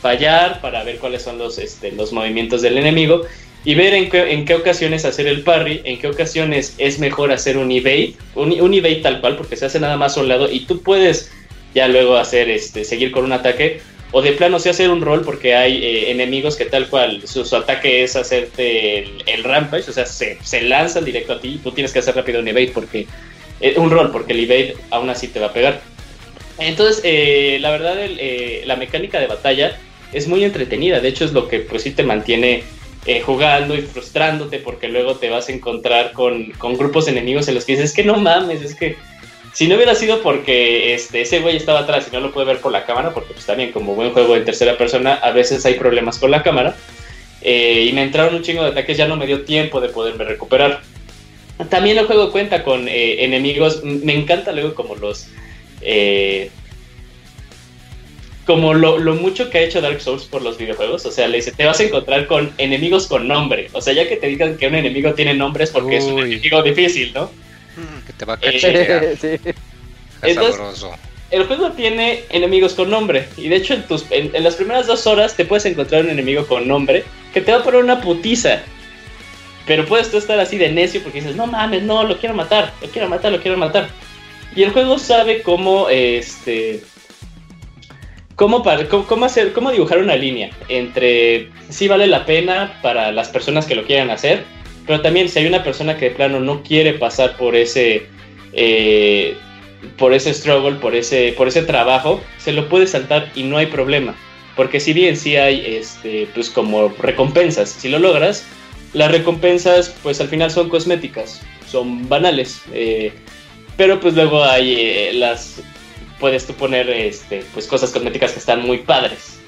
fallar para ver cuáles son los, este, los movimientos del enemigo y ver en qué, en qué ocasiones hacer el parry, en qué ocasiones es mejor hacer un evade, un, un evade tal cual, porque se hace nada más a un lado y tú puedes ya luego hacer, este, seguir con un ataque, o de plano sí hacer un rol porque hay eh, enemigos que tal cual su, ataque es hacerte el, rampage, o sea, se, se, lanzan directo a ti y tú tienes que hacer rápido un evade porque eh, un rol porque el evade aún así te va a pegar. Entonces, eh, la verdad, la mecánica de batalla es muy entretenida, de hecho es lo que pues sí te mantiene jugando y frustrándote porque luego te vas a encontrar con, con grupos enemigos en los que dices, es que no mames, es que si no hubiera sido porque este, ese güey estaba atrás y no lo puede ver por la cámara, porque pues también como buen juego en tercera persona, a veces hay problemas con la cámara, eh, y me entraron un chingo de ataques, ya no me dio tiempo de poderme recuperar. También el juego cuenta con eh, enemigos, me encanta luego como los... Eh, como lo, mucho que ha hecho Dark Souls por los videojuegos, o sea, le dice, te vas a encontrar con enemigos con nombre, o sea, ya que te digan que un enemigo tiene nombre es porque es un enemigo difícil, ¿no? Que te va a eh, [LAUGHS] sí. Entonces, el juego tiene enemigos con nombre. Y de hecho, en, tus, en, las primeras dos horas te puedes encontrar un enemigo con nombre que te va a poner una putiza. Pero puedes tú estar así de necio porque dices, no mames, no, lo quiero matar, lo quiero matar, lo quiero matar. Y el juego sabe cómo, este, cómo, para, cómo, hacer, cómo dibujar una línea entre si vale la pena para las personas que lo quieran hacer pero también si hay una persona que de plano no quiere pasar por ese, eh, por ese struggle, por ese, por ese trabajo, se lo puede saltar y no hay problema. Porque si bien sí hay, este, pues como recompensas, si lo logras, las recompensas pues al final son cosméticas, son banales. Eh, pero pues luego hay eh, las, puedes tú poner este, pues cosas cosméticas que están muy padres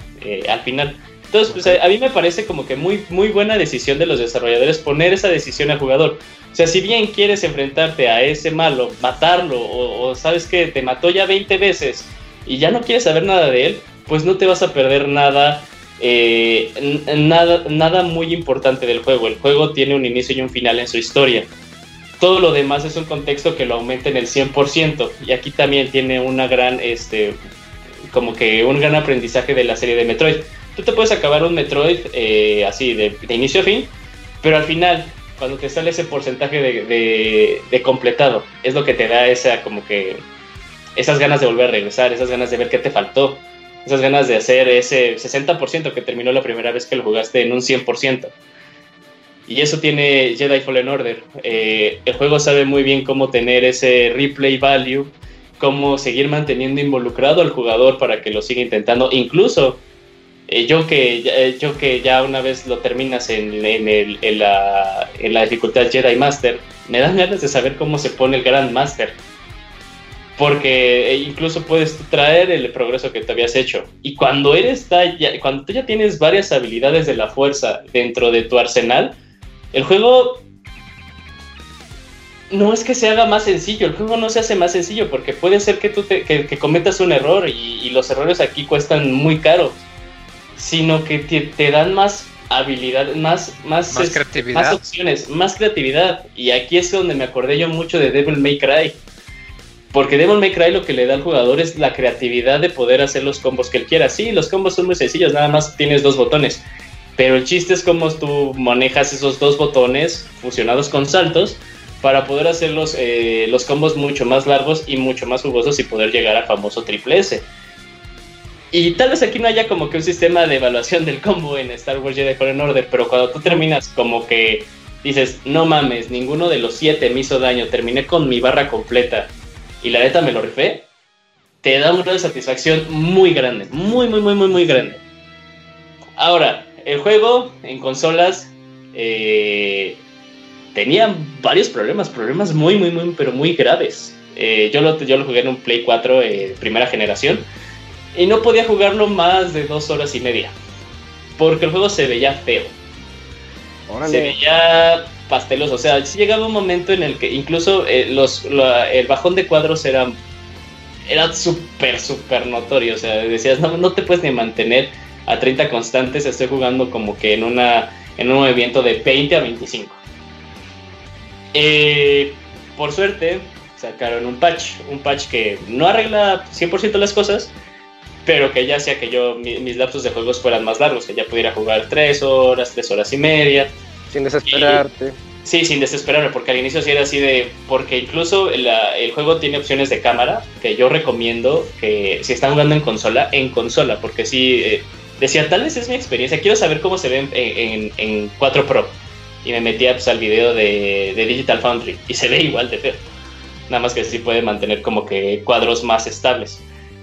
al final. Entonces, pues, a, mí me parece como que muy, muy buena decisión de los desarrolladores poner esa decisión al jugador. O sea, si bien quieres enfrentarte a ese malo, matarlo, o, sabes que te mató ya 20 veces y ya no quieres saber nada de él, pues no te vas a perder nada, eh, nada, nada muy importante del juego. El juego tiene un inicio y un final en su historia. Todo lo demás es un contexto que lo aumenta en el 100%. Y aquí también tiene una gran, este, como que un gran aprendizaje de la serie de Metroid tú te puedes acabar un Metroid eh, así, de, inicio a fin, pero al final, cuando te sale ese porcentaje de, completado, es lo que te da esa, como que, esas ganas de volver a regresar, esas ganas de ver qué te faltó, esas ganas de hacer ese 60% que terminó la primera vez que lo jugaste en un 100%. Y eso tiene Jedi Fallen Order. Eh, el juego sabe muy bien cómo tener ese replay value, cómo seguir manteniendo involucrado al jugador para que lo siga intentando, incluso eh, yo, que, eh, yo que ya una vez lo terminas en, el, en, la, en, la, dificultad Jedi Master, me dan ganas de saber cómo se pone el Grand Master. Porque eh, incluso puedes traer el progreso que te habías hecho. Y cuando eres ya, cuando tú ya tienes varias habilidades de la fuerza dentro de tu arsenal, el juego no es que se haga más sencillo, el juego no se hace más sencillo porque puede ser que tú que, cometas un error y, y, los errores aquí cuestan muy caro sino que te, dan más habilidad, más, más, creatividad. más opciones, más creatividad. Y aquí es donde me acordé yo mucho de Devil May Cry. Porque Devil May Cry lo que le da al jugador es la creatividad de poder hacer los combos que él quiera. Sí, los combos son muy sencillos, nada más tienes dos botones. Pero el chiste es cómo tú manejas esos dos botones fusionados con saltos para poder hacer los, eh, los combos mucho más largos y mucho más jugosos y poder llegar al famoso triple S. Y tal vez aquí no haya como que un sistema de evaluación del combo en Star Wars Jedi Fallen Order, pero cuando tú terminas como que dices, no mames, ninguno de los siete me hizo daño, terminé con mi barra completa y la neta me lo rifé, te da una satisfacción muy grande, muy, muy, muy, muy, muy grande. Ahora, el juego en consolas eh, tenía varios problemas, problemas muy, muy, muy, pero muy graves. Eh, yo, lo, yo lo jugué en un Play 4 eh, primera generación y no podía jugarlo más de dos horas y media. Porque el juego se veía feo. Se veía pasteloso. O sea, llegaba un momento en el que incluso eh, los, el bajón de cuadros era, era súper, súper notorio. O sea, decías, no, no te puedes ni mantener a 30 constantes. Estoy jugando como que en, una, en un movimiento de 20 a 25. Eh, por suerte, sacaron un patch. Un patch que no arregla 100% las cosas pero que ya hacía que yo mis lapsos de juegos fueran más largos, que ya pudiera jugar tres horas, tres horas y media. Sin desesperarte. Sí, sin desesperarme, porque al inicio sí era así de. Porque incluso el juego tiene opciones de cámara que yo recomiendo que si están jugando en consola, en consola, porque sí. Eh, decía, tal vez es mi experiencia, quiero saber cómo se ve en, en, 4 Pro. Y me metía pues, al video de, Digital Foundry y se ve igual de feo. Nada más que sí puede mantener como que cuadros más estables.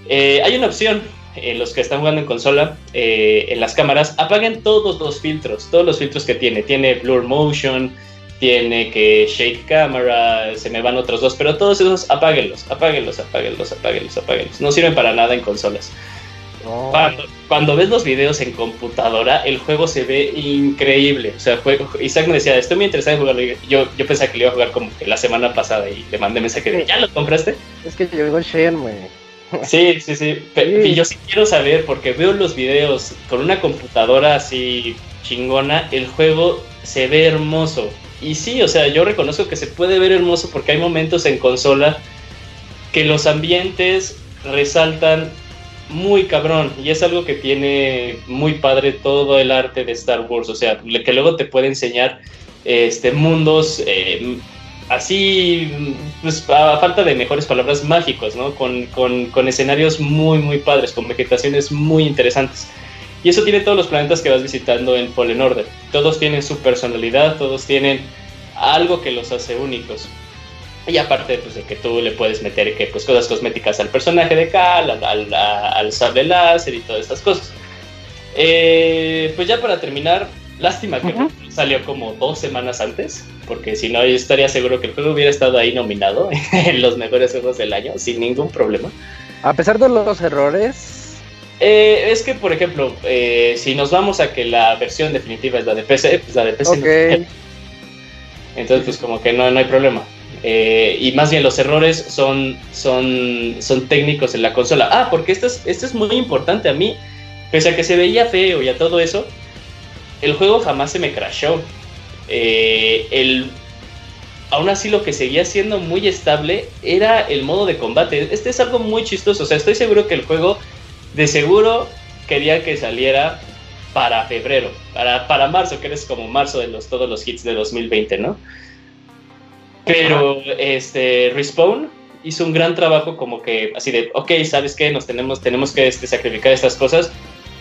Eh, hay una opción en los que están jugando en consola, eh, en las cámaras, apaguen todos los filtros, todos los filtros que tiene. Tiene Blur Motion, tiene que Shake Camera, se me van otros dos, pero todos esos apáguenlos, apáguenlos, apáguenlos, apáguenlos, apáguenlos. No sirven para nada en consolas. Cuando, ves los videos en computadora, el juego se ve increíble. O sea, Isaac me decía, estoy muy interesado en jugarlo. Yo, yo pensaba que lo iba a jugar como que la semana pasada y le mandé mensaje de, ¿ya lo compraste? Es que llegó Shenmue. Sí, sí, sí. Y yo sí quiero saber, porque veo los videos con una computadora así chingona, el juego se ve hermoso. Y sí, o sea, yo reconozco que se puede ver hermoso porque hay momentos en consola que los ambientes resaltan muy cabrón y es algo que tiene muy padre todo el arte de Star Wars, o sea, que luego te puede enseñar este mundos eh, así, pues a falta de mejores palabras, mágicos, ¿no? Con, con, con escenarios muy, muy padres, con vegetaciones muy interesantes. Y eso tiene todos los planetas que vas visitando en Fallen Order. Todos tienen su personalidad, todos tienen algo que los hace únicos. Y aparte pues, de que tú le puedes meter que, pues, cosas cosméticas al personaje de Cal, al, al, sable láser y todas estas cosas. Eh, pues ya para terminar, lástima que salió como dos semanas antes, porque si no, yo estaría seguro que el juego hubiera estado ahí nominado [LAUGHS] en los mejores juegos del año, sin ningún problema. A pesar de los errores, eh, es que, por ejemplo, eh, si nos vamos a que la versión definitiva es la de PC, pues la de PC Entonces, pues como que no, no hay problema. Eh, y más bien los errores son, son, son técnicos en la consola. Ah, porque esto es, esto es muy importante a mí. Pese a que se veía feo y a todo eso, el juego jamás se me crashó. el, aún así lo que seguía siendo muy estable era el modo de combate. Este es algo muy chistoso. O sea, estoy seguro que el juego de seguro quería que saliera para febrero, para, para marzo, que eres como marzo de los, todos los hits de 2020, ¿no? Pero este Respawn hizo un gran trabajo como que así de, ok, ¿sabes qué? Nos tenemos, tenemos que este, sacrificar estas cosas,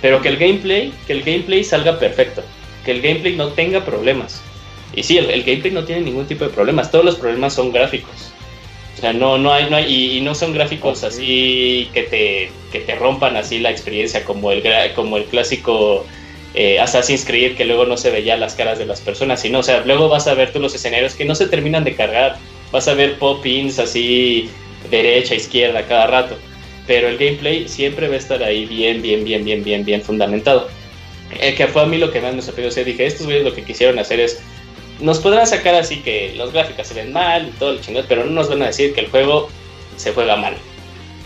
pero que el gameplay, que el gameplay salga perfecto, que el gameplay no tenga problemas. Y sí, el gameplay no tiene ningún tipo de problemas, todos los problemas son gráficos. O sea, no, no hay, no hay y, no son gráficos así que te, que te rompan así la experiencia como el, como el clásico eh, Assassin's Creed que luego no se veía las caras de las personas, sino, o sea, luego vas a ver tú los escenarios que no se terminan de cargar, vas a ver pop-ins así derecha, izquierda cada rato, pero el gameplay siempre va a estar ahí bien, bien, bien, bien, bien, bien fundamentado. Eh, que fue a mí lo que más me sorprendió, o sea, dije, estos güeyes lo que quisieron hacer es nos podrán sacar así que los gráficos se ven mal y todo el chingado, pero no nos van a decir que el juego se juega mal.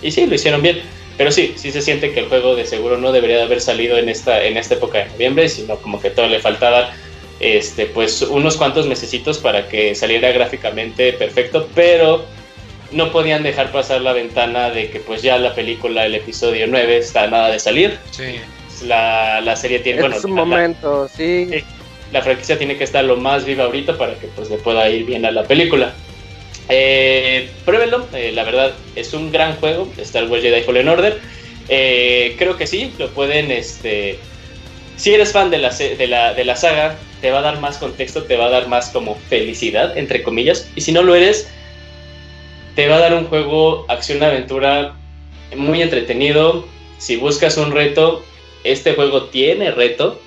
Y sí, lo hicieron bien. Pero sí, sí se siente que el juego de seguro no debería de haber salido en esta, en esta época de noviembre, sino como que todo le faltaba este, pues unos cuantos mesecitos para que saliera gráficamente perfecto, pero no podían dejar pasar la ventana de que pues ya la película, el episodio 9 está nada de salir. Sí. La, la serie tiene... Es un momento, sí la franquicia tiene que estar lo más viva ahorita para que pues le pueda ir bien a la película. Eh, pruébenlo, eh, la verdad es un gran juego, Star Wars Jedi Fallen Order. Eh, creo que sí, lo pueden, este, si eres fan de la, de, la, de la saga, te va a dar más contexto, te va a dar más como felicidad, entre comillas, y si no lo eres, te va a dar un juego acción-aventura muy entretenido. Si buscas un reto, este juego tiene reto,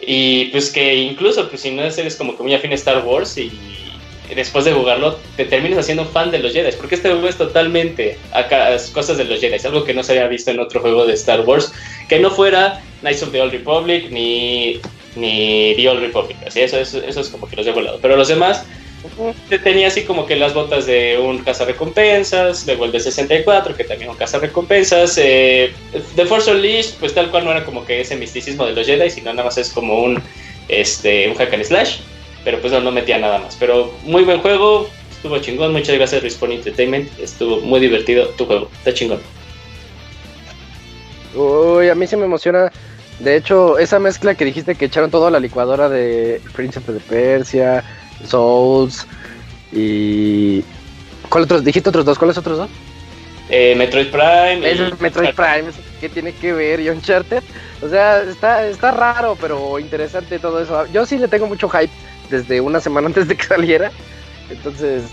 y pues que incluso, pues si no eres como que muy afín a Star Wars y después de jugarlo te terminas haciendo fan de los Jedi, porque este juego es totalmente acá, cosas de los Jedi, algo que no se había visto en otro juego de Star Wars, que no fuera Knights of the Old Republic ni, ni The Old Republic, así eso, eso, eso es como que los de volado, pero los demás tenía así como que las botas de un cazarrecompensas, luego el de 64, que también un cazarrecompensas. Eh, The Force Unleashed, pues tal cual no era como que ese misticismo de los Jedi, sino nada más es como un, este, un hack and slash, pero pues no, no metía nada más. Pero muy buen juego, estuvo chingón, muchas gracias Respawn Entertainment, estuvo muy divertido tu juego, está chingón. Uy, a mí se me emociona. De hecho, esa mezcla que dijiste que echaron todo a la licuadora de Príncipe de Persia, Souls y... ¿Cuál otros? ¿Dijiste otros dos? ¿Cuáles otros dos? Eh, Metroid Prime. Es Metroid Prime, ¿qué tiene que ver? Y Uncharted. O sea, está, está raro, pero interesante todo eso. Yo sí le tengo mucho hype desde una semana [LAUGHS] antes de que saliera. Entonces,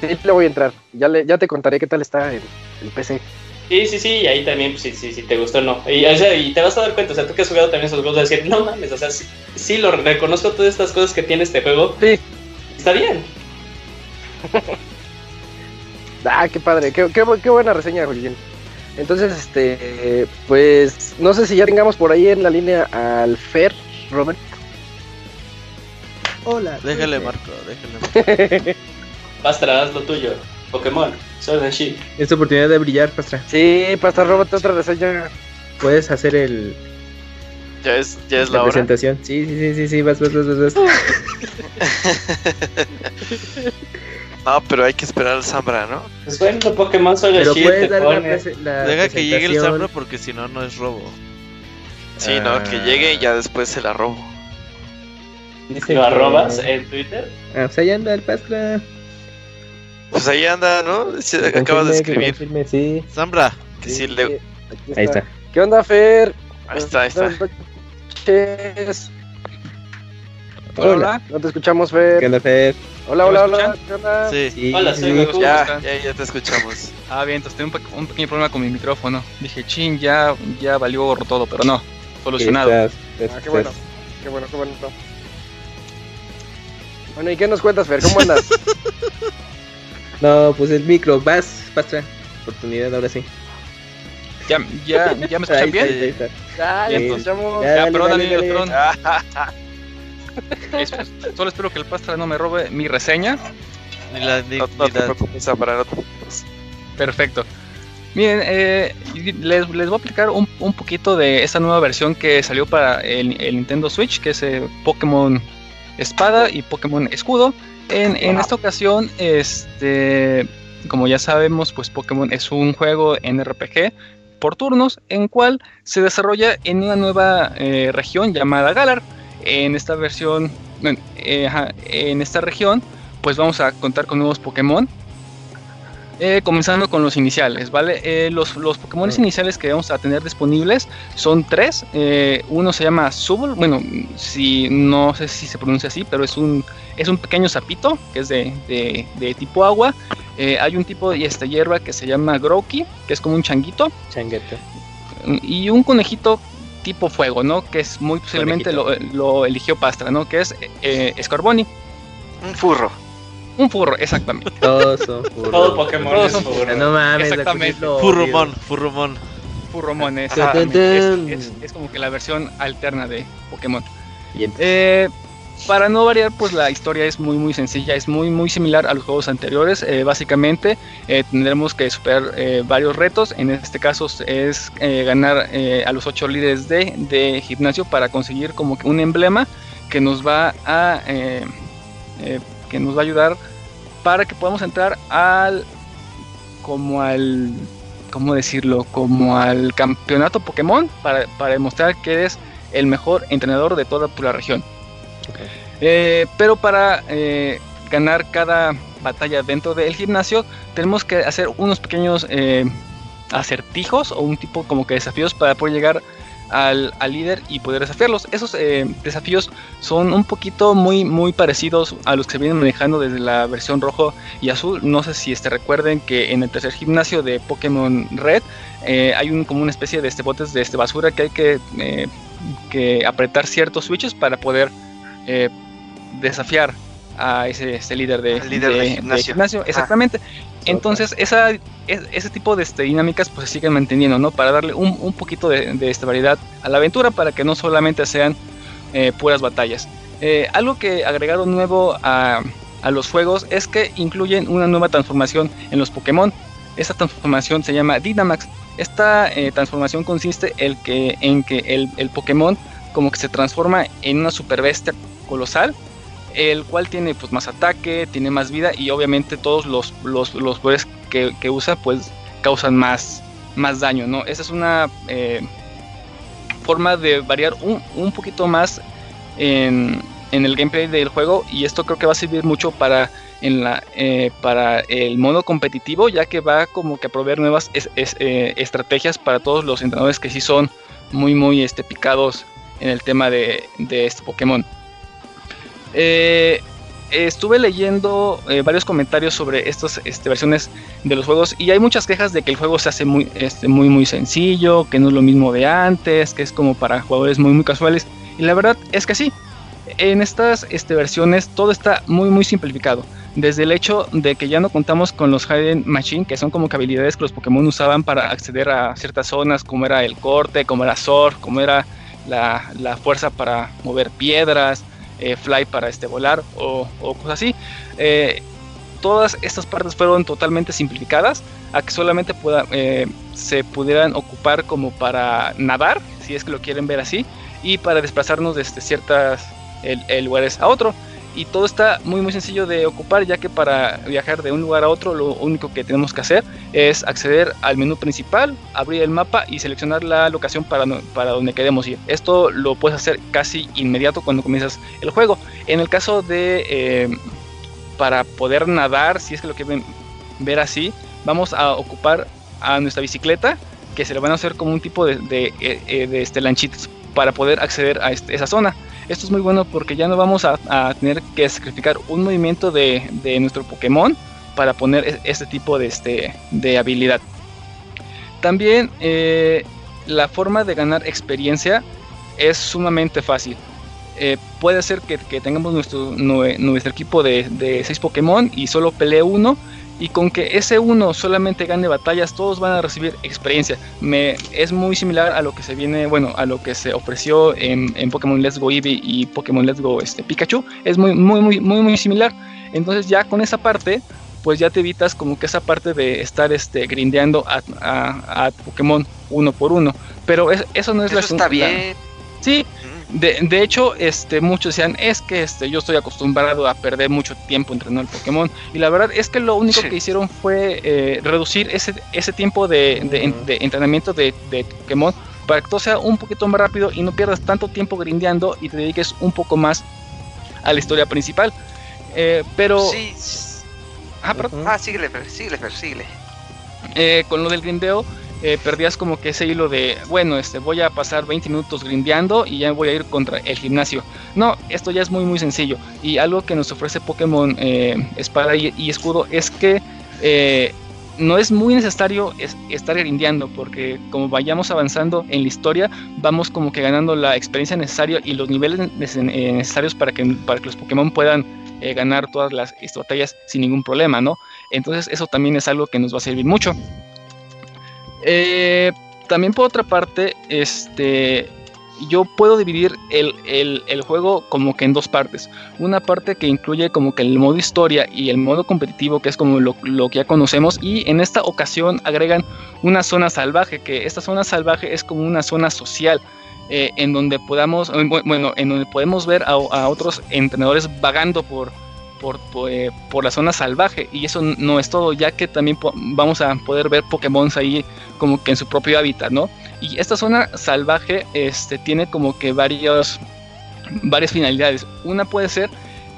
sí le voy a entrar. Ya, le, ya te contaré qué tal está el, el PC. Sí, sí, sí, y ahí también, pues, si sí, te gustó o no. Y, o sea, y te vas a dar cuenta, o sea, tú que has jugado también esos juegos, vas a decir, no mames, o sea, sí, sí, lo reconozco todas estas cosas que tiene este juego. Sí. Está bien. [LAUGHS] ah, qué padre, qué, qué, qué buena reseña, Julián. Entonces, este, pues, no sé si ya tengamos por ahí en la línea al Fer, Robert. Hola. Déjale, Marco, déjale. [LAUGHS] [LAUGHS] Pastra, haz lo tuyo. Pokémon, Sword and Shield. Es oportunidad de brillar, Pastra. Sí, Pastra, Robert, otra reseña. Puedes hacer el. Ya es, ya es la, la hora. presentación. Sí, sí, sí, sí, sí, vas, vas, vas, vas. [LAUGHS] no, pero hay que esperar al Zambra, ¿no? Pues bueno, Pokémon and Shield te dar la, la Deja que llegue el Zambra porque si no, no es robo. Sí, ah. no, que llegue y ya después se la robo. ¿Lo arrobas en Twitter? Ah, pues ahí anda el Pastra. Pues ahí anda, ¿no? Se acaba de escribir. Confirme, sí. Zambra. Que sí, le... Ahí está. ¿Qué onda, Fer? Ahí está, ahí está. Hola. No te escuchamos, Fer. ¿Qué onda, Fer? Hola, hola, hola. ¿Qué onda? Sí. sí hola, soy ya, ya, ya, te escuchamos. Ah, bien, entonces tengo un, un, pequeño problema con mi micrófono. Dije, chin, ya, ya valió todo, pero no. Solucionado. Estás, estás, ah, qué bueno. Qué bueno, qué bueno. Bueno, ¿y qué nos cuentas, Fer? ¿Cómo andas? [LAUGHS] no, pues el micro, vas, pasa. Oportunidad, ahora sí. Ya, ya, ya me escuchan bien. Ahí está, Ya, ya, escuchamos. Ya, ya perdón, dale, dale, perdón. [LAUGHS] Es, solo espero que el Pastra no me robe mi reseña. Ni la, ni, no, no ni te la... preocupes, para no te preocupes. Perfecto. Miren, eh, les, les, voy a explicar un, un, poquito de esta nueva versión que salió para el, el Nintendo Switch, que es eh, Pokémon Espada y Pokémon Escudo. En, en, esta ocasión, este, como ya sabemos, pues Pokémon es un juego en RPG por turnos, en cual se desarrolla en una nueva eh, región llamada Galar. En esta versión, eh, en esta región, pues vamos a contar con nuevos Pokémon. Eh, comenzando con los iniciales, ¿vale? Eh, los, los Pokémon iniciales que vamos a tener disponibles son tres. Eh, uno se llama Subul, bueno, si, no sé si se pronuncia así, pero es un, es un pequeño sapito que es de, de, de tipo agua. hay un tipo de esta hierba que se llama Growky, que es como un changuito. Changuete. Y un conejito tipo fuego, ¿no? Que es muy posiblemente lo, lo, eligió Pastra, ¿no? Que es Scorbunny. Un furro. Un furro, exactamente. Todos son furros. Todo Pokémon Todos son furros. No mames, exactamente. Furromon, Furromon. Furromon es, es, es, es, como que la versión alterna de Pokémon. Eh, para no variar, pues la historia es muy muy sencilla, es muy muy similar a los juegos anteriores. Eh, básicamente eh, tendremos que superar eh, varios retos. En este caso es eh, ganar a los ocho líderes de, de, gimnasio para conseguir como que un emblema que nos va a que nos va a ayudar para que podamos entrar al como al cómo decirlo como al campeonato Pokémon para, para demostrar que eres el mejor entrenador de toda la región okay. eh, pero para eh, ganar cada batalla dentro del gimnasio tenemos que hacer unos pequeños eh, acertijos o un tipo como que desafíos para poder llegar al, al líder y poder desafiarlos. Esos eh, desafíos son un poquito muy, muy parecidos a los que se vienen manejando desde la versión rojo y azul. No sé si este, recuerden que en el tercer gimnasio de Pokémon Red eh, hay un, como una especie de este botes de este basura que hay que, eh, que apretar ciertos switches para poder desafiar a ese, ese líder de, líder de, de gimnasio. De gimnasio. Exactamente. Ah. Entonces, esa, ese tipo de este, dinámicas pues se siguen manteniendo, ¿no? Para darle un, un poquito de, de esta variedad a la aventura, para que no solamente sean eh, puras batallas. Eh, algo que agregaron nuevo a, a, los juegos es que incluyen una nueva transformación en los Pokémon. Esta transformación se llama Dynamax. Esta eh, transformación consiste el que, en que el, el Pokémon como que se transforma en una super bestia colosal el cual tiene pues más ataque, tiene más vida y obviamente todos los, los, los poderes que, que, usa pues causan más, más daño, ¿no? Esa es una eh, forma de variar un, un poquito más en, en el gameplay del juego y esto creo que va a servir mucho para en la eh, para el modo competitivo ya que va como que a proveer nuevas eh, estrategias para todos los entrenadores que sí son muy muy este picados en el tema de, de este Pokémon eh, estuve leyendo varios comentarios sobre estas este, versiones de los juegos y hay muchas quejas de que el juego se hace muy, este, muy, muy sencillo, que no es lo mismo de antes, que es como para jugadores muy, muy casuales. Y la verdad es que sí, en estas este, versiones todo está muy muy simplificado. Desde el hecho de que ya no contamos con los Hidden Machine, que son como que habilidades que los Pokémon usaban para acceder a ciertas zonas, como era el corte, como era Sword, como era la, fuerza para mover piedras, eh, Fly para este, volar o, cosas así. Eh, todas estas partes fueron totalmente simplificadas a que solamente eh, se pudieran ocupar como para nadar, si es que lo quieren ver así, y para desplazarnos desde ciertas el, lugar es a otro. Y todo está muy muy sencillo de ocupar ya que para viajar de un lugar a otro lo único que tenemos que hacer es acceder al menú principal, abrir el mapa y seleccionar la locación para, para donde queremos ir. Esto lo puedes hacer casi inmediato cuando comienzas el juego. En el caso de eh, para poder nadar, si es que lo quieren ver así, vamos a ocupar a nuestra bicicleta que se le van a hacer como un tipo de, de, eh, de, este lanchitas para poder acceder a este, esa zona. Esto es muy bueno porque ya no vamos a, tener que sacrificar un movimiento de, nuestro Pokémon para poner este tipo de, este, de habilidad. También eh, la forma de ganar experiencia es sumamente fácil. Eh, puede ser que, tengamos nuestro, nuestro equipo de, de 6 Pokémon y solo pelee uno y con que ese uno solamente gane batallas, todos van a recibir experiencia. Me, es muy similar a lo que se viene, bueno, a lo que se ofreció en, en Pokémon Let's Go Eevee y Pokémon Let's Go este, Pikachu. Es muy, muy, muy, muy, muy similar. Entonces ya con esa parte, pues ya te evitas como que esa parte de estar este, grindeando a, a, Pokémon uno por uno. Pero eso no es la... Eso está bien. Sí, de, hecho, este, muchos decían, es que este, yo estoy acostumbrado a perder mucho tiempo entrenando al Pokémon. Y la verdad es que lo único que hicieron fue eh, reducir ese, ese tiempo de, entrenamiento de, Pokémon para que todo sea un poquito más rápido y no pierdas tanto tiempo grindeando y te dediques un poco más a la historia principal. Eh, pero... Sí. Ah, perdón. Ah, síguele, síguele, síguele. Eh, con lo del grindeo eh, perdías como que ese hilo de, bueno, este, voy a pasar 20 minutos grindeando y ya voy a ir contra el gimnasio. No, esto ya es muy muy sencillo. Y algo que nos ofrece Pokémon eh, Espada y, Escudo es que eh, no es muy necesario estar grindeando porque como vayamos avanzando en la historia, vamos como que ganando la experiencia necesaria y los niveles necesarios para que, para que los Pokémon puedan ganar todas las batallas sin ningún problema, ¿no? Entonces eso también es algo que nos va a servir mucho. Eh, también por otra parte, este, yo puedo dividir el, juego como que en dos partes. Una parte que incluye como que el modo historia y el modo competitivo, que es como lo, que ya conocemos. Y en esta ocasión agregan una zona salvaje, que esta zona salvaje es como una zona social. Eh, en donde podamos, bueno, en donde podemos ver a otros entrenadores vagando por, eh, por, la zona salvaje. Y eso no es todo, ya que también vamos a poder ver Pokémon ahí como que en su propio hábitat, ¿no? Y esta zona salvaje este, tiene como que varios, varias finalidades. Una puede ser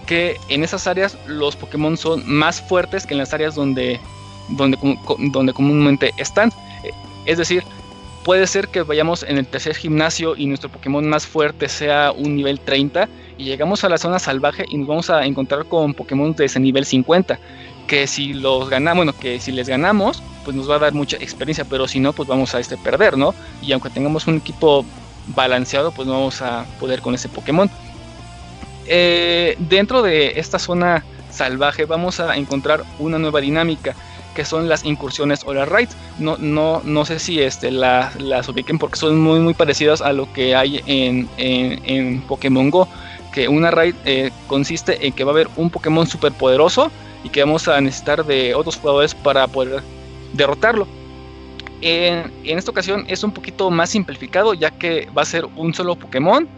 que en esas áreas los Pokémon son más fuertes que en las áreas donde, donde, donde comúnmente están. Eh, es decir, puede ser que vayamos en el tercer gimnasio y nuestro Pokémon más fuerte sea un nivel 30 y llegamos a la zona salvaje y nos vamos a encontrar con Pokémon de ese nivel 50 que si los ganamos, bueno, que si les ganamos, pues nos va a dar mucha experiencia, pero si no, pues vamos a este perder, ¿no? Y aunque tengamos un equipo balanceado, pues no vamos a poder con ese Pokémon. Eh, dentro de esta zona salvaje vamos a encontrar una nueva dinámica que son las incursiones o las raids. No, no, no sé si este, las ubiquen porque son muy muy parecidas a lo que hay en, en, Pokémon Go. Que una raid eh, consiste en que va a haber un Pokémon super poderoso y que vamos a necesitar de otros jugadores para poder derrotarlo. En, en, esta ocasión es un poquito más simplificado ya que va a ser un solo Pokémon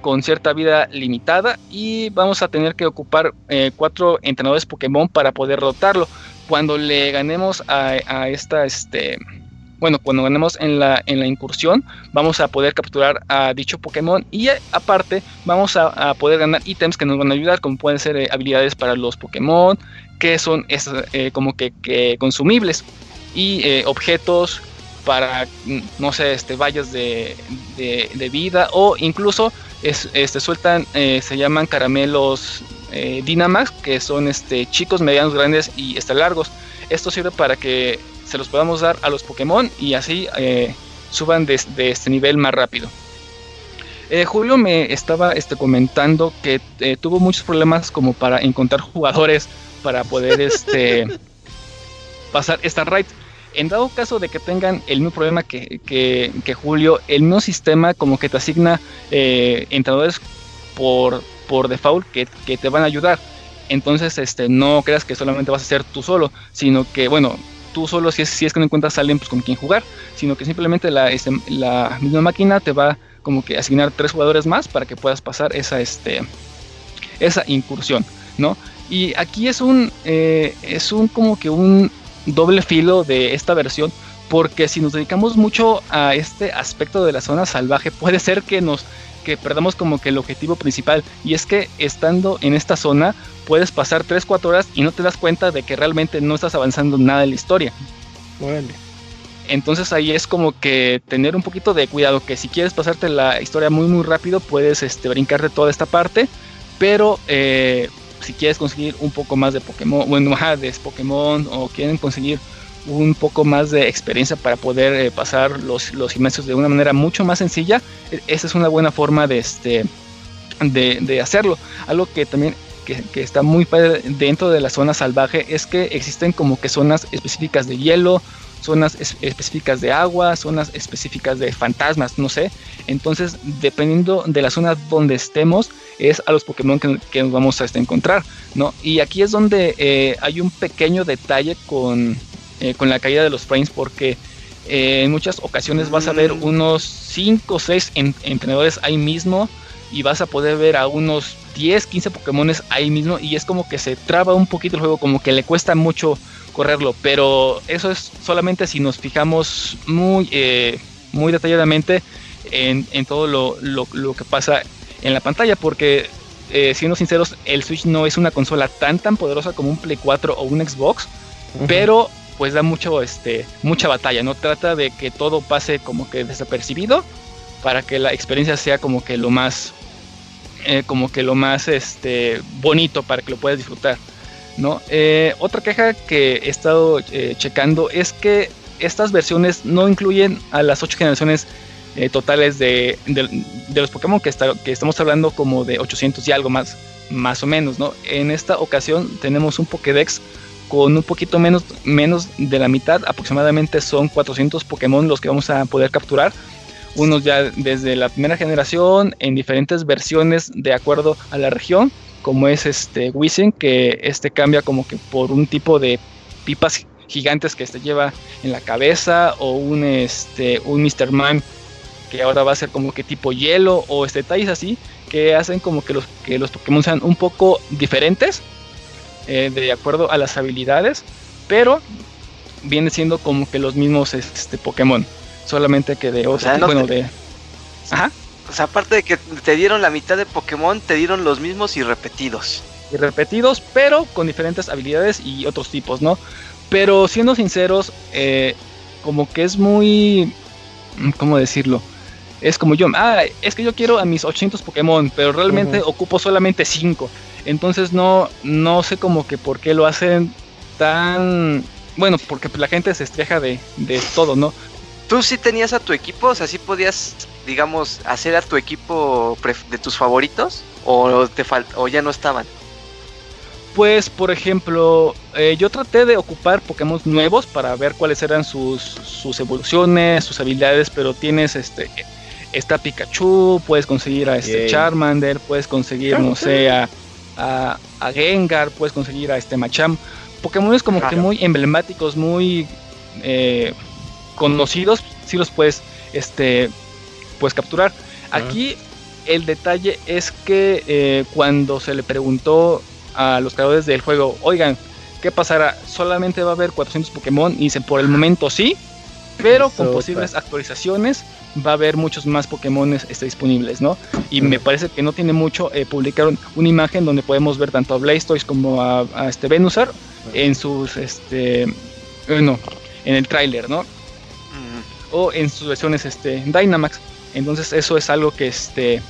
con cierta vida limitada y vamos a tener que ocupar eh, cuatro entrenadores Pokémon para poder derrotarlo cuando le ganemos a, esta, este, bueno, cuando ganemos en la, en la incursión, vamos a poder capturar a dicho Pokémon y aparte vamos a, poder ganar ítems que nos van a ayudar, como pueden ser habilidades para los Pokémon, que son como que, consumibles, y objetos para, no sé, este, vallas de, de, vida o incluso este, sueltan, eh, se llaman caramelos eh, Dynamax, que son este, chicos, medianos, grandes y largos. Esto sirve para que se los podamos dar a los Pokémon y así eh, suban de, este nivel más rápido. Julio me estaba este, comentando que tuvo muchos problemas como para encontrar jugadores para poder [LAUGHS] este, pasar esta raid. En dado caso de que tengan el mismo problema que, que, Julio, el mismo sistema como que te asigna eh, entrenadores por, por default que, te van a ayudar. Entonces, este, no creas que solamente vas a ser tú solo, sino que, bueno, tú solo si es, si es que no encuentras a alguien pues, con quien jugar, sino que simplemente la, este, la misma máquina te va como que asignar tres jugadores más para que puedas pasar esa, este, esa incursión, ¿no? Y aquí es un, eh, es un como que un doble filo de esta versión porque si nos dedicamos mucho a este aspecto de la zona salvaje puede ser que nos que perdamos como que el objetivo principal y es que estando en esta zona puedes pasar 3-4 horas y no te das cuenta de que realmente no estás avanzando nada en la historia. Entonces ahí es como que tener un poquito de cuidado que si quieres pasarte la historia muy muy rápido puedes este, brincar de toda esta parte, pero eh, si quieres conseguir un poco más de Pokémon, bueno, [LAUGHS] de Pokémon o quieren conseguir un poco más de experiencia para poder eh, pasar los, los de una manera mucho más sencilla, e, esa es una buena forma de, este, de, hacerlo. Algo que también que, que, está muy padre dentro de la zona salvaje es que existen como que zonas específicas de hielo, zonas específicas de agua, zonas específicas de fantasmas, no sé. Entonces, dependiendo de la zona donde estemos, es a los Pokémon que, nos vamos a este, encontrar, ¿no? Y aquí es donde eh, hay un pequeño detalle con, eh, con la caída de los frames, porque eh, en muchas ocasiones vas a ver mm. unos 5 o 6 entrenadores ahí mismo y vas a poder ver a unos 10, 15 Pokémon ahí mismo y es como que se traba un poquito el juego, como que le cuesta mucho correrlo, pero eso es solamente si nos fijamos muy, eh, muy detalladamente en, todo lo, que pasa en la pantalla, porque eh, siendo sinceros, el Switch no es una consola tan tan poderosa como un Play 4 o un Xbox, pero pues da mucho, este, mucha batalla, ¿no? Trata de que todo pase como que desapercibido para que la experiencia sea como que lo más, eh, como que lo más, este, bonito para que lo puedas disfrutar. ¿no? Eh, otra queja que he estado checando es que estas versiones no incluyen a las ocho generaciones eh, totales de, los Pokémon que, estamos hablando como de 800 y algo más, más o menos, ¿no? En esta ocasión tenemos un Pokédex con un poquito menos, menos de la mitad, aproximadamente son 400 Pokémon los que vamos a poder capturar. Unos ya desde la primera generación en diferentes versiones de acuerdo a la región como es este que este cambia como que por un tipo de pipas gigantes que este lleva en la cabeza, o un este un Mr. Man que ahora va a ser como que tipo hielo, o este detalles así, que hacen como que los, que los Pokémon sean un poco diferentes, eh, de acuerdo a las habilidades, pero viene siendo como que los mismos este, Pokémon, solamente que de, o bueno, de... Ajá. O sea, aparte de que te dieron la mitad de Pokémon, te dieron los mismos y repetidos. Y repetidos, pero con diferentes habilidades y otros tipos, ¿no? Pero siendo sinceros, eh, como que es muy... ¿Cómo decirlo? Es como yo, ah, es que yo quiero a mis 800 Pokémon, pero realmente ocupo solamente 5. Entonces no, no sé como que por qué lo hacen tan... Bueno, porque la gente se estreja de, de todo, ¿no? ¿Tú sí tenías a tu equipo? O sea, sí podías digamos, hacer a tu equipo de tus favoritos o, te o ya no estaban? Pues, por ejemplo, eh, yo traté de ocupar Pokémon nuevos para ver cuáles eran sus, sus evoluciones, sus habilidades, pero tienes este está Pikachu, puedes conseguir a este Charmander, puedes conseguir, no sé, a, a, Gengar, puedes conseguir a este Macham. Pokémon es como que muy emblemáticos, muy eh, conocidos, si los puedes este, puedes capturar. Aquí el detalle es que eh, cuando se le preguntó a los creadores del juego, oigan, ¿qué pasará? Solamente va a haber 400 Pokémon y dicen, por el momento sí, Pero con posibles actualizaciones va a haber muchos más Pokémon este, disponibles, ¿no? Y me parece que no tiene mucho. Eh, publicaron una imagen donde podemos ver tanto a Blastoise como a, este Venusaur en sus, este, bueno, en el tráiler, ¿no? O en sus versiones, este, Dynamax. Entonces eso es algo que, este,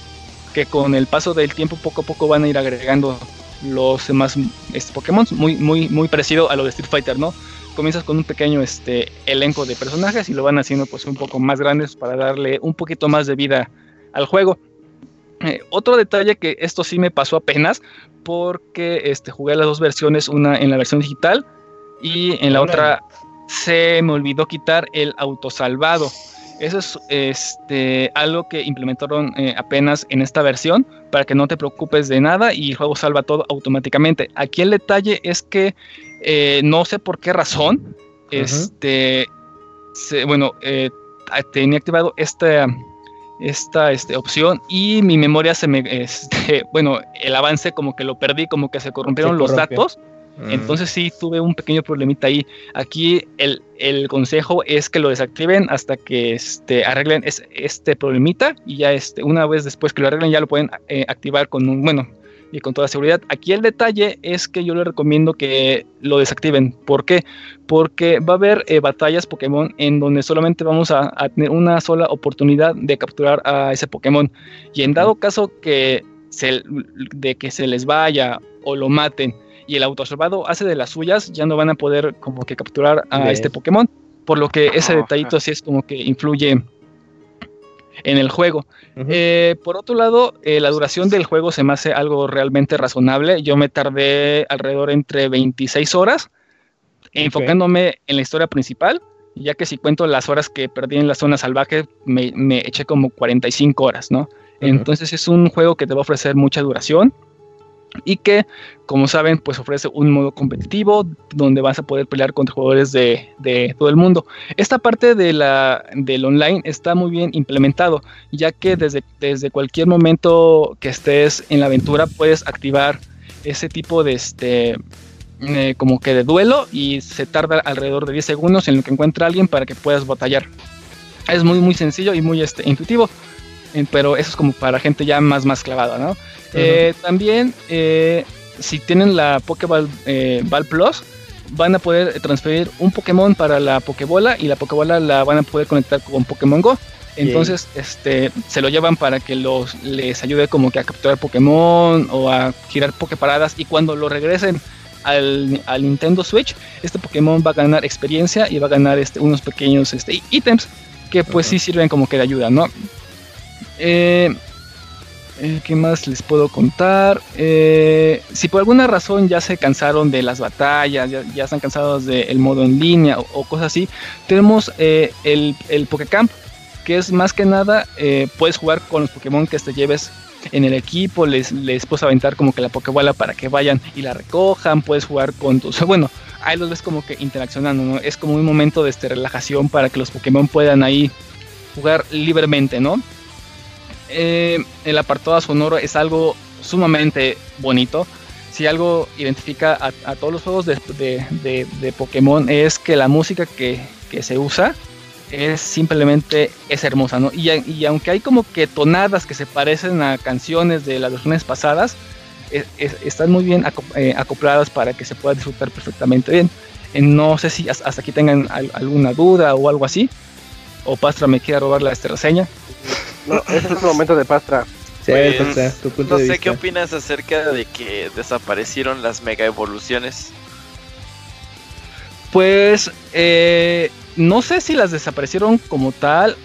que con el paso del tiempo poco a poco van a ir agregando los demás este, Pokémon, muy, muy, muy parecido a lo de Street Fighter, ¿no? Comienzas con un pequeño este, elenco de personajes y lo van haciendo pues un poco más grandes para darle un poquito más de vida al juego. Eh, otro detalle que esto sí me pasó apenas porque este, jugué las dos versiones, una en la versión digital y en la otra se me olvidó quitar el autosalvado. Eso es este, algo que implementaron eh, apenas en esta versión para que no te preocupes de nada y el juego salva todo automáticamente. Aquí el detalle es que eh, no sé por qué razón, este, bueno, eh, tenía activado esta, esta este, opción y mi memoria se me, este, [LAUGHS] bueno, el avance como que lo perdí, como que se corrompieron los datos. Entonces sí tuve un pequeño problemita ahí. Aquí el, consejo es que lo desactiven hasta que este, arreglen este problemita y ya este, una vez después que lo arreglen ya lo pueden eh, activar con un, bueno, y con toda seguridad. Aquí el detalle es que yo les recomiendo que lo desactiven. ¿Por qué? Porque va a haber eh, batallas Pokémon en donde solamente vamos a, tener una sola oportunidad de capturar a ese Pokémon. Y en dado caso que se, de que se les vaya o lo maten y el autosalvado hace de las suyas, ya no van a poder como que capturar a este Pokémon. Por lo que ese detallito sí es como que influye en el juego. Eh, por otro lado, eh, la duración del juego se me hace algo realmente razonable. Yo me tardé alrededor entre 26 horas enfocándome en la historia principal, ya que si cuento las horas que perdí en la zona salvaje, me, eché como 45 horas, ¿no? Entonces es un juego que te va a ofrecer mucha duración y que, como saben, pues ofrece un modo competitivo donde vas a poder pelear contra jugadores de, todo el mundo. Esta parte de la, del online está muy bien implementado, ya que desde, desde cualquier momento que estés en la aventura puedes activar ese tipo de este eh, como que de duelo y se tarda alrededor de 10 segundos en lo que encuentra alguien para que puedas batallar. Es muy muy sencillo y muy este, intuitivo, pero eso es como para gente ya más más clavada, ¿no? Eh, también, eh, si tienen la Pokéball eh, Ball Plus, van a poder transferir un Pokémon para la Pokébola y la Pokébola la van a poder conectar con Pokémon Go. Entonces, este, se lo llevan para que los, les ayude como que a capturar Pokémon o a girar Poképaradas y cuando lo regresen al, Nintendo Switch, este Pokémon va a ganar experiencia y va a ganar este, unos pequeños este, ítems que pues sí sirven como que de ayuda, ¿no? Eh, eh, ¿Qué más les puedo contar? Eh, si por alguna razón ya se cansaron de las batallas, ya, están cansados del modo en línea o, cosas así, tenemos eh, el, el Pokecamp, que es más que nada, puedes jugar con los Pokémon que te lleves en el equipo, les, les puedes aventar como que la Pokébola para que vayan y la recojan, puedes jugar con tus... [LAUGHS] Bueno, ahí los ves como que interaccionando, ¿no? Es como un momento de este, relajación para que los Pokémon puedan ahí jugar libremente, ¿no? Eh, el apartado sonoro es algo sumamente bonito. Si algo identifica a, todos los juegos de, Pokémon es que la música que, se usa es simplemente es hermosa, ¿no? Y, aunque hay como que tonadas que se parecen a canciones de las versiones pasadas, están muy bien eh, acopladas para que se pueda disfrutar perfectamente bien. Eh, no sé si hasta aquí tengan alguna duda o algo así. O Pastra me quiera robar la esta reseña. No, [LAUGHS] ese es el momento de Pastra. Pues, no sé qué opinas acerca de que desaparecieron las mega evoluciones. Pues eh, no sé si las desaparecieron como tal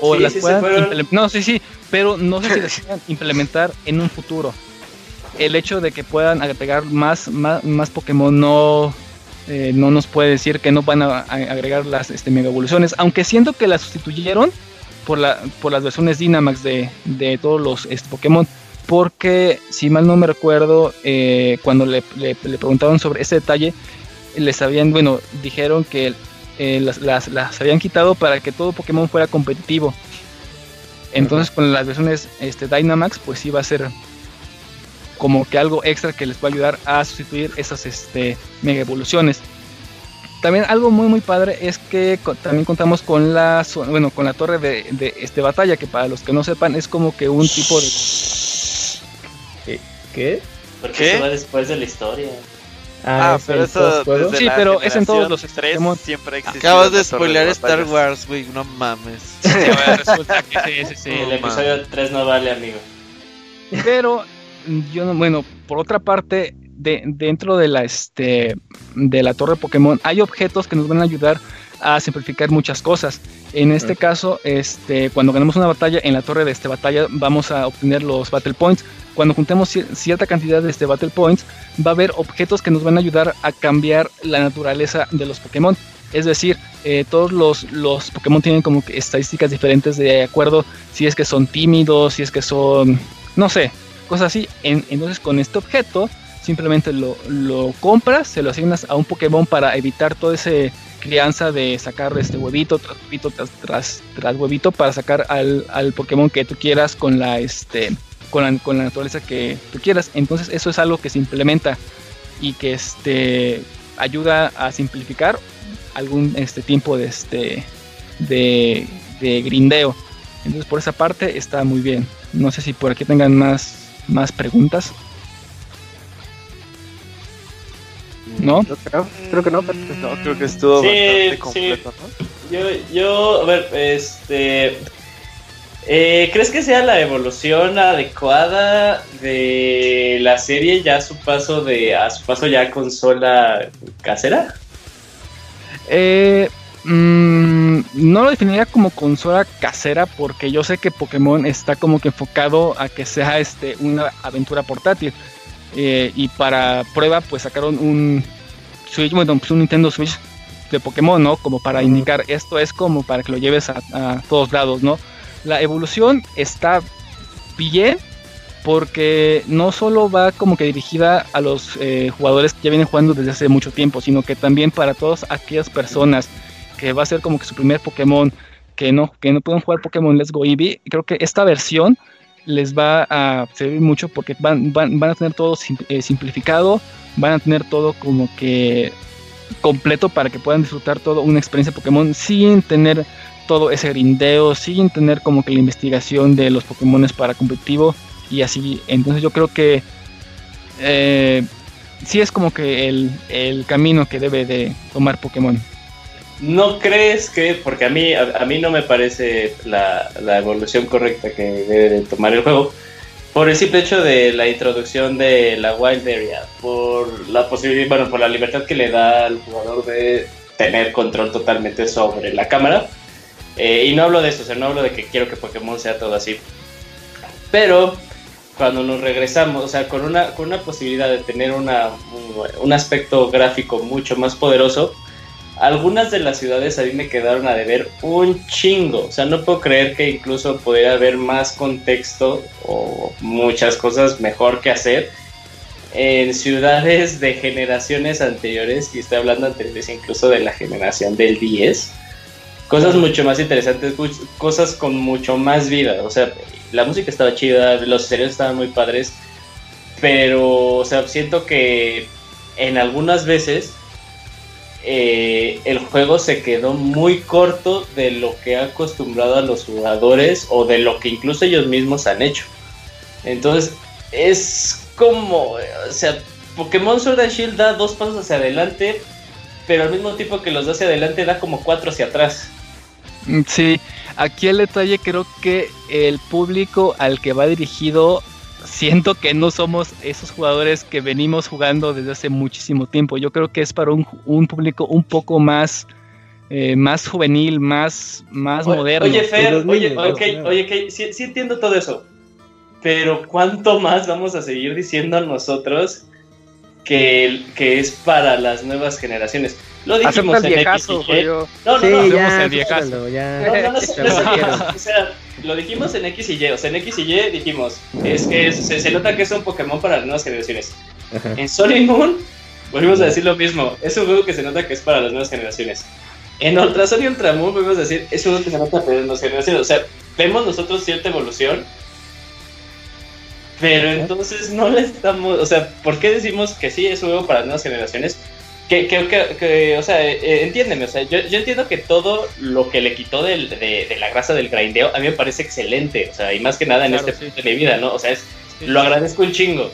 o las puedan no sí sí pero no sé si las puedan implementar en un futuro el hecho de que puedan agregar más más, más Pokémon no eh, no nos puede decir que no van a, agregar las este, mega evoluciones aunque siento que las sustituyeron por, la, por las versiones Dynamax de, de todos los este, Pokémon. Porque, si mal no me recuerdo, eh, cuando le, le, preguntaron sobre ese detalle, les habían, bueno, dijeron que eh, las, las, las, habían quitado para que todo Pokémon fuera competitivo. Entonces, con las versiones este, Dynamax, pues iba a ser como que algo extra que les va a ayudar a sustituir esas este, mega evoluciones. También algo muy muy padre es que también contamos con la bueno con la torre de, de, este batalla que para los que no sepan es como que un tipo de ¿qué? Porque ¿Qué? va después de la historia. Ah, ah pero eso sí, pero es en todos los tres siempre Acabas de spoilear Star Wars, güey, no mames. [LAUGHS] Sí, resulta que sí, sí, sí. [LAUGHS] El episodio 3 no vale, amigo. Pero yo no, bueno, por otra parte, de, dentro de la este de la torre Pokémon hay objetos que nos van a ayudar a simplificar muchas cosas. En este caso, este, cuando ganamos una batalla en la torre de este batalla, vamos a obtener los Battle Points. Cuando juntemos cierta cantidad de este Battle Points, va a haber objetos que nos van a ayudar a cambiar la naturaleza de los Pokémon. Es decir, eh, todos los, los Pokémon tienen como que estadísticas diferentes de acuerdo si es que son tímidos, si es que son, no sé, cosas así. entonces con este objeto simplemente lo, lo, compras, se lo asignas a un Pokémon para evitar toda esa crianza de sacar este huevito tras huevito tras, tras, huevito para sacar al, al, Pokémon que tú quieras con la este con la, con la naturaleza que tú quieras. Entonces eso es algo que se implementa y que este ayuda a simplificar algún este tiempo de este de, de grindeo. Entonces por esa parte está muy bien. No sé si por aquí tengan más más preguntas. ¿No? Creo, creo que no, pero no, creo que estuvo bastante completo, Yo, yo, a ver, este. Eh, ¿Crees que sea la evolución adecuada de la serie ya a su paso de a su paso ya consola casera? Eh, Mm, no lo definiría como consola casera porque yo sé que Pokémon está como que enfocado a que sea este una aventura portátil. Eh, y para prueba pues sacaron un Switch, bueno, pues un Nintendo Switch de Pokémon, ¿no? Como para indicar esto es como para que lo lleves a, todos lados, ¿no? La evolución está bien porque no solo va como que dirigida a los eh, jugadores que ya vienen jugando desde hace mucho tiempo, sino que también para todas aquellas personas que va a ser como que su primer Pokémon, que no, que no pueden jugar Pokémon Let's Go Eevee, creo que esta versión les va a servir mucho porque van, van, a tener todo eh, simplificado, van a tener todo como que completo para que puedan disfrutar toda una experiencia Pokémon sin tener todo ese grindeo, sin tener como que la investigación de los Pokémon para competitivo y así. Entonces yo creo que eh, sí es como que el, el camino que debe de tomar Pokémon. ¿No crees que, porque a mí, a, mí no me parece la, evolución correcta que debe tomar el juego, por el simple hecho de la introducción de la Wild Area, por la posibilidad, bueno, por la libertad que le da al jugador de tener control totalmente sobre la cámara. Eh, y no hablo de eso, o sea, no hablo de que quiero que Pokémon sea todo así. Pero cuando nos regresamos, o sea, con una, con una posibilidad de tener una, un aspecto gráfico mucho más poderoso, algunas de las ciudades a mí me quedaron a deber un chingo. O sea, no puedo creer que incluso pudiera haber más contexto o muchas cosas mejor que hacer en ciudades de generaciones anteriores, y estoy hablando anteriores incluso de la generación del 10. Cosas mucho más interesantes, cosas con mucho más vida. O sea, la música estaba chida, los escenarios estaban muy padres, pero, o sea, siento que en algunas veces eh, el juego se quedó muy corto de lo que ha acostumbrado a los jugadores o de lo que incluso ellos mismos han hecho. Entonces, es como, o sea, Pokémon Sword and Shield da dos pasos hacia adelante, pero al mismo tiempo que los da hacia adelante da como cuatro hacia atrás. Mm, sí, aquí el detalle creo que el público al que va dirigido siento que no somos esos jugadores que venimos jugando desde hace muchísimo tiempo. Yo creo que es para un, público un poco más, eh, más juvenil, más, más moderno. Oye, Fer, oye, oye, sí, entiendo todo eso. Pero ¿cuánto más vamos a seguir diciendo a nosotros que, que es para las nuevas generaciones? Lo dijimos en X y Y. No, no, no, no, ya, el viejazo. Ya. No, no, no, o sea, lo dijimos en X y Y. O sea, en X y Y dijimos, es que se, se nota que es un Pokémon para las nuevas generaciones. En Sun y Moon, volvimos a decir lo mismo. Es un juego que se nota que es para las nuevas generaciones. En Ultra Sun y Ultramoon, volvimos a decir, es un juego que se nota para las nuevas generaciones. O sea, vemos nosotros cierta evolución. Pero entonces no le estamos. O sea, ¿por qué decimos que sí es un juego para las nuevas generaciones? Que, que, que, o sea, eh, entiéndeme, o sea, yo, yo, entiendo que todo lo que le quitó del, de, de, la grasa del grindeo a mí me parece excelente, o sea, y más que nada en este punto de mi vida, ¿no? O sea, es, lo agradezco un chingo.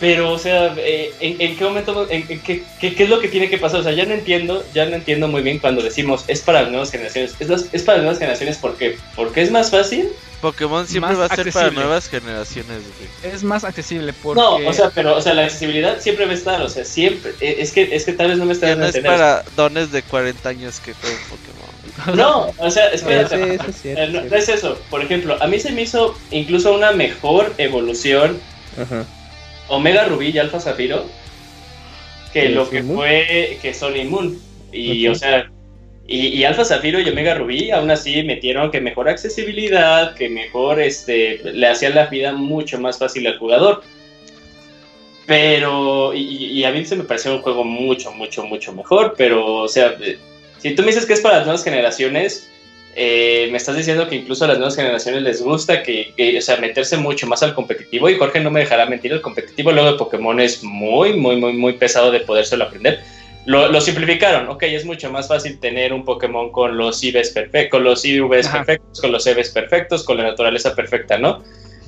Pero, o sea, eh, ¿en, ¿en, qué momento, en, qué, qué, qué, es lo que tiene que pasar? O sea, ya no entiendo, ya no entiendo muy bien cuando decimos es para las nuevas generaciones. Es, es para las nuevas generaciones porque, porque es más fácil. Pokémon siempre va a ser para nuevas generaciones, güey. Es más accesible porque... No, o sea, pero, o sea, la accesibilidad siempre va a estar, o sea, siempre. Eh, es que, es que tal vez no me está dando no es para dones de 40 años que juegan Pokémon. No, o sea, espérate. Sí, eso es cierto, no, no, es eso. Por ejemplo, a mí se me hizo incluso una mejor evolución Ajá. Omega Rubí y Alpha Zafiro que lo que Moon? fue que Sony Moon. Y, o sea, y, y, Alpha Zafiro y Omega Rubí aún así metieron que mejor accesibilidad, que mejor este, le hacían la vida mucho más fácil al jugador. Pero, y, y, a mí se me pareció un juego mucho, mucho, mucho mejor. Pero, o sea, si tú me dices que es para las nuevas generaciones, eh, me estás diciendo que incluso a las nuevas generaciones les gusta que, que, o sea, meterse mucho más al competitivo y Jorge no me dejará mentir, el competitivo luego de Pokémon es muy, muy, muy, muy pesado de podérselo aprender. Lo, lo simplificaron, ok, es mucho más fácil tener un Pokémon con los IVs perfectos, con los IVs perfectos, con los EVs perfectos, con la naturaleza perfecta, ¿no?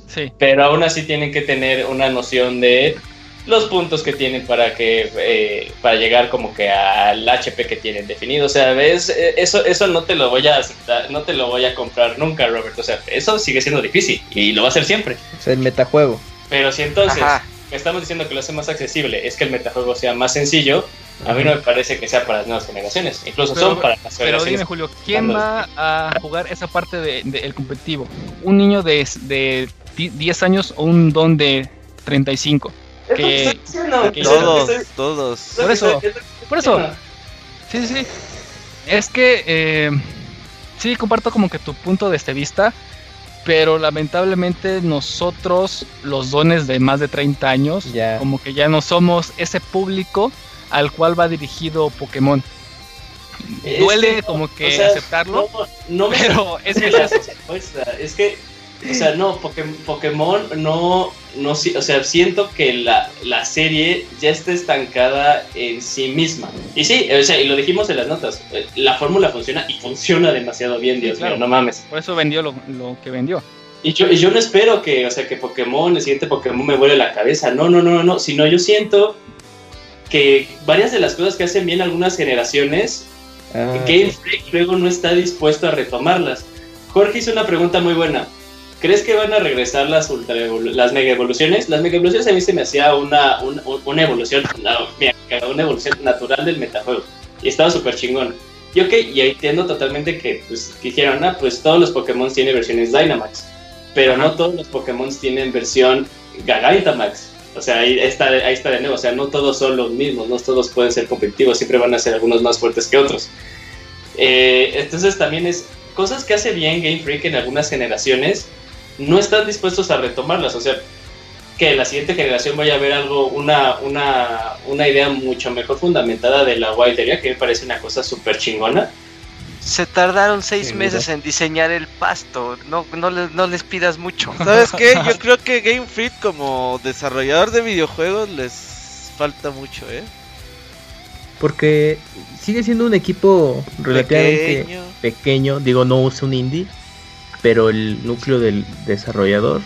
Sí. Pero aún así tienen que tener una noción de los puntos que tienen para que eh, para llegar como que al HP que tienen definido. O sea, ves, eso, eso no te lo voy a aceptar, no te lo voy a comprar nunca, Robert. O sea, eso sigue siendo difícil y lo va a hacer siempre. Es el metajuego. Pero si entonces Ajá. estamos diciendo que lo hace más accesible, es que el metajuego sea más sencillo, a mí no me parece que sea para las nuevas generaciones. Incluso pero, son para las Pero dime, Julio, ¿quién va a jugar esa parte del de, de competitivo? ¿Un niño de, de 10 años o un don de 35? Que, que, todos, todos. Por eso, por eso. Sí, sí. Es que eh, sí comparto como que tu punto de este vista, pero lamentablemente nosotros, los dones de más de 30 años, yeah. como que ya no somos ese público al cual va dirigido Pokémon. Es Duele que, como que o sea, aceptarlo, no, no me pero [LAUGHS] es que respuesta. Es que, o sea, no, Pokémon no, no, o sea, siento que la, la, serie ya está estancada en sí misma. Y sí, o sea, y lo dijimos en las notas, la fórmula funciona y funciona demasiado bien, Dios sí, claro. mío, no mames. Por eso vendió lo, lo que vendió. Y yo, y yo no espero que, o sea, que Pokémon, el siguiente Pokémon me vuele la cabeza, no, no, no, no, sino yo siento que varias de las cosas que hacen bien algunas generaciones, ah, Game Freak luego no está dispuesto a retomarlas. Jorge hizo una pregunta muy buena. ¿Crees que van a regresar las, ultra las mega evoluciones? Las mega evoluciones a mí se me hacía una, una, una evolución, una, una evolución natural del metajuego. Y estaba súper chingón. Y ok, y ahí entiendo totalmente que pues, dijeron, ah, pues todos los Pokémon tienen versiones Dynamax. Pero no todos los Pokémon tienen versión Gigantamax. O sea, ahí está, ahí está de nuevo. O sea, no todos son los mismos, no todos pueden ser competitivos, siempre van a ser algunos más fuertes que otros. Eh, entonces también es cosas que hace bien Game Freak en algunas generaciones, no están dispuestos a retomarlas. O sea, que la siguiente generación vaya a ver algo, una, una, una idea mucho mejor fundamentada de la guaitería, que me parece una cosa súper chingona. Se tardaron seis sí, meses mira. en diseñar el pasto. No, no, les, no les pidas mucho. [LAUGHS] ¿Sabes qué? Yo creo que Game Freak como desarrollador de videojuegos les falta mucho, ¿eh? Porque sigue siendo un equipo relativamente pequeño, pequeño. digo, no es un indie, pero el núcleo del desarrollador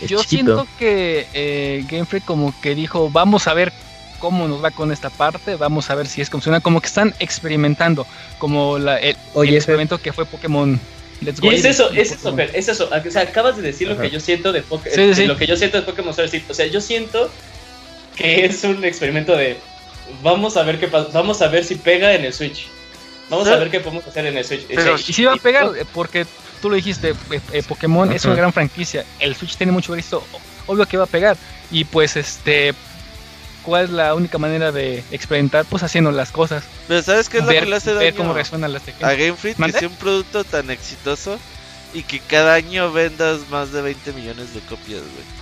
es Yo chiquito. siento que eh, Game Freak como que dijo, vamos a ver cómo nos va con esta parte, vamos a ver si es funciona, como que están experimentando, como la, el, Oye, el experimento que fue Pokémon Let's Go. Y es eso, es eso, Fer, es eso. O sea, acabas de decir Ajá. lo que yo siento de, Poké sí, sí. lo que yo siento de Pokémon Sword O sea, yo siento que es un experimento de vamos a ver qué pasa, vamos a ver si pega en el Switch. Vamos ¿Sí? a ver qué podemos hacer en el Switch. Pero, y si va a pegar, porque tú lo dijiste, eh, eh, Pokémon es una gran franquicia. El Switch tiene mucho éxito, obvio que va a pegar. Y pues este cuál es la única manera de experimentar, pues haciendo las cosas. Pero ¿sabes qué es lo ver, que le hace daño? Ver cómo resuenan las A Game Freak que sea un producto tan exitoso y que cada año vendas más de 20 millones de copias, güey.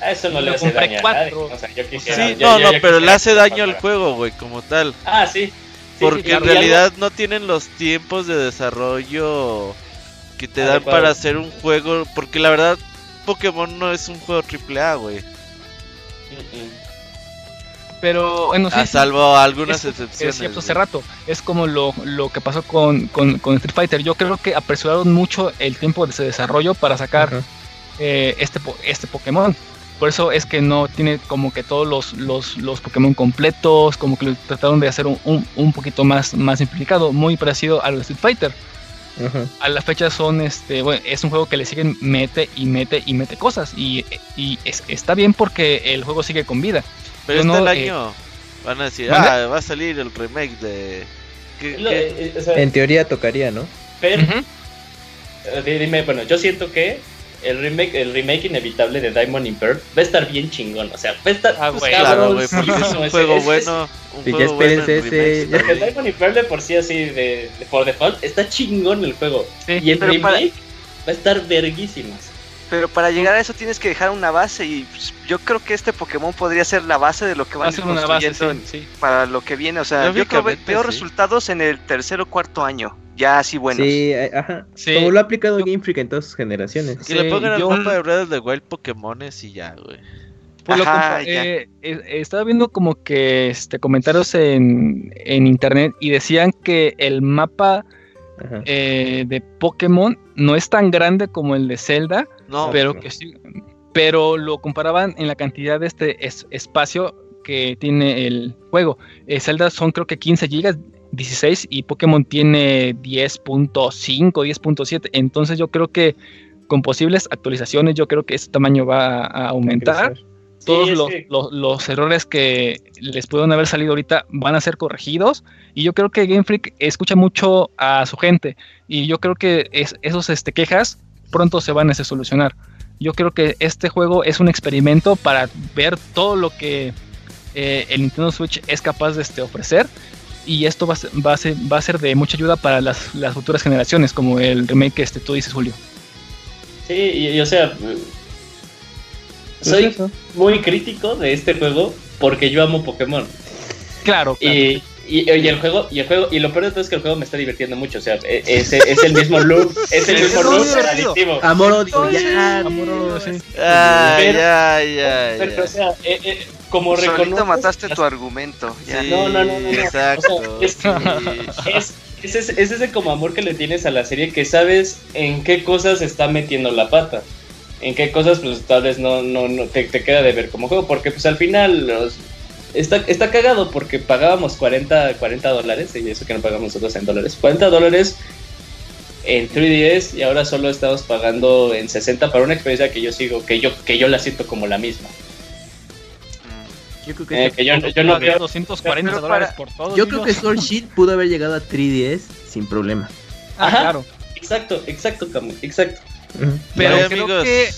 A eso no le hace daño a nadie. O sea, yo quisiera, sí, yo, no, yo, no, yo pero le hace daño al juego, güey, como tal. Ah, sí. sí Porque sí, en realidad algo... no tienen los tiempos de desarrollo que te dan para hacer un juego. Porque la verdad, Pokémon no es un juego AAA, güey. Pero bueno, sí, A salvo algunas excepciones. Es cierto, hace rato. Es como lo, lo que pasó con, con, con, Street Fighter. Yo creo que apresuraron mucho el tiempo de ese desarrollo para sacar eh, este, este Pokémon. Por eso es que no tiene como que todos los, los, los Pokémon completos, como que lo trataron de hacer un, un, un poquito más, más simplificado, muy parecido a lo de Street Fighter. A la fecha son este, bueno, es un juego que le siguen mete y mete y mete cosas y, y es, está bien porque el juego sigue con vida. Pero este no, año van a decir, ah, va a salir el remake de... Eh, en teoría tocaría, ¿no? Pero, dime, bueno, yo siento que el remake, el remake inevitable de Diamond in Pearl va a estar bien chingón. O sea, va a estar. Ah, pues, claro, güey, porque es un juego bueno. Un juego ya espérense bueno ese. Porque el Diamond in Pearl de por sí, así, de, de por default, está chingón el juego. Sí, y el remake para... va a estar verguísimas. Pero para llegar a eso tienes que dejar una base y pues, yo creo que este Pokémon podría ser la base de lo que van a ser una base, sí, sí. para lo que viene. O sea, yo creo que veo resultados en el tercer o cuarto año ya así buenos. Sí, eh, ajá. Sí. Como lo ha aplicado Game Freak en todas sus generaciones. Que le pongan yo... al mapa de Breath of the Wild Pokémones y ya, güey. Pues Ajá, eh, eh, estaba viendo como que este comentarios en, en internet y decían que el mapa eh, de Pokémon no es tan grande como el de Zelda, no, pero no. que sí, pero lo comparaban en la cantidad de este es, espacio que tiene el juego. Eh, Zelda son creo que 15 gigas 16 y Pokémon tiene 10.5, 10.7. Entonces yo creo que con posibles actualizaciones yo creo que ese tamaño va a aumentar. Todos sí, los, que... los, los, errores que les pueden haber salido ahorita van a ser corregidos. Y yo creo que Game Freak escucha mucho a su gente. Y yo creo que es, esos este, quejas pronto se van a solucionar. Yo creo que este juego es un experimento para ver todo lo que eh, el Nintendo Switch es capaz de este, ofrecer y esto va, va, a ser, va a ser de mucha ayuda para las, las futuras generaciones, como el remake que este, tú dices, Julio. Sí, y, y o sea, soy muy crítico de este juego porque yo amo Pokémon. Claro, claro. Y, y, y, el juego, y el juego, y lo peor de todo es que el juego me está divirtiendo mucho, o sea, es, es el mismo loop, [LAUGHS] es el mismo loop adictivo. Amor odio, ya, amor odio, sí. Ay, ay, ay, pero, o sea, eh, eh, como reconoces... mataste tu argumento. Ya. Sí, no, no, no, no, Exacto. O sea, es, es, es, es, ese como amor que le tienes a la serie que sabes en qué cosas está metiendo la pata. En qué cosas, pues tal vez no, no, no te, te queda de ver como juego, porque pues al final los, Está, está cagado porque pagábamos 40, 40 dólares, y eso que no pagamos nosotros en dólares, 40 dólares en 3DS y ahora solo estamos pagando en 60 para una experiencia que yo sigo, que yo, que yo la siento como la misma. Yo creo que, eh, que yo, yo, no veo 240 dólares por todo. Yo creo que Sword Shield pudo haber llegado a 3DS sin problema. Ah, Ajá, claro. Exacto, exacto, Camu, exacto. Uh -huh. Pero creo amigos. que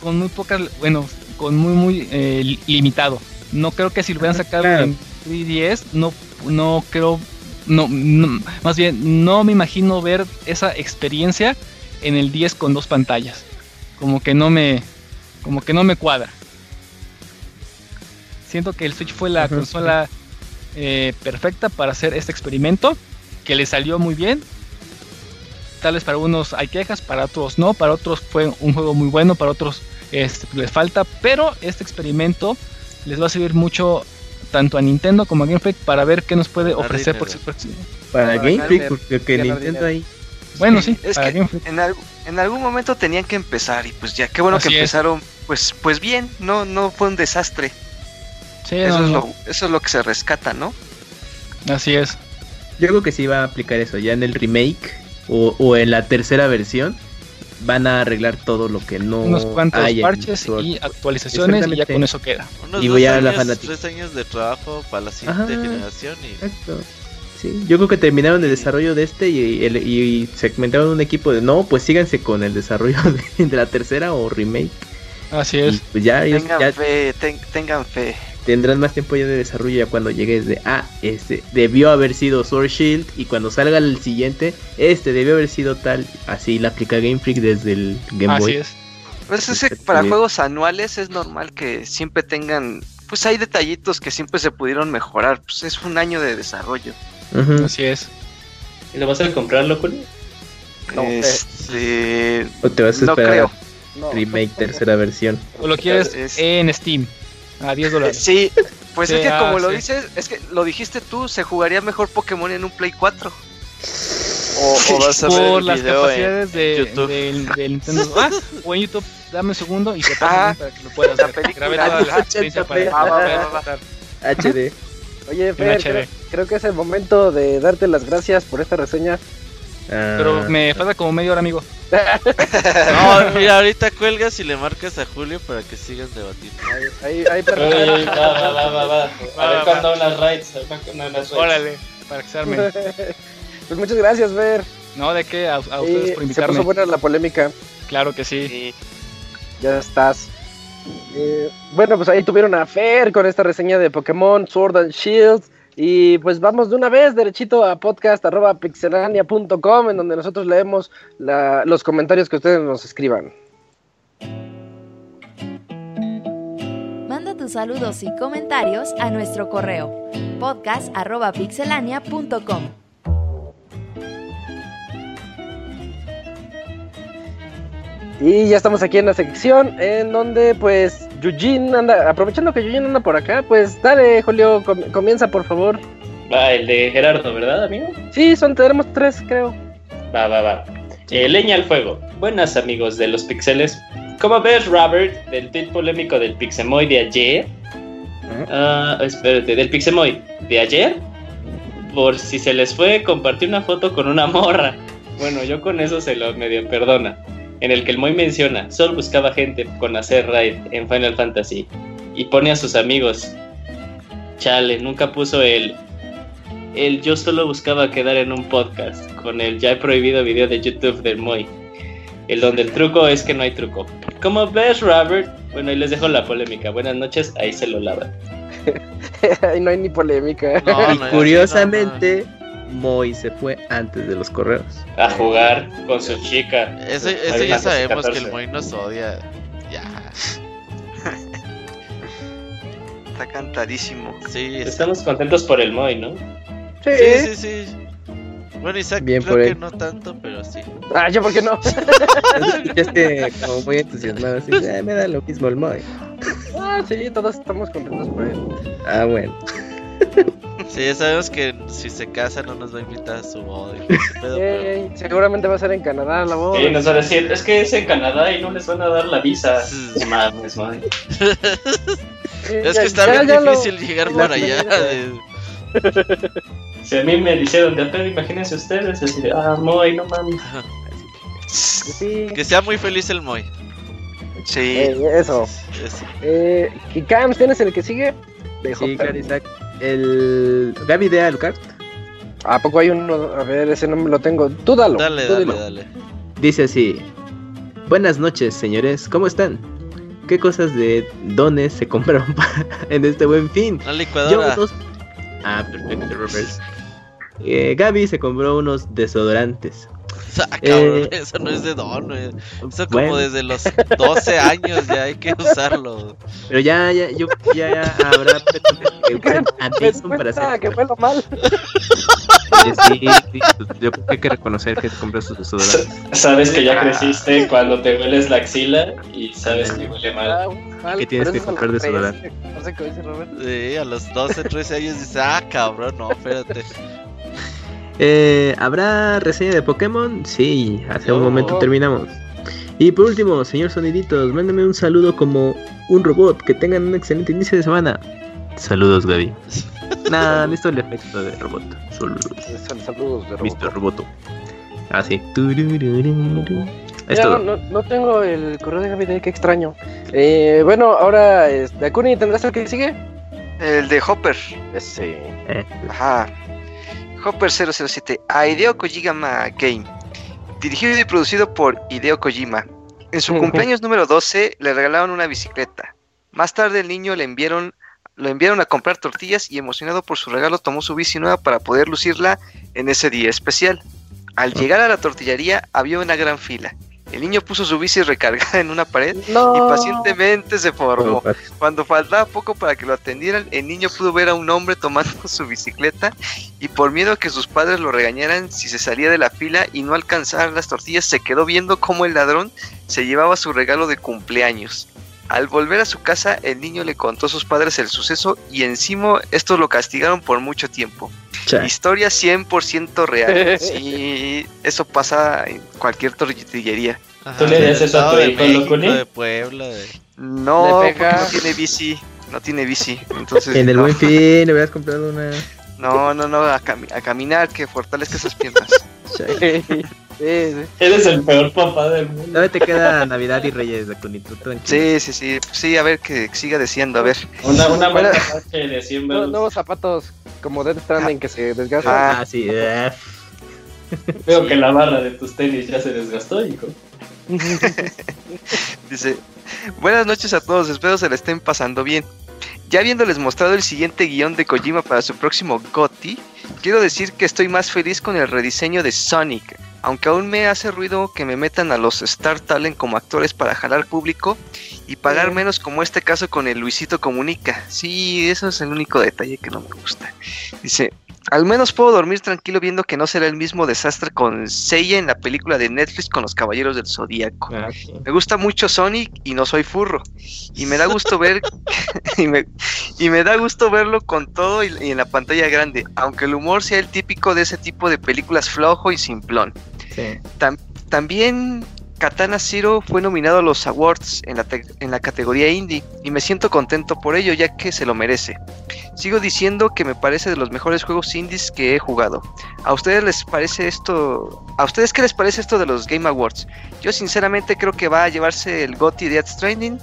con muy pocas, bueno, con muy, muy eh, limitado no creo que si lo hubieran sacado claro. en 3DS, no, no creo, no, no, más bien, no me imagino ver esa experiencia en el 10 con dos pantallas. Como que no me, como que no me cuadra. Siento que el Switch fue la consola eh, perfecta para hacer este experimento, que le salió muy bien. Tal vez para unos hay quejas, para otros no, para otros fue un juego muy bueno, para otros este, les falta, pero este experimento les va a servir mucho tanto a Nintendo como a Game Freak para ver qué nos puede para ofrecer dinero. por su próximo. Para, para Game Freak, porque que Nintendo dinero. ahí. Bueno, sí, es que en, al, en, algún momento tenían que empezar y pues ya qué bueno Así que empezaron, pues pues bien, no no fue un desastre. Sí, eso, no, es no. Lo, eso es lo que se rescata, ¿no? Así es. Yo creo que sí va a aplicar eso ya en el remake o, o en la tercera versión van a arreglar todo lo que no unos cuantos hay parches y actualizaciones y ya con eso queda. Unos y voy a la fanática. tres años de trabajo para la siguiente Ajá, generación y... exacto. Sí yo creo que terminaron el desarrollo de este y, el, y segmentaron un equipo de no pues síganse con el desarrollo [LAUGHS] de, de la tercera o remake. Así es. Pues ya, tengan ya, fe ten, tengan fe tendrán más tiempo ya de desarrollo ya cuando llegues de ah este debió haber sido Sword Shield y cuando salga el siguiente este debió haber sido tal así la aplica Game Freak desde el Game así Boy es. pues es que para juegos anuales es normal que siempre tengan pues hay detallitos que siempre se pudieron mejorar pues es un año de desarrollo uh -huh. así es ¿y lo vas a comprarlo Julio? No, este... o te vas a esperar no creo. remake tercera versión o lo quieres es... en Steam a 10 dólares. Sí, Pues es que como lo dices, es que lo dijiste tú, se jugaría mejor Pokémon en un Play 4. O, vas a ver las capacidades de, YouTube. Nintendo. [LAUGHS] Ah, o en YouTube, dame un segundo y te paso ah, para que lo puedas ver. Grabé toda la experiencia para HD. [LAUGHS] Oye, Fer, creo, que es el momento de darte las gracias por esta reseña. Pero me falta como media hora, amigo. [LAUGHS] no, mira, ahorita cuelgas y le marcas a Julio para que sigan debatiendo. Ahí, ahí, ahí va, va, va, va, A ver cuándo unas raids. Órale, para que se arme. [LAUGHS] Pues muchas gracias, Ver. No, de qué, a, ustedes por invitarme. Se puso buena la polémica. Claro que sí. Ya estás. Eh, bueno, pues ahí tuvieron a Fer con esta reseña de Pokémon Sword and Shield. Y pues vamos de una vez derechito a podcast.pixelania.com en donde nosotros leemos los comentarios que ustedes nos escriban. Manda tus saludos y comentarios a nuestro correo podcast.pixelania.com. Y ya estamos aquí en la sección en donde pues Yujin anda, aprovechando que Yujin anda por acá, pues dale Julio, comienza por favor. Va, el de Gerardo, ¿verdad amigo? Sí, son, tenemos tres creo. Va, va, va. Eh, leña al fuego. Buenas amigos de los pixeles. ¿Cómo ves Robert del tweet polémico del Pixemoy de ayer? Ah, espérate, del Pixemoy de ayer. Por si se les fue compartir una foto con una morra. Bueno, yo con eso se lo medio perdona en el que el Moy menciona, solo buscaba gente con hacer raid en Final Fantasy y pone a sus amigos. Chale, nunca puso el el yo solo buscaba quedar en un podcast con el ya he prohibido video de YouTube del Moy. El donde el truco es que no hay truco. Como ves, Robert, bueno, ahí les dejo la polémica. Buenas noches, ahí se lo lavan. [LAUGHS] ahí no hay ni polémica. y curiosamente, Moy se fue antes de los correos. A jugar con su chica. Eso, ya sabemos que el Moy nos odia. Ya. Está cantadísimo. Sí, estamos contentos por el Moy, ¿no? Sí, sí, sí. Bueno, Isaac, Bien creo que no tanto, pero sí. Ah, yo, ¿por qué no? [LAUGHS] [LAUGHS] es que, como muy entusiasmado, así, eh, me da lo mismo el Moy. Ah, sí, todos estamos contentos por él. Ah, bueno. Sí, ya sabemos que si se casa no nos va a invitar a su boda. Seguramente va a ser en Canadá la boda. Sí, nos va a decir, es que es en Canadá y no les van a dar la visa. Mames, Es que está bien difícil llegar por allá. [LAUGHS] Si a mí me dijeron de pedo, imagínense ustedes, así de, ah, Moy, no mames. Que sea muy feliz el Moy. Sí. Eh, eso. Eh, ¿tienes el que sigue? De sí, el Gaby de Alucard. ¿A poco hay uno? A ver, ese no me lo tengo. Tú dalo. Dale, dale, dale. Dice así: Buenas noches, señores. ¿Cómo están? ¿Qué cosas de dones se compraron [LAUGHS] en este buen fin? La licuadora. Ah, perfecto, Robert. Eh, Gaby se compró unos desodorantes. [LAUGHS] Ah, cabrón, eh, eso no es de don, Eso como desde los 12 años ya hay que usarlo. Pero ya, ya, yo, ya, ya habrá [LAUGHS] para hacer. que fue lo mal. Sí, sí, pues, yo creo que hay que reconocer que te compras sus desodorantes. Sabes que ya creciste cuando te hueles la axila y sabes que huele mal. Ah, que tienes que comprar desodorante. No sé qué dice Robert. Sí, a los 12, 13 años dices, ah, cabrón, no, espérate. Eh, ¿Habrá reseña de Pokémon? Sí, hace un momento terminamos. Y por último, señor Soniditos, mándame un saludo como un robot. Que tengan un excelente inicio de semana. Saludos, Gaby. [LAUGHS] nah, listo el efecto de robot. Saludos, saludos de robot. Mr. Roboto. Ah, sí. no, tengo el correo de Gaby, qué extraño. Eh, bueno, ahora, este, Akuni, ¿tendrás el que sigue? El de Hopper. Ese. Eh. Ajá. Hopper 007 a Hideo Kojima Game, dirigido y producido por Hideo Kojima. En su cumpleaños número 12 le regalaron una bicicleta. Más tarde el niño le enviaron, lo enviaron a comprar tortillas y emocionado por su regalo tomó su bici nueva para poder lucirla en ese día especial. Al llegar a la tortillería había una gran fila. El niño puso su bici recargada en una pared y pacientemente se formó. Cuando faltaba poco para que lo atendieran, el niño pudo ver a un hombre tomando [LAUGHS] su bicicleta y por miedo a que sus padres lo regañaran si se salía de la fila y no alcanzara las tortillas, se quedó viendo cómo el ladrón se llevaba su regalo de cumpleaños. Al volver a su casa, el niño le contó a sus padres el suceso y encima estos lo castigaron por mucho tiempo. Historia 100% real. [LAUGHS] sí, eso pasa en cualquier tortillería. ¿Tú le das eso a tu hijo, de Puebla? No, no tiene bici. No tiene bici. Entonces, en el buen fin le hubieras comprado una. No, no, no, a, a caminar, que fortalezca esas piernas. [LAUGHS] Eres el peor papá del mundo. Todavía te queda Navidad y Reyes de Conito, Sí, sí, sí. Sí, a ver que siga diciendo, a ver. Una, una buena de 100 Nuevos zapatos como Death Stranding que se desgastan. Ah, ah sí. Eh. Veo que la barra de tus tenis ya se desgastó, hijo. [LAUGHS] Dice, buenas noches a todos, espero se la estén pasando bien. Ya habiéndoles mostrado el siguiente guion de Kojima para su próximo GOTI, quiero decir que estoy más feliz con el rediseño de Sonic, aunque aún me hace ruido que me metan a los Star Talent como actores para jalar público y pagar menos como este caso con el Luisito Comunica. Sí, eso es el único detalle que no me gusta. Dice, al menos puedo dormir tranquilo viendo que no será el mismo desastre con Seiya en la película de Netflix con los Caballeros del Zodíaco. Ah, me gusta mucho Sonic y no soy furro. Y me da gusto ver [LAUGHS] y, me, da gusto verlo con todo y, en la pantalla grande, aunque el humor sea el típico de ese tipo de películas flojo y simplón. También Katana Zero fue nominado a los awards en la, en la categoría indie y me siento contento por ello ya que se lo merece. Sigo diciendo que me parece de los mejores juegos indies que he jugado. ¿A ustedes les parece esto? ¿A ustedes qué les parece esto de los Game Awards? Yo sinceramente creo que va a llevarse el GOTY de Death Stranding,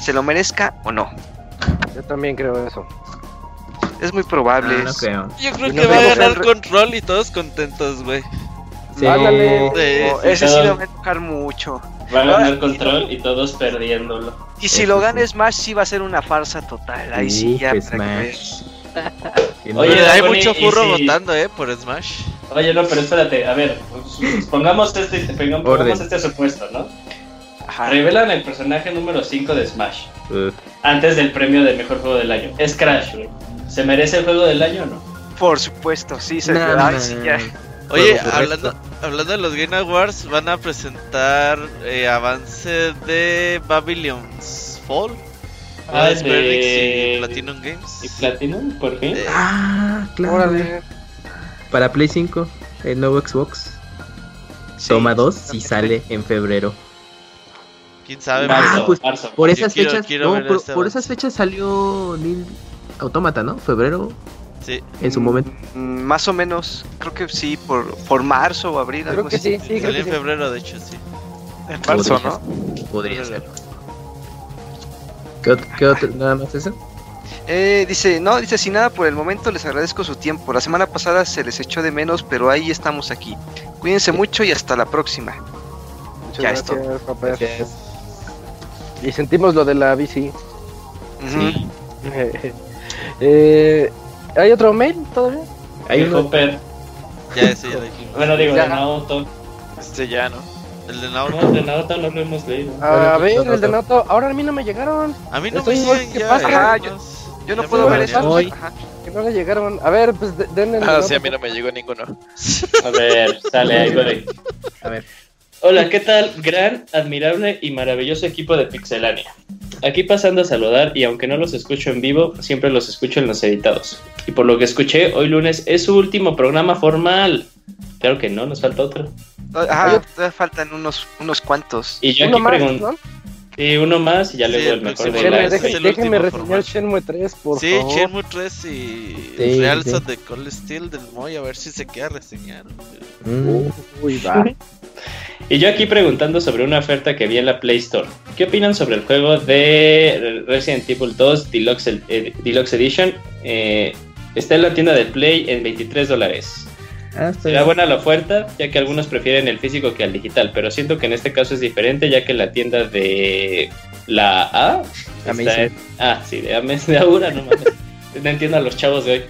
se lo merezca o no. Yo también creo eso. Es muy probable. Ah, Yo creo que va a ganar control y todos contentos, güey. Sí. ese sí lo va a tocar mucho. Va a ganar control y todos perdiéndolo. Y si lo gana Smash, sí va a ser una farsa total. Ahí sí, ya. Smash. [LAUGHS] Oye, hay mucho furro votando, eh, por Smash. Oye, no, pero espérate, a ver, pongamos este, pongamos este supuesto, ¿no? Revelan el personaje número 5 de Smash. Antes del premio del mejor juego del año. Es Crash, güey. ¿Se merece el juego del año o no? Por supuesto, sí, se nah, sí, ya. Oye, hablando, hablando de los Game Awards, van a presentar eh, avance de Babylon's Fall. Ah, de... y Platinum Games. ¿Y Platinum? ¿Por qué? ah, claro. Para Play 5, el nuevo Xbox. Toma 2 si sale en febrero. ¿Quién sabe? Ah, pues, por esas fechas, no, por, por esas fechas salió Nil Automata, ¿no? Febrero en su momento. Mm, más o menos, creo que sí, por, por marzo o abril. Creo que sí, sí. Salió en febrero, de hecho, sí. En marzo, ¿no? Podría ser. ¿Qué, qué otro? ¿Nada más eso? Eh, dice, no, dice, sin nada por el momento les agradezco su tiempo. La semana pasada se les echó de menos, pero ahí estamos aquí. Cuídense mucho y hasta la próxima. Muchas ya gracias, papá. Y sentimos lo de la bici. Sí. [LAUGHS] eh, ¿Hay otro mail todavía? Hay un Hopper. Ya, ese ya dijimos. [LAUGHS] Bueno, digo, de Naoto. Este ya, ¿no? El de Naoto. No, el de Naoto no lo hemos leído. A ver, el de Naoto. Ahora a mí no me llegaron. A mí no me llegan ¿Qué pasa? yo, yo no puedo ver eso. Ajá. Que no le llegaron. A ver, pues denle. Ah, sí, a mí no me llegó ninguno. [LAUGHS] A ver, sale ahí, A ver. Hola, ¿qué tal? Gran, admirable y maravilloso equipo de Pixelania. Aquí pasando a saludar y aunque no los escucho en vivo, siempre los escucho en los editados. Y por lo que escuché, hoy lunes es su último programa formal. Claro que no, nos falta otro. Ajá, todavía faltan unos, unos cuantos. Y yo aquí pregunto. Y uno más y ya luego el mejor de la... Déjenme reseñar Shenmue 3, por sí, favor. Sí, Shenmue 3 y sí, Realza de Cold Steel del Moy, a ver si se queda reseñar. Mm. Uy, va. Y yo aquí preguntando sobre una oferta que vi en la Play Store. ¿Qué opinan sobre el juego de Resident Evil 2 Deluxe, eh, Deluxe Edition? Eh, está en la tienda de Play en 23 dólares. Ah, Será buena la oferta, ya que algunos prefieren el físico que al digital, pero siento que en este caso es diferente, ya que la tienda de la A... Está ah, sí, de, [LAUGHS] de Aura, no mames. no entiendo a los chavos de hoy.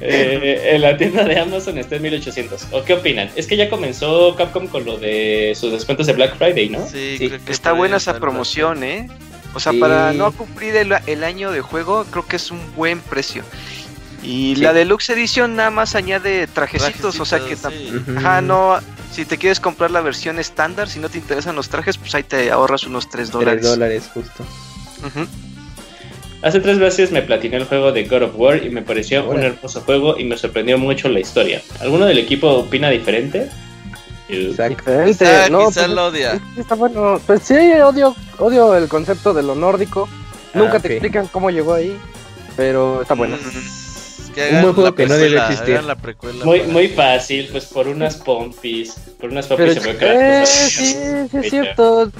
Eh, en la tienda de Amazon está en 1800. ¿O qué opinan? Es que ya comenzó Capcom con lo de sus descuentos de Black Friday, ¿no? Sí, está buena esa promoción, ¿eh? O sea, para no cumplir el, año de juego, creo que es un buen precio. Y la Deluxe Edition nada más añade trajecitos, o sea que ajá, no, si te quieres comprar la versión estándar, si no te interesan los trajes, pues ahí te ahorras unos 3 dólares. 3 dólares, justo. Hace tres veces me platiné el juego de God of War y me pareció un hermoso juego y me sorprendió mucho la historia. ¿Alguno del equipo opina diferente? Diferente, no, pues, lo odia. Está bueno. Pues sí, odio, odio el concepto de lo nórdico. Nunca ah, te explican cómo llegó ahí, pero está bueno. Mm, un buen juego que no debe existir. muy, muy fácil, pues por unas pompis. Por unas pompis se puede crear Sí, sí, es cierto.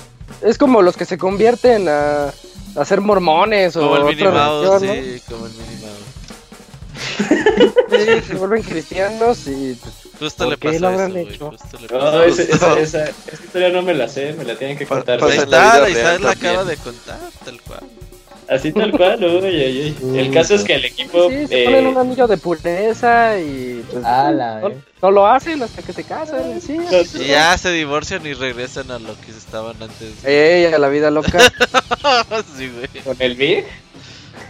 Es como los que se convierten a a ser mormones como o el Minnie Mouse, sí, como el Minnie Mouse. sí, se vuelven cristianos y pues, Justo le pasa lo habrán eso, hecho? No, esa, esa, esa, historia no me la sé, me la tienen que contar. Ahí está, Isabel la acaba de contar, tal cual. Así tal cual, uy, uy, uy. El caso es que el equipo. Sí, se ponen un anillo de pureza y. Pues, Ala, no, no, lo hacen hasta que se casan. Sí, y ya se divorcian y regresan a lo que estaban antes. [LAUGHS] Ey, a la vida loca. [LAUGHS] sí, güey. ¿Con el Big?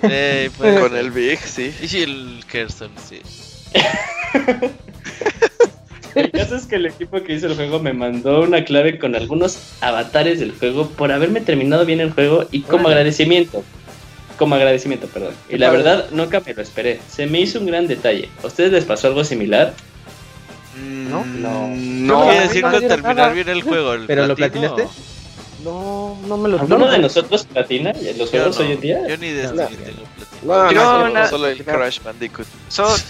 Ey, pues, Con el Big, sí. Y el Kerson, sí. [LAUGHS] El caso es que el equipo que hizo el juego me mandó una clave con algunos avatares del juego por haberme terminado bien el juego y como agradecimiento como agradecimiento, perdón. Y la verdad, nunca me lo esperé. Se me hizo un gran detalle. ¿A ustedes les pasó algo similar? No, no. No quiere decir no terminar bien el juego. ¿Pero lo platinaste? No, no me lo ¿Alguno de nosotros platina en los juegos hoy en día? Yo ni de este no. yo no, solo el Crash Bandicoot.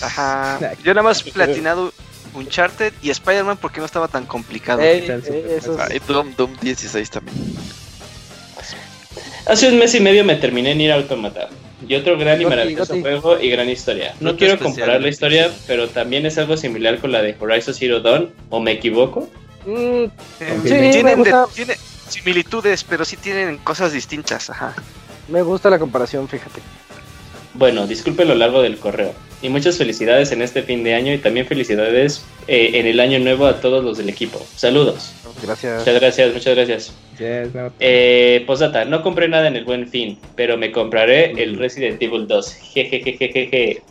ajá. Yo nada más platinado Uncharted y Spider-Man porque no estaba tan complicado. ah, y Doom, Doom 16 también. Hace un mes y medio me terminé en ir a Automata. Y otro gran y maravilloso juego y gran historia. No, quiero comparar la historia, pero también es algo similar con la de Horizon Zero Dawn, ¿o me equivoco? Mm, sí, tienen, tiene similitudes, pero sí tienen cosas distintas. Ajá. Me gusta la comparación, fíjate. Bueno, disculpe lo largo del correo. Y muchas felicidades en este fin de año y también felicidades eh, en el año nuevo a todos los del equipo. Saludos. Gracias. Muchas gracias, muchas gracias. eh, posdata, no compré nada en el buen fin, pero me compraré el Resident Evil 2. Jejejejeje.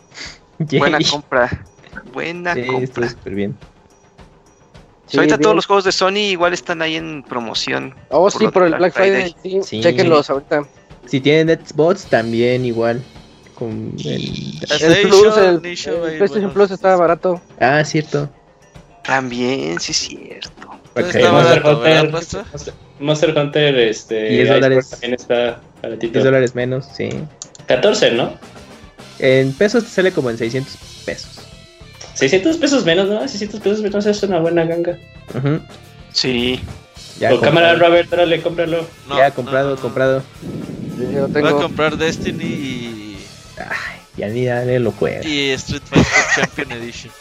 [LAUGHS] Buena compra. Buena compra. súper bien. ahorita todos los juegos de Sony igual están ahí en promoción. Oh, sí, por el Black Friday. Sí, Chequenlos ahorita. Si tienen Xbox, también igual. Con el, el Plus, el, el PlayStation Plus está barato. Ah, cierto. También, sí, es cierto. Okay. Monster, Hunter, Monster, Hunter, este. 10 dólares. También está baratito. 10 dólares menos, sí. 14, ¿no? En pesos te sale como en 600 pesos. 600 pesos menos, ¿no? 600 pesos menos es una buena ganga. Uh -huh. Sí. Ya o cámara, Robert, dale, cómpralo. No, ya, comprado, no, no, comprado. Yo tengo... Voy a comprar Destiny y. Ay, ya ni dale lo juega. Y Street Fighter Champion Edition.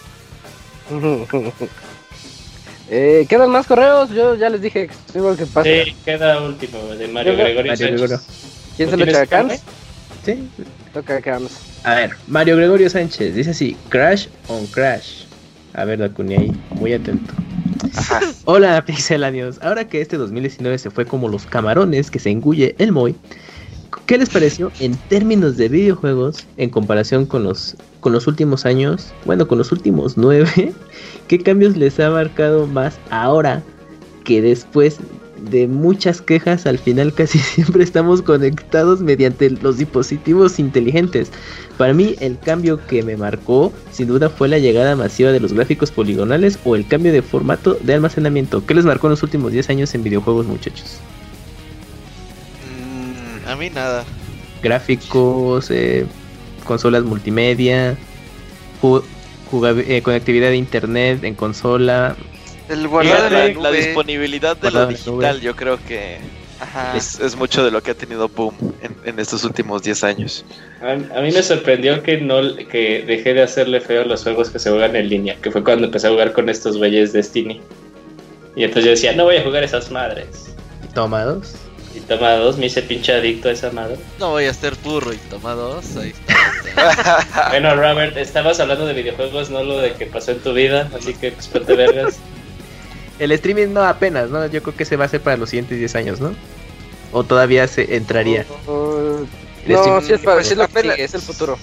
[LAUGHS] eh, ¿Quedan más correos? Yo ya les dije que pasa. Sí, queda último, de Mario Gregorio. Mario Gregorio. ¿Quién se lo echa a? Sí. Toca a. A ver, Mario Gregorio Sánchez dice así: Crash on Crash. A ver, Dakuni ahí, muy atento. Ajá. Hola, Pixelanios. Ahora que este 2019 se fue como los camarones que se engulle el Moy, ¿qué les pareció en términos de videojuegos en comparación con los, con los últimos años? Bueno, con los últimos [LAUGHS] nueve. ¿Qué cambios les ha marcado más ahora que después de muchas quejas? Al final casi [LAUGHS] siempre estamos conectados mediante los dispositivos inteligentes. Para mí el cambio que me marcó sin duda fue la llegada masiva de los gráficos poligonales o el cambio de formato de almacenamiento. ¿Qué les marcó en los últimos 10 años en videojuegos muchachos? A mí nada. Gráficos, eh, consolas multimedia, eh, conectividad de internet en consola. El guardar la, la, disponibilidad de lo digital, yo creo que es, es, mucho de lo que ha tenido Boom en, en estos últimos 10 años. A, a, mí me sorprendió que no que dejé de hacerle feo a los juegos que se juegan en línea, que fue cuando empecé a jugar con estos güeyes Destiny. Y entonces yo decía, no voy a jugar esas madres. Toma dos. Y toma dos, me hice pinche adicto a esa madre. No voy a ser burro y toma dos. Ahí [LAUGHS] bueno, Robert, estabas hablando de videojuegos, no lo de que pasó en tu vida, así que pues ponte vergas. El streaming no apenas, ¿no? Yo creo que se va a hacer para los siguientes 10 años, ¿no? O todavía se entraría. Uh, no, sí es para decir la pena, es el futuro.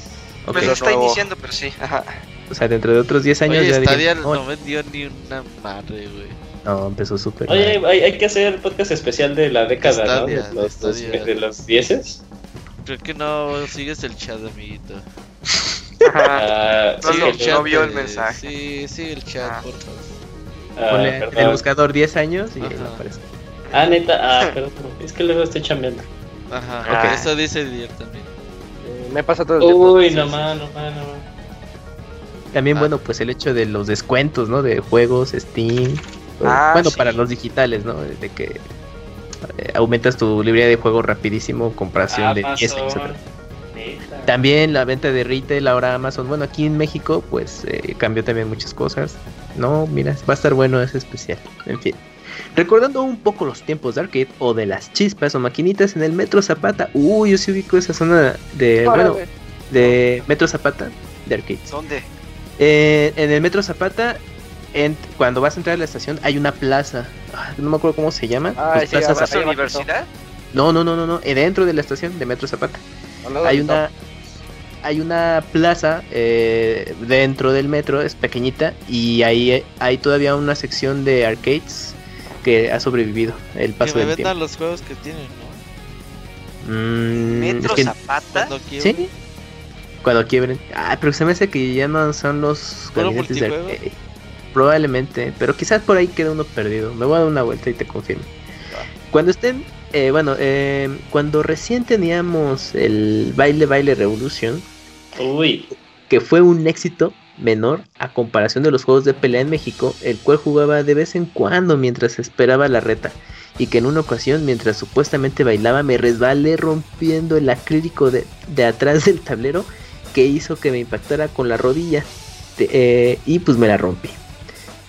Okay. Pues está iniciando, pero sí. Ajá. O sea, dentro de otros 10 años Oye, ya Stadia no, no vendió ni una madre, güey. No, empezó súper. Oye, hay, hay, que hacer podcast especial de la década, ¿no? De los, de los, de los dieces. Creo que no sigues el chat, amiguito. Ah, no, sí, el chat no vio el mensaje. Sí, sí, el chat, ah. por favor. Ah, el buscador 10 años y Ajá. aparece. Ah, neta, ah, perdón, es que luego estoy chambeando. Ajá, okay. eso dice Dier también. Eh, me pasa todo el tiempo. Uy, no más, no más, no También, bueno, pues el hecho de los descuentos, ¿no? De juegos, Steam. Bueno, para los digitales, ¿no? De que eh, aumentas tu librería de juego rapidísimo, comparación de 10 También la venta de retail ahora Amazon, bueno, aquí en México pues eh, cambió también muchas cosas. No, mira, va a estar bueno ese especial. En fin. Recordando un poco los tiempos de arcade o de las chispas o maquinitas en el Metro Zapata. Uy, yo sí ubico esa zona de, bueno, de Metro Zapata de arcades. ¿Dónde? Eh, en el Metro Zapata cuando vas a entrar a la estación hay una plaza. Ah, no me acuerdo cómo se llama. Ah, sí, universidad? No, no, no, no, no. Eh, dentro de la estación de Metro Zapata. Hay una, hay una plaza eh, dentro del metro, es pequeñita, y ahí hay todavía una sección de arcades que ha sobrevivido el paso que me del los juegos que tienen, ¿no? Mm, ¿Metro Zapata? Sí. Cuando quiebren. Ah, pero se me hace que ya no son los gabinetes de arcade. Probablemente, pero quizás por ahí queda uno perdido. Me voy a dar una vuelta y te confirmo. Cuando estén, eh, bueno, eh, cuando recién teníamos el baile baile revolución, Uy. que fue un éxito menor a comparación de los juegos de pelea en México, el cual jugaba de vez en cuando mientras esperaba la reta, y que en una ocasión, mientras supuestamente bailaba, me resbalé rompiendo el acrílico de, de atrás del tablero que hizo que me impactara con la rodilla, eh, y pues me la rompí.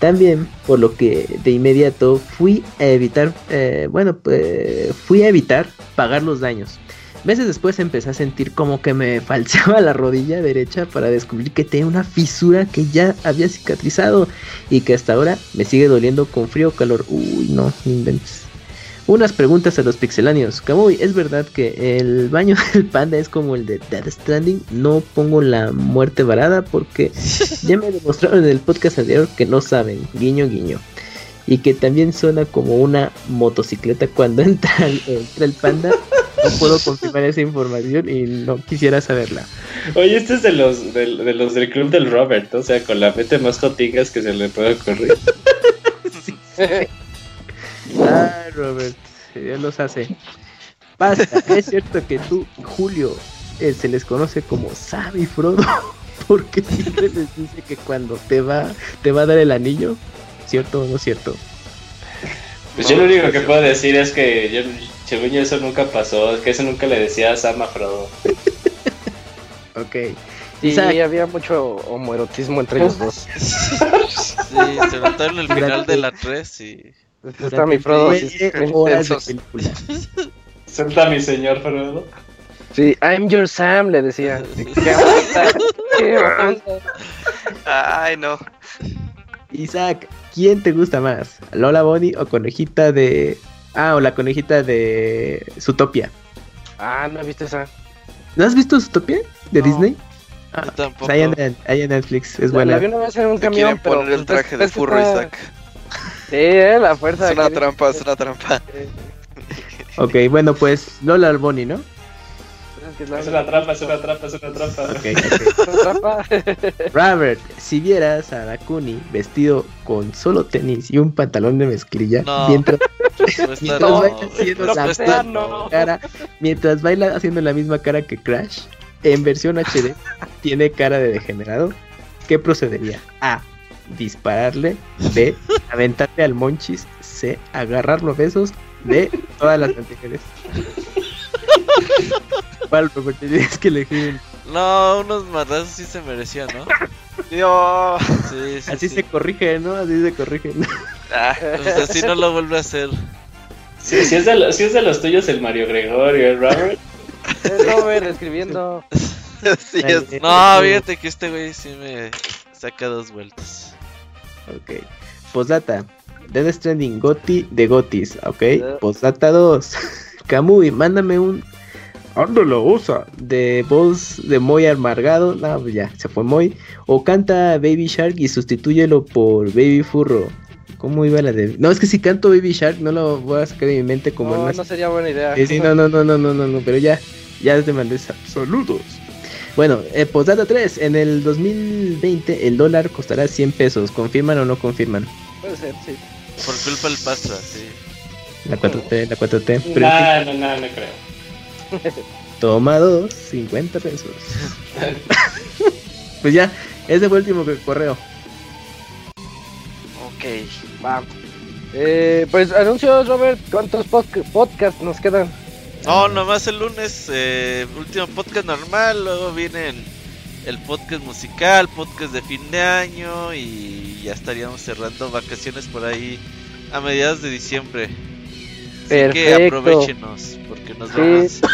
También, por lo que de inmediato fui a evitar, eh, bueno, pues fui a evitar pagar los daños. Meses después empecé a sentir como que me [LAUGHS] falseaba la rodilla derecha para descubrir que tenía una fisura que ya había cicatrizado y que hasta ahora me sigue doliendo con frío o calor. Uy, no inventes. Unas preguntas a los pixeláneos. Kamui, ¿es verdad que el baño [LAUGHS] del panda es como el de Dead Stranding? No pongo la muerte varada porque [LAUGHS] ya me demostraron en el podcast anterior que no saben. Guiño, guiño. Y que también suena como una motocicleta cuando [LAUGHS] entra, el panda. No puedo confirmar esa información y no quisiera saberla. Oye, este es de los, de, los del club del Robert, o sea, con la mente más jotigas que se le puede ocurrir. Ah, Robert, ya los hace. Basta, [LAUGHS] es cierto que tú, Julio, eh, se les conoce como Sam y Frodo, [LAUGHS] porque siempre les dice que cuando te va, te va a dar el anillo, ¿cierto o no cierto? Pues yo lo único que puedo decir es que yo, según yo eso nunca pasó, es que eso nunca le decía a Sam a Frodo. [LAUGHS] ok. Sí, había mucho homoerotismo entre ellos dos. sí, se notaron el final de la 3 y... Está mi Frodo. [LAUGHS] Senta mi señor Frodo. Sí, I'm your Sam, le decía. [LAUGHS] [LAUGHS] Ay, no. Isaac, ¿quién te gusta más? ¿Lola Bonnie o conejita de. Ah, o la conejita de Zootopia? Ah, no he visto esa. ¿No has visto Zootopia? ¿De Disney? Ah, tampoco. Pues hay, en, hay, en, Netflix, es buena. La vi una vez en un camión, pero. poner el traje de furro, Isaac. Sí, eh, la fuerza. Es una trampa, es una trampa. ok, bueno, pues Lola Alboni, ¿no? Es una trampa, es una trampa, es una trampa. Okay, [LAUGHS] Robert, si vieras a Dakuni vestido con solo tenis y un pantalón de mezclilla, mientras, [LAUGHS] mientras, baila haciendo la misma cara, mientras baila haciendo la misma cara que Crash, en versión HD, tiene cara de degenerado, ¿qué procedería? A dispararle, B, aventarle al Monchis, C, agarrarlo a besos, D, todas las anteriores. ¿Cuál, Robert? Tienes que elegir. No, unos madrazos sí se merecían, ¿no? Dios. así se corrige, ¿no? Así se corrige. Ah, pues así no lo vuelve a hacer. Sí, si, es de los, si es de los tuyos el Mario Gregorio, el Robert. Es Robert escribiendo. [LAUGHS] sí es. No, fíjate que este güey sí me saca dos vueltas. Ok. Posdata. Dead Stranding Goti de Gotis. Ok. Posdata 2. [LAUGHS] Kamui, mándame un. Ándalo, usa. De voz de Moy amargado. No, pues ya, se fue Moy. O canta Baby Shark y sustitúyelo por Baby Furro. ¿Cómo iba la de.? No, es que si canto Baby Shark, no lo voy a sacar de mi mente como. No, no sería buena idea. sí, no, no, no, no, no, no, no, pero ya. Ya te mandé saludos. Bueno, eh, posdata 3. En el 2020 el dólar costará 100 pesos. ¿Confirman o no confirman? Puede ser, sí. Por culpa del Pastra, sí. La 4T, la 4T. no, no, no, no creo. [LAUGHS] Toma dos, 50 pesos. [LAUGHS] pues ya, ese fue el último correo. Ok, va. Eh, pues anuncios, Robert, ¿cuántos podcasts nos quedan? No, nomás el lunes, eh, último podcast normal, luego vienen el podcast musical, podcast de fin de año y ya estaríamos cerrando vacaciones por ahí a mediados de diciembre. Así que aprovechenos, porque nos vemos. [COUGHS]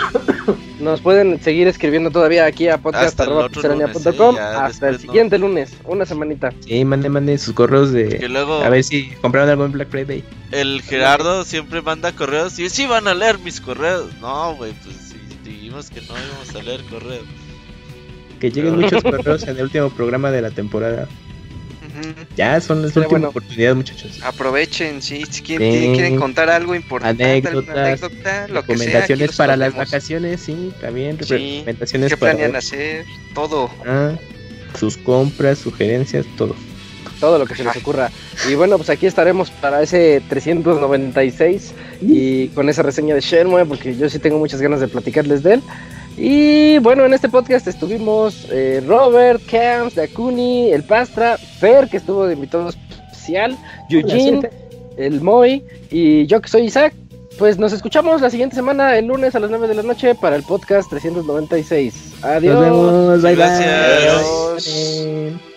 Nos pueden seguir escribiendo todavía aquí a podcast.com hasta, el siguiente lunes, una semanita. Sí, mande, mande sus correos de. a ver si compraron algo en Black Friday. El Gerardo siempre manda correos y sí van a leer mis correos. No, güey, pues dijimos que no íbamos a leer correos. Que lleguen muchos [LAUGHS] correos en el último programa de la temporada. Ya son las últimas oportunidades, muchachos. Aprovechen, si quieren, contar algo importante, anécdotas, recomendaciones para las vacaciones, sí, también. recomendaciones ¿Qué planean hacer? Todo. Ah, sus compras, sugerencias, todo. Todo lo que se les ocurra. Y bueno, pues aquí estaremos para ese 396 y con esa reseña de Shenmue, porque yo sí tengo muchas ganas de platicarles de él. Y bueno, en este podcast estuvimos eh, Robert, Camps, Dakuni, El Pastra, Fer, que estuvo de invitado especial, Eugene, el Moy y yo que soy Isaac. Pues nos escuchamos la siguiente semana, el lunes a las 9 de la noche, para el podcast 396. Adiós. Nos vemos, bye bye.